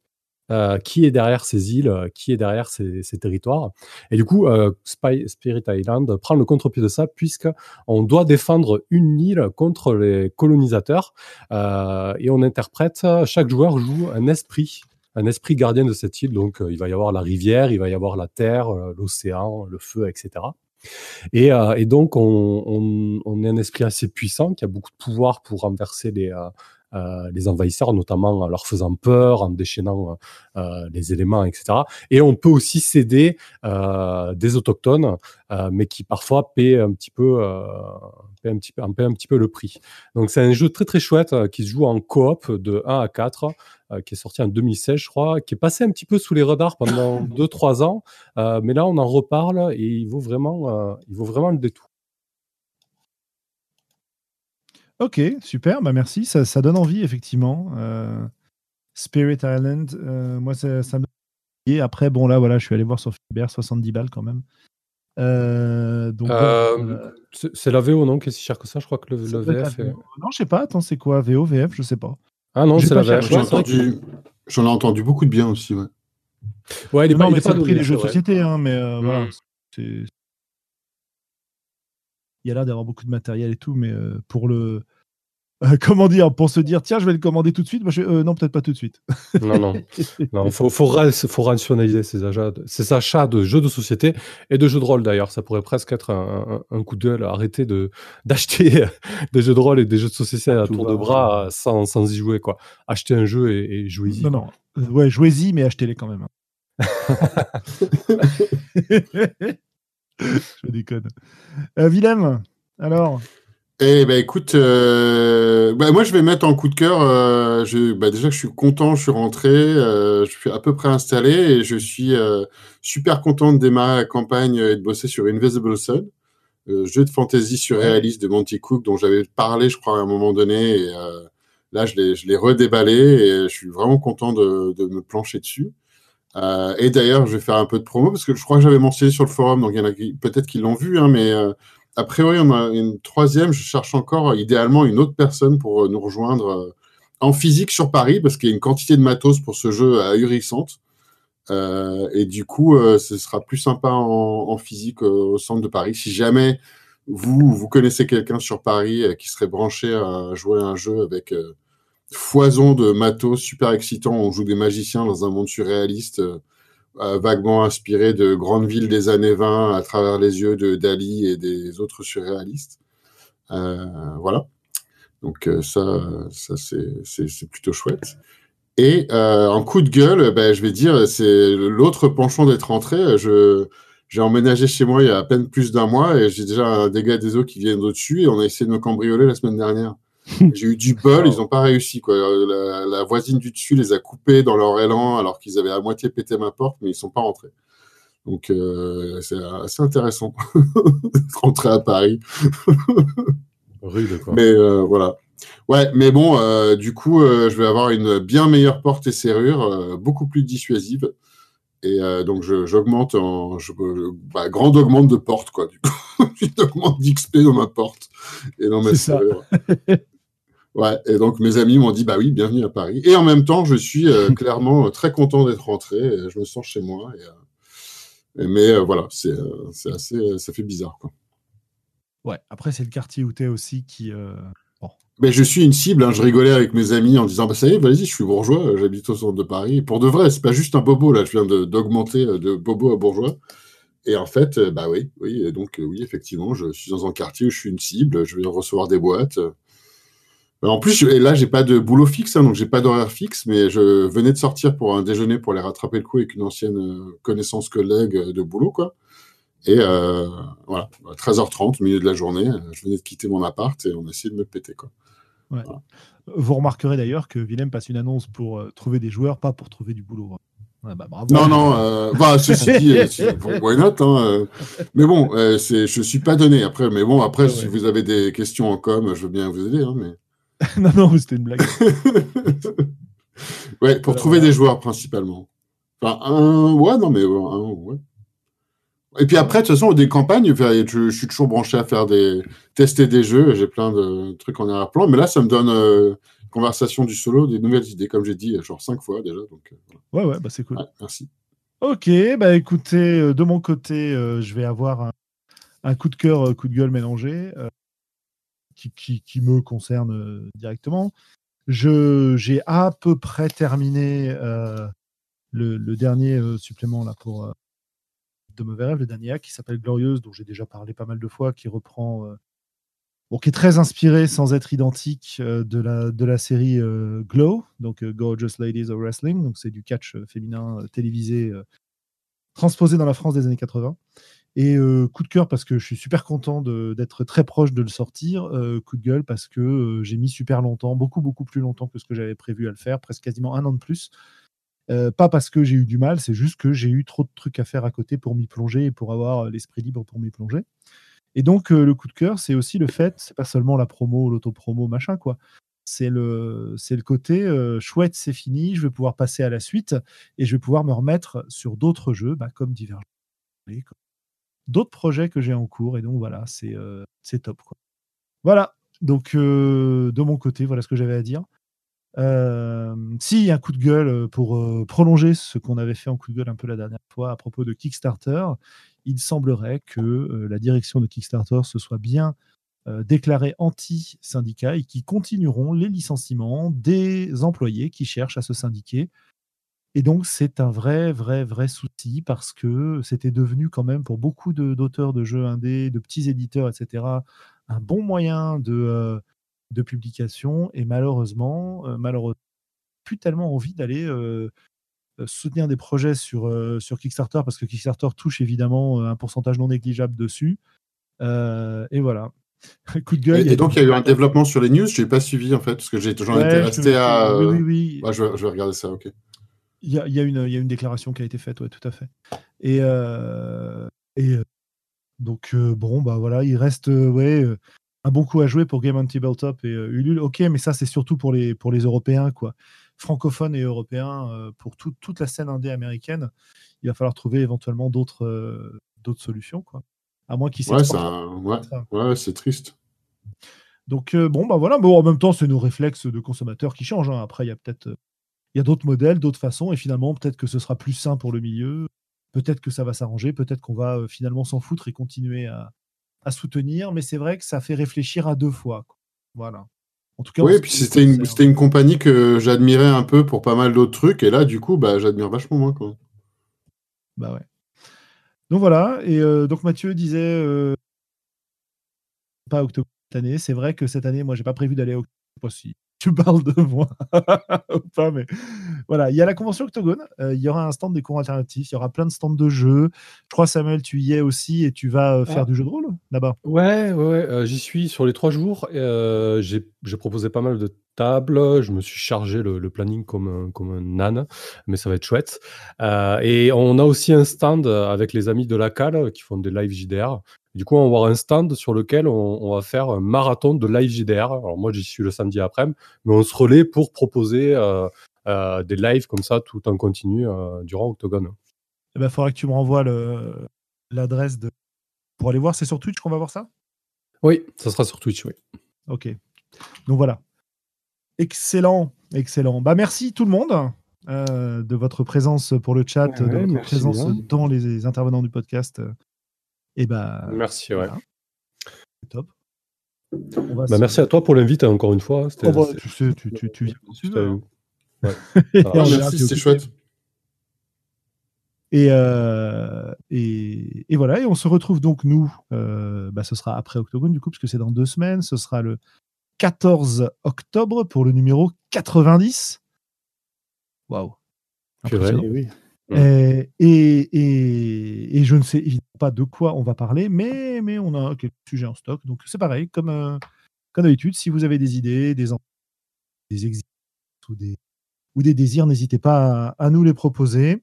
euh, qui est derrière ces îles, qui est derrière ces, territoires. Et du coup, Spirit Island prend le contre-pied de ça puisque on doit défendre une île contre les colonisateurs et on interprète, chaque joueur joue un esprit un esprit gardien de cette île. Donc, euh, il va y avoir la rivière, il va y avoir la terre, euh, l'océan, le feu, etc. Et, euh, et donc, on, on, on, est un esprit assez puissant qui a beaucoup de pouvoir pour renverser les, euh, les envahisseurs, notamment en leur faisant peur, en déchaînant euh, les éléments, etc. Et on peut aussi céder euh, des autochtones, mais qui parfois paient un petit peu, paient un petit peu, paient un petit peu le prix. Donc c'est un jeu très très chouette qui se joue en coop de 1 à 4 qui est sorti en 2016, je crois, qui est passé un petit peu sous les radars pendant 2-3 ans, mais là on en reparle et il vaut vraiment, il vaut vraiment le détour. Ok, super, bah merci, ça, donne envie effectivement. Euh, Spirit Island, euh, moi ça, ça me et après bon là voilà, je suis allé voir sur Fiber 70 balles quand même. Euh, donc c'est la VO non qui est si cher que ça, je crois que le, VF. Non, je sais pas. Attends, c'est quoi VO, VF, je sais pas. Ah non, c'est la VF. J'en ai, entendu beaucoup de bien aussi, ouais. Ouais, il est non, pas, mais ça pris les jeux de société, hein, mais voilà. Hmm. Il y a l'air d'avoir beaucoup de matériel et tout, mais pour le euh, comment dire, pour se dire, tiens, je vais le commander tout de suite. Moi, je euh, non, peut-être pas tout de suite. non, non. Il faut, faut, rationaliser ces achats, ces achats de jeux de société et de jeux de rôle d'ailleurs. Ça pourrait presque être un, coup de gueule. Arrêter de, d'acheter des jeux de rôle et des jeux de société à tour de bras sans, sans, y jouer. Quoi. Acheter un jeu et, jouez-y. Non, non. Euh, ouais, jouez-y, mais achetez-les quand même. Je déconne. Willem, alors eh ben écoute, euh, bah, moi je vais mettre en coup de cœur. Euh, bah, déjà je suis content, je suis rentré, euh, je suis à peu près installé et je suis super content de démarrer la campagne et de bosser sur Invisible Sun, jeu de fantasy surréaliste de Monty Cook dont j'avais parlé, je crois, à un moment donné. Et, là je l'ai, redéballé et je suis vraiment content de me plancher dessus. Et d'ailleurs, je vais faire un peu de promo parce que je crois que j'avais mentionné sur le forum, donc il y en a peut-être qui l'ont vu, hein, mais a priori, on a une troisième. Je cherche encore idéalement une autre personne pour euh, nous rejoindre euh, en physique sur Paris parce qu'il y a une quantité de matos pour ce jeu ahurissante. Euh, et du coup, euh, ce sera plus sympa en, en physique au centre de Paris. Si jamais vous, vous connaissez quelqu'un sur Paris qui serait branché à jouer à un jeu avec foison de matos super excitant, on joue des magiciens dans un monde surréaliste vaguement inspiré de grandes villes des années 20 à travers les yeux de Dali et des autres surréalistes. Euh, voilà. Donc euh, ça, ça c'est plutôt chouette. Et euh, en coup de gueule, ben, je vais dire, c'est l'autre penchant d'être rentré. Je, j'ai emménagé chez moi il y a à peine plus d'un mois et j'ai déjà un dégât des eaux qui viennent au-dessus et on a essayé de me cambrioler la semaine dernière. j'ai eu du bol, ils n'ont pas réussi. Quoi. La, voisine du dessus les a coupés dans leur élan alors qu'ils avaient à moitié pété ma porte, mais ils sont pas rentrés. Donc euh, c'est assez intéressant de rentrer à Paris. Rude, quoi. Mais euh, voilà. Ouais, mais bon, euh, du coup, je vais avoir une bien meilleure porte et serrure, beaucoup plus dissuasive. Et donc, j'augmente en. Je, bah, grande augmente de porte, quoi. Du coup, j'augmente d'XP dans ma porte et dans ma serrure. Ouais, et donc mes amis m'ont dit bah oui, bienvenue à Paris. Et en même temps, je suis clairement très content d'être rentré. Et je me sens chez moi. Et, mais euh, voilà, euh, c'est assez, euh, ça fait bizarre. Quoi. Ouais, après, c'est le quartier où tu es aussi qui. Mais je suis une cible, hein. je rigolais avec mes amis en disant bah, Ça y est, vas-y, je suis bourgeois, j'habite au centre de Paris. Pour de vrai, c'est pas juste un bobo, là, je viens d'augmenter de, bobo à bourgeois. Et en fait, bah oui, oui, donc oui, effectivement, je suis dans un quartier où je suis une cible, je vais recevoir des boîtes. En plus, là, j'ai pas de boulot fixe, hein, donc j'ai pas d'horaire fixe, mais je venais de sortir pour un déjeuner pour les rattraper le coup avec une ancienne euh, connaissance collègue de boulot, quoi. Et euh, voilà, 13h30, milieu de la journée, euh, je venais de quitter mon appart et on a essayé de me péter, quoi. Vous remarquerez d'ailleurs que Willem passe une annonce pour trouver des joueurs, pas pour trouver du boulot. Hein. bah, bravo. Non, non, bah, ceci dit, why not hein, Mais bon, c'est, je suis pas donné après. Mais bon, après, si vous avez des questions en com, je veux bien vous aider. Hein, mais... non, non, c'était une blague. ouais, pour trouver des joueurs principalement. Enfin, un, ouais, non, mais un, ouais. Et puis après, de toute façon, des campagnes, je, suis toujours branché à faire des tester des jeux. J'ai plein de trucs en arrière-plan, mais là, ça me donne euh, conversation du solo, des nouvelles idées, comme j'ai dit, genre cinq fois déjà. Donc, euh, Ouais, ouais, bah c'est cool. merci. Ok, bah écoutez, euh, de mon côté, je vais avoir un, un, coup de cœur, coup de gueule mélangé qui, me concerne euh, directement. J'ai à peu près terminé euh, le, dernier euh, supplément là pour de mauvais rêves, le dernier acte qui s'appelle Glorieuse, dont j'ai déjà parlé pas mal de fois, qui reprend, bon, qui est très inspiré sans être identique de, la, de la série Glow, donc Gorgeous Ladies of Wrestling, donc c'est du catch féminin télévisé transposé dans la France des années 80. Et coup de cœur parce que je suis super content d'être très proche de le sortir. coup de gueule parce que j'ai mis super longtemps, beaucoup, beaucoup plus longtemps que ce que j'avais prévu à le faire, presque quasiment un an de plus. pas parce que j'ai eu du mal, c'est juste que j'ai eu trop de trucs à faire à côté pour m'y plonger et pour avoir l'esprit libre pour m'y plonger. Et donc, le coup de cœur, c'est aussi le fait, c'est pas seulement la promo, l'auto-promo, machin, quoi. C'est le, le côté chouette, c'est fini, je vais pouvoir passer à la suite et je vais pouvoir me remettre sur d'autres jeux, bah, comme Divergent, d'autres projets que j'ai en cours. Et donc voilà, c'est euh, top. Quoi. Voilà, donc euh, de mon côté, voilà ce que j'avais à dire. Euh, si, un coup de gueule pour prolonger ce qu'on avait fait en coup de gueule un peu la dernière fois à propos de Kickstarter. Il semblerait que la direction de Kickstarter se soit bien déclarée anti-syndicat et qui continueront les licenciements des employés qui cherchent à se syndiquer et donc, c'est un vrai, vrai, vrai souci parce que c'était devenu quand même pour beaucoup d'auteurs de, jeux indés, de petits éditeurs, etc., un bon moyen de, euh, de publication. Et malheureusement, euh, malheureusement, plus tellement envie d'aller euh, soutenir des projets sur, sur Kickstarter parce que Kickstarter touche évidemment un pourcentage non négligeable dessus. et voilà. Coup de gueule. Et, donc, il y a eu un développement sur les news. Je n'ai pas suivi en fait parce que j'en étais resté à. Oui, oui, oui. je, je vais regarder ça, ok. Il y a, y, a y a une déclaration qui a été faite, ouais, tout à fait. Et, euh, et euh, donc, euh, bon, bah voilà, il reste ouais, un bon coup à jouer pour Game on Tabletop et Ulule. Ok, mais ça, c'est surtout pour les, pour les Européens, quoi. Francophones et Européens, pour toute la scène indé américaine, il va falloir trouver éventuellement d'autres d'autres solutions, quoi. À moins qu'ils Ouais, ça, ouais, ouais c'est triste. Donc, bon, bah voilà, bon, en même temps, c'est nos réflexes de consommateurs qui changent. Hein. Après, il y a peut-être il y a d'autres modèles, d'autres façons, et finalement, peut-être que ce sera plus sain pour le milieu, peut-être que ça va s'arranger, peut-être qu'on va euh, finalement s'en foutre et continuer à, soutenir, mais c'est vrai que ça fait réfléchir à deux fois. Voilà. En tout cas, oui, puis c'était une, une, compagnie que j'admirais un peu pour pas mal d'autres trucs, et là, du coup, bah, j'admire vachement moins. Quoi. Bah ouais. Donc voilà, et euh, donc Mathieu disait euh, pas octobre cette année. C'est vrai que cette année, moi, j'ai pas prévu d'aller à octobre tu parles de moi ou pas, mais voilà, il y a la convention Octogone. Euh, il y aura un stand des cours alternatifs. Il y aura plein de stands de jeux. Je crois, Samuel, tu y es aussi et tu vas euh, faire ah. du jeu de rôle là-bas? Ouais, ouais, j'y suis sur les trois jours. j'ai proposé pas mal de tables. Je me suis chargé le, planning comme un, comme un âne, mais ça va être chouette. et on a aussi un stand avec les amis de la CAL qui font des live JDR. Du coup, on va avoir un stand sur lequel on, va faire un marathon de live JDR. Alors moi, j'y suis le samedi après, mais on se relaie pour proposer euh, euh, des lives comme ça tout en continu euh, durant Octogone. Il eh ben, faudra que tu me renvoies l'adresse de... pour aller voir. C'est sur Twitch qu'on va voir ça? Oui, ça sera sur Twitch, oui. Ok. Donc voilà. Excellent, excellent. Bah merci tout le monde. de votre présence pour le chat, de votre présence dans les intervenants du podcast. Et bah, merci, ouais. Top. Bah, merci à toi pour l'invite encore une fois. Oh, bah, tu sais, tu, tu, tu viens quand Ouais. Ah, merci, c'était chouette. Et, euh, et, et, voilà, et on se retrouve donc, nous, euh, bah, ce sera après Octogone, du coup, parce que c'est dans deux semaines. Ce sera le 14 octobre pour le numéro 90. Waouh. Oui. Euh, et, et, je ne sais évidemment pas de quoi on va parler, mais, mais on a quelques sujets en stock. Donc c'est pareil, comme, euh, comme d'habitude, si vous avez des idées, des, des exigences ou des, ou des désirs, n'hésitez pas à, nous les proposer.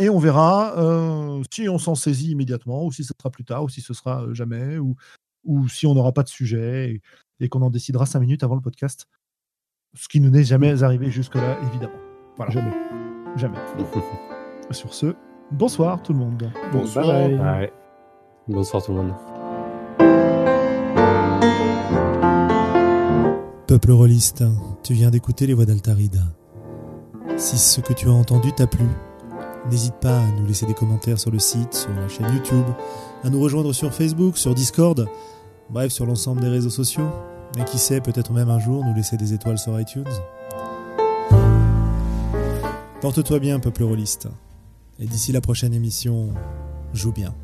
Et on verra euh, si on s'en saisit immédiatement, ou si ce sera plus tard, ou si ce sera jamais, ou, ou si on n'aura pas de sujet et, qu'on en décidera cinq minutes avant le podcast. Ce qui ne n'est jamais arrivé jusque-là, évidemment. Voilà. Jamais. Jamais. Sur ce, bonsoir tout le monde. Bonsoir. Bonsoir tout le monde. Peuple rôliste, tu viens d'écouter les voix d'Altarida. Si ce que tu as entendu t'a plu, n'hésite pas à nous laisser des commentaires sur le site, sur la chaîne YouTube, à nous rejoindre sur Facebook, sur Discord, bref sur l'ensemble des réseaux sociaux. Et qui sait, peut-être même un jour nous laisser des étoiles sur iTunes. Porte-toi bien, peuple rôliste. Et d'ici la prochaine émission, joue bien.